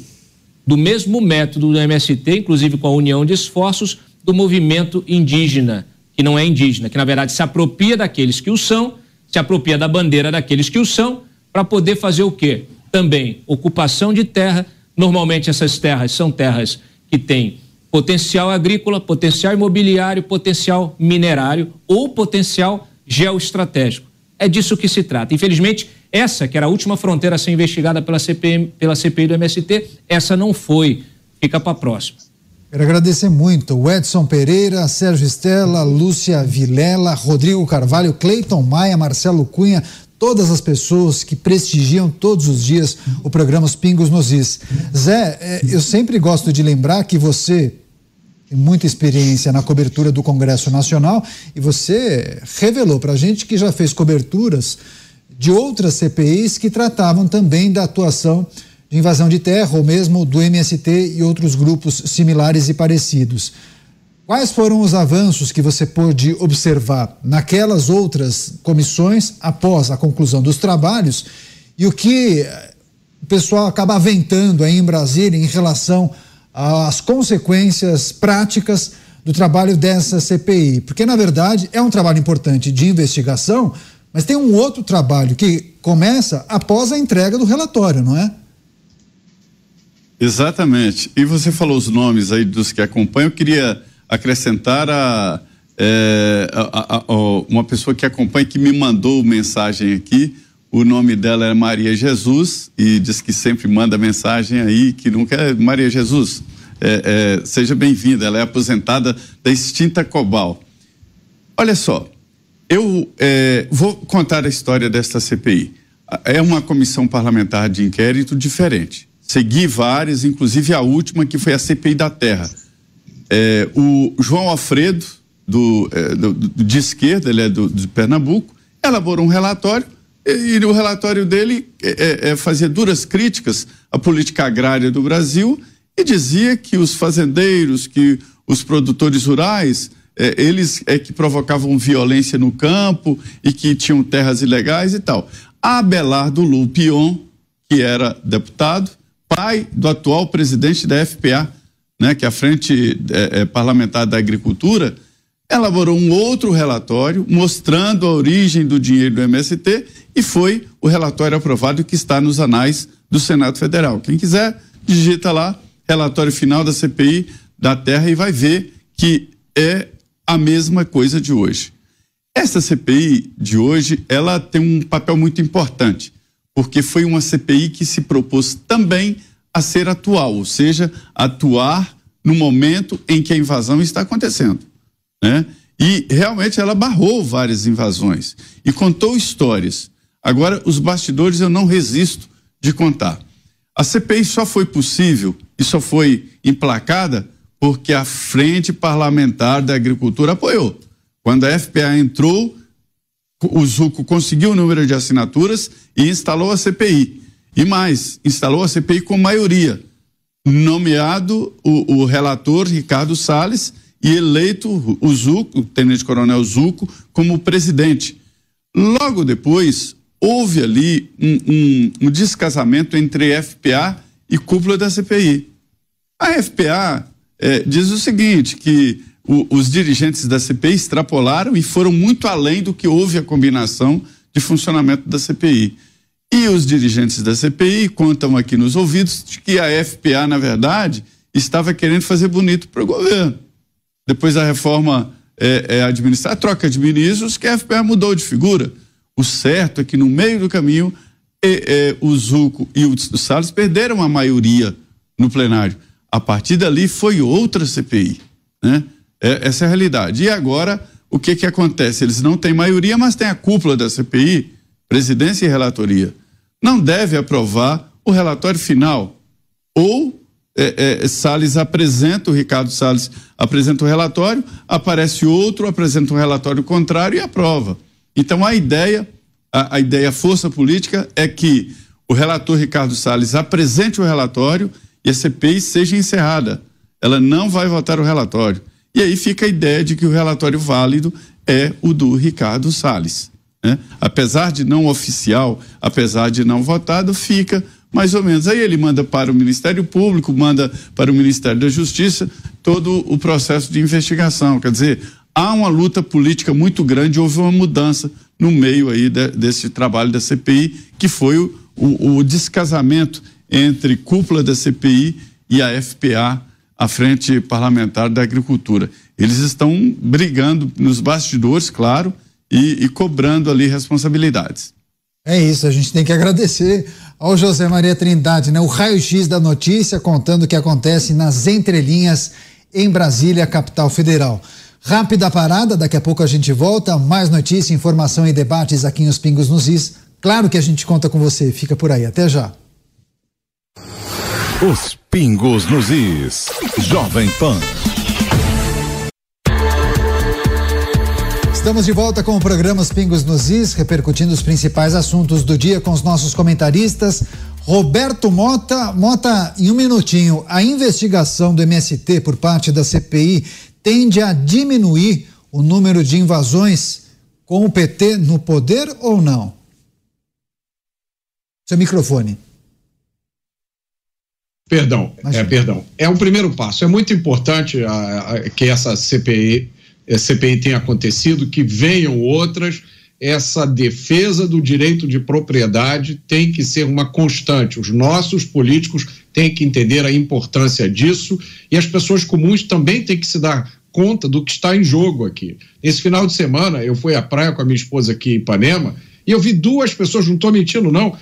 do mesmo método do MST, inclusive com a união de esforços, do movimento indígena, que não é indígena, que na verdade se apropria daqueles que o são, se apropria da bandeira daqueles que o são, para poder fazer o quê? Também ocupação de terra. Normalmente essas terras são terras que têm potencial agrícola, potencial imobiliário, potencial minerário ou potencial geoestratégico. É disso que se trata. Infelizmente, essa, que era a última fronteira a ser investigada pela, CPI, pela CPI do MST, essa não foi. Fica para a próxima. Quero agradecer muito o Edson Pereira, Sérgio Estela, Lúcia Vilela, Rodrigo Carvalho, Cleiton Maia, Marcelo Cunha, todas as pessoas que prestigiam todos os dias o programa Os Pingos nos Is. Zé, é, eu sempre gosto de lembrar que você tem muita experiência na cobertura do Congresso Nacional e você revelou para a gente que já fez coberturas de outras CPIs que tratavam também da atuação de invasão de terra ou mesmo do MST e outros grupos similares e parecidos. Quais foram os avanços que você pôde observar naquelas outras comissões após a conclusão dos trabalhos e o que o pessoal acaba aventando aí em Brasília em relação às consequências práticas do trabalho dessa CPI? Porque, na verdade, é um trabalho importante de investigação, mas tem um outro trabalho que começa após a entrega do relatório, não é? Exatamente. E você falou os nomes aí dos que acompanham. Eu queria acrescentar a, é, a, a, a, uma pessoa que acompanha, que me mandou mensagem aqui. O nome dela é Maria Jesus e diz que sempre manda mensagem aí, que nunca é Maria Jesus. É, é, seja bem-vinda, ela é aposentada da extinta Cobal. Olha só, eu é, vou contar a história desta CPI. É uma comissão parlamentar de inquérito diferente segui várias, inclusive a última, que foi a CPI da Terra. É, o João Alfredo, do, é, do, de esquerda, ele é do, de Pernambuco, elaborou um relatório e, e o relatório dele é, é, é, fazia duras críticas à política agrária do Brasil e dizia que os fazendeiros, que os produtores rurais, é, eles é que provocavam violência no campo e que tinham terras ilegais e tal. Abelardo Lupion, que era deputado, pai do atual presidente da FPA, né, que é a Frente é, é, Parlamentar da Agricultura, elaborou um outro relatório mostrando a origem do dinheiro do MST e foi o relatório aprovado que está nos anais do Senado Federal. Quem quiser, digita lá, relatório final da CPI da Terra e vai ver que é a mesma coisa de hoje. Essa CPI de hoje, ela tem um papel muito importante porque foi uma CPI que se propôs também a ser atual, ou seja, atuar no momento em que a invasão está acontecendo, né? E realmente ela barrou várias invasões e contou histórias. Agora, os bastidores eu não resisto de contar. A CPI só foi possível e só foi emplacada porque a Frente Parlamentar da Agricultura apoiou. Quando a FPA entrou, o Zuco conseguiu o número de assinaturas e instalou a CPI. E mais, instalou a CPI com maioria, nomeado o, o relator Ricardo Salles e eleito o Zuco, tenente-coronel Zuco, como presidente. Logo depois, houve ali um, um, um descasamento entre FPA e cúpula da CPI. A FPA eh, diz o seguinte, que o, os dirigentes da CPI extrapolaram e foram muito além do que houve a combinação de funcionamento da CPI. E os dirigentes da CPI contam aqui nos ouvidos de que a FPA, na verdade, estava querendo fazer bonito para o governo. Depois da reforma é, é, administrativa, a troca de ministros, que a FPA mudou de figura. O certo é que no meio do caminho é, é, o Zuco e o, o Salles perderam a maioria no plenário. A partir dali foi outra CPI, né? É, essa é a realidade. E agora, o que que acontece? Eles não têm maioria, mas tem a cúpula da CPI, presidência e relatoria. Não deve aprovar o relatório final. Ou é, é, Salles apresenta, o Ricardo Salles apresenta o relatório, aparece outro, apresenta um relatório contrário e aprova. Então a ideia, a, a ideia, a força política é que o relator Ricardo Salles apresente o relatório e a CPI seja encerrada. Ela não vai votar o relatório. E aí fica a ideia de que o relatório válido é o do Ricardo Salles. Né? Apesar de não oficial, apesar de não votado, fica mais ou menos. Aí ele manda para o Ministério Público, manda para o Ministério da Justiça todo o processo de investigação. Quer dizer, há uma luta política muito grande, houve uma mudança no meio aí de, desse trabalho da CPI, que foi o, o, o descasamento entre cúpula da CPI e a FPA, a Frente Parlamentar da Agricultura. Eles estão brigando nos bastidores, claro, e, e cobrando ali responsabilidades. É isso, a gente tem que agradecer ao José Maria Trindade, né? O raio-x da notícia contando o que acontece nas entrelinhas em Brasília, capital federal. Rápida parada, daqui a pouco a gente volta. Mais notícia, informação e debates aqui nos Pingos nos Is. Claro que a gente conta com você. Fica por aí. Até já. Os Pingos nos Is. Jovem Pan. Estamos de volta com o programa Os Pingos nos Is, repercutindo os principais assuntos do dia com os nossos comentaristas. Roberto Mota, Mota, em um minutinho, a investigação do MST por parte da CPI tende a diminuir o número de invasões com o PT no poder ou não? Seu microfone. Perdão, é, perdão. É um primeiro passo. É muito importante a, a, que essa CPI, a CPI tenha acontecido, que venham outras. Essa defesa do direito de propriedade tem que ser uma constante. Os nossos políticos têm que entender a importância disso e as pessoas comuns também têm que se dar conta do que está em jogo aqui. Esse final de semana eu fui à praia com a minha esposa aqui em Ipanema e eu vi duas pessoas, não estou mentindo não,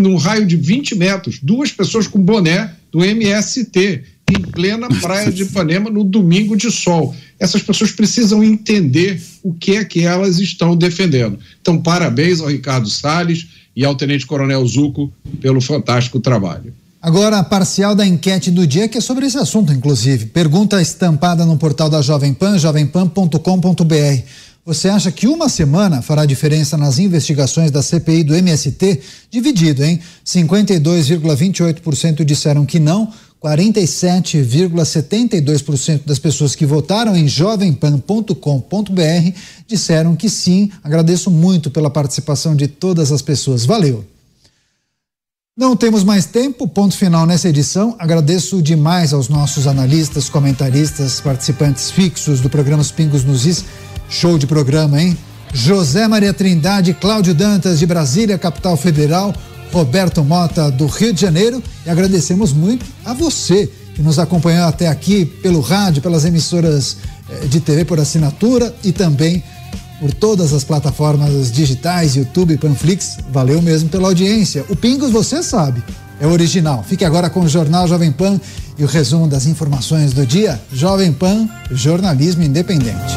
num raio de 20 metros, duas pessoas com boné do MST em plena praia de Ipanema no domingo de sol. Essas pessoas precisam entender o que é que elas estão defendendo. Então, parabéns ao Ricardo Salles e ao Tenente Coronel Zuco pelo fantástico trabalho. Agora, a parcial da enquete do dia, que é sobre esse assunto, inclusive. Pergunta estampada no portal da Jovem Pan, jovempan.com.br. Você acha que uma semana fará diferença nas investigações da CPI do MST? Dividido, hein? 52,28% disseram que não, 47,72% das pessoas que votaram em jovempan.com.br disseram que sim. Agradeço muito pela participação de todas as pessoas. Valeu! Não temos mais tempo, ponto final nessa edição. Agradeço demais aos nossos analistas, comentaristas, participantes fixos do programa Os Pingos nos Is. Show de programa, hein? José Maria Trindade, Cláudio Dantas de Brasília, capital federal, Roberto Mota do Rio de Janeiro e agradecemos muito a você que nos acompanhou até aqui pelo rádio, pelas emissoras eh, de TV por assinatura e também por todas as plataformas digitais, YouTube, Panflix. Valeu mesmo pela audiência. O Pingos, você sabe, é original. Fique agora com o Jornal Jovem Pan e o resumo das informações do dia. Jovem Pan, jornalismo independente.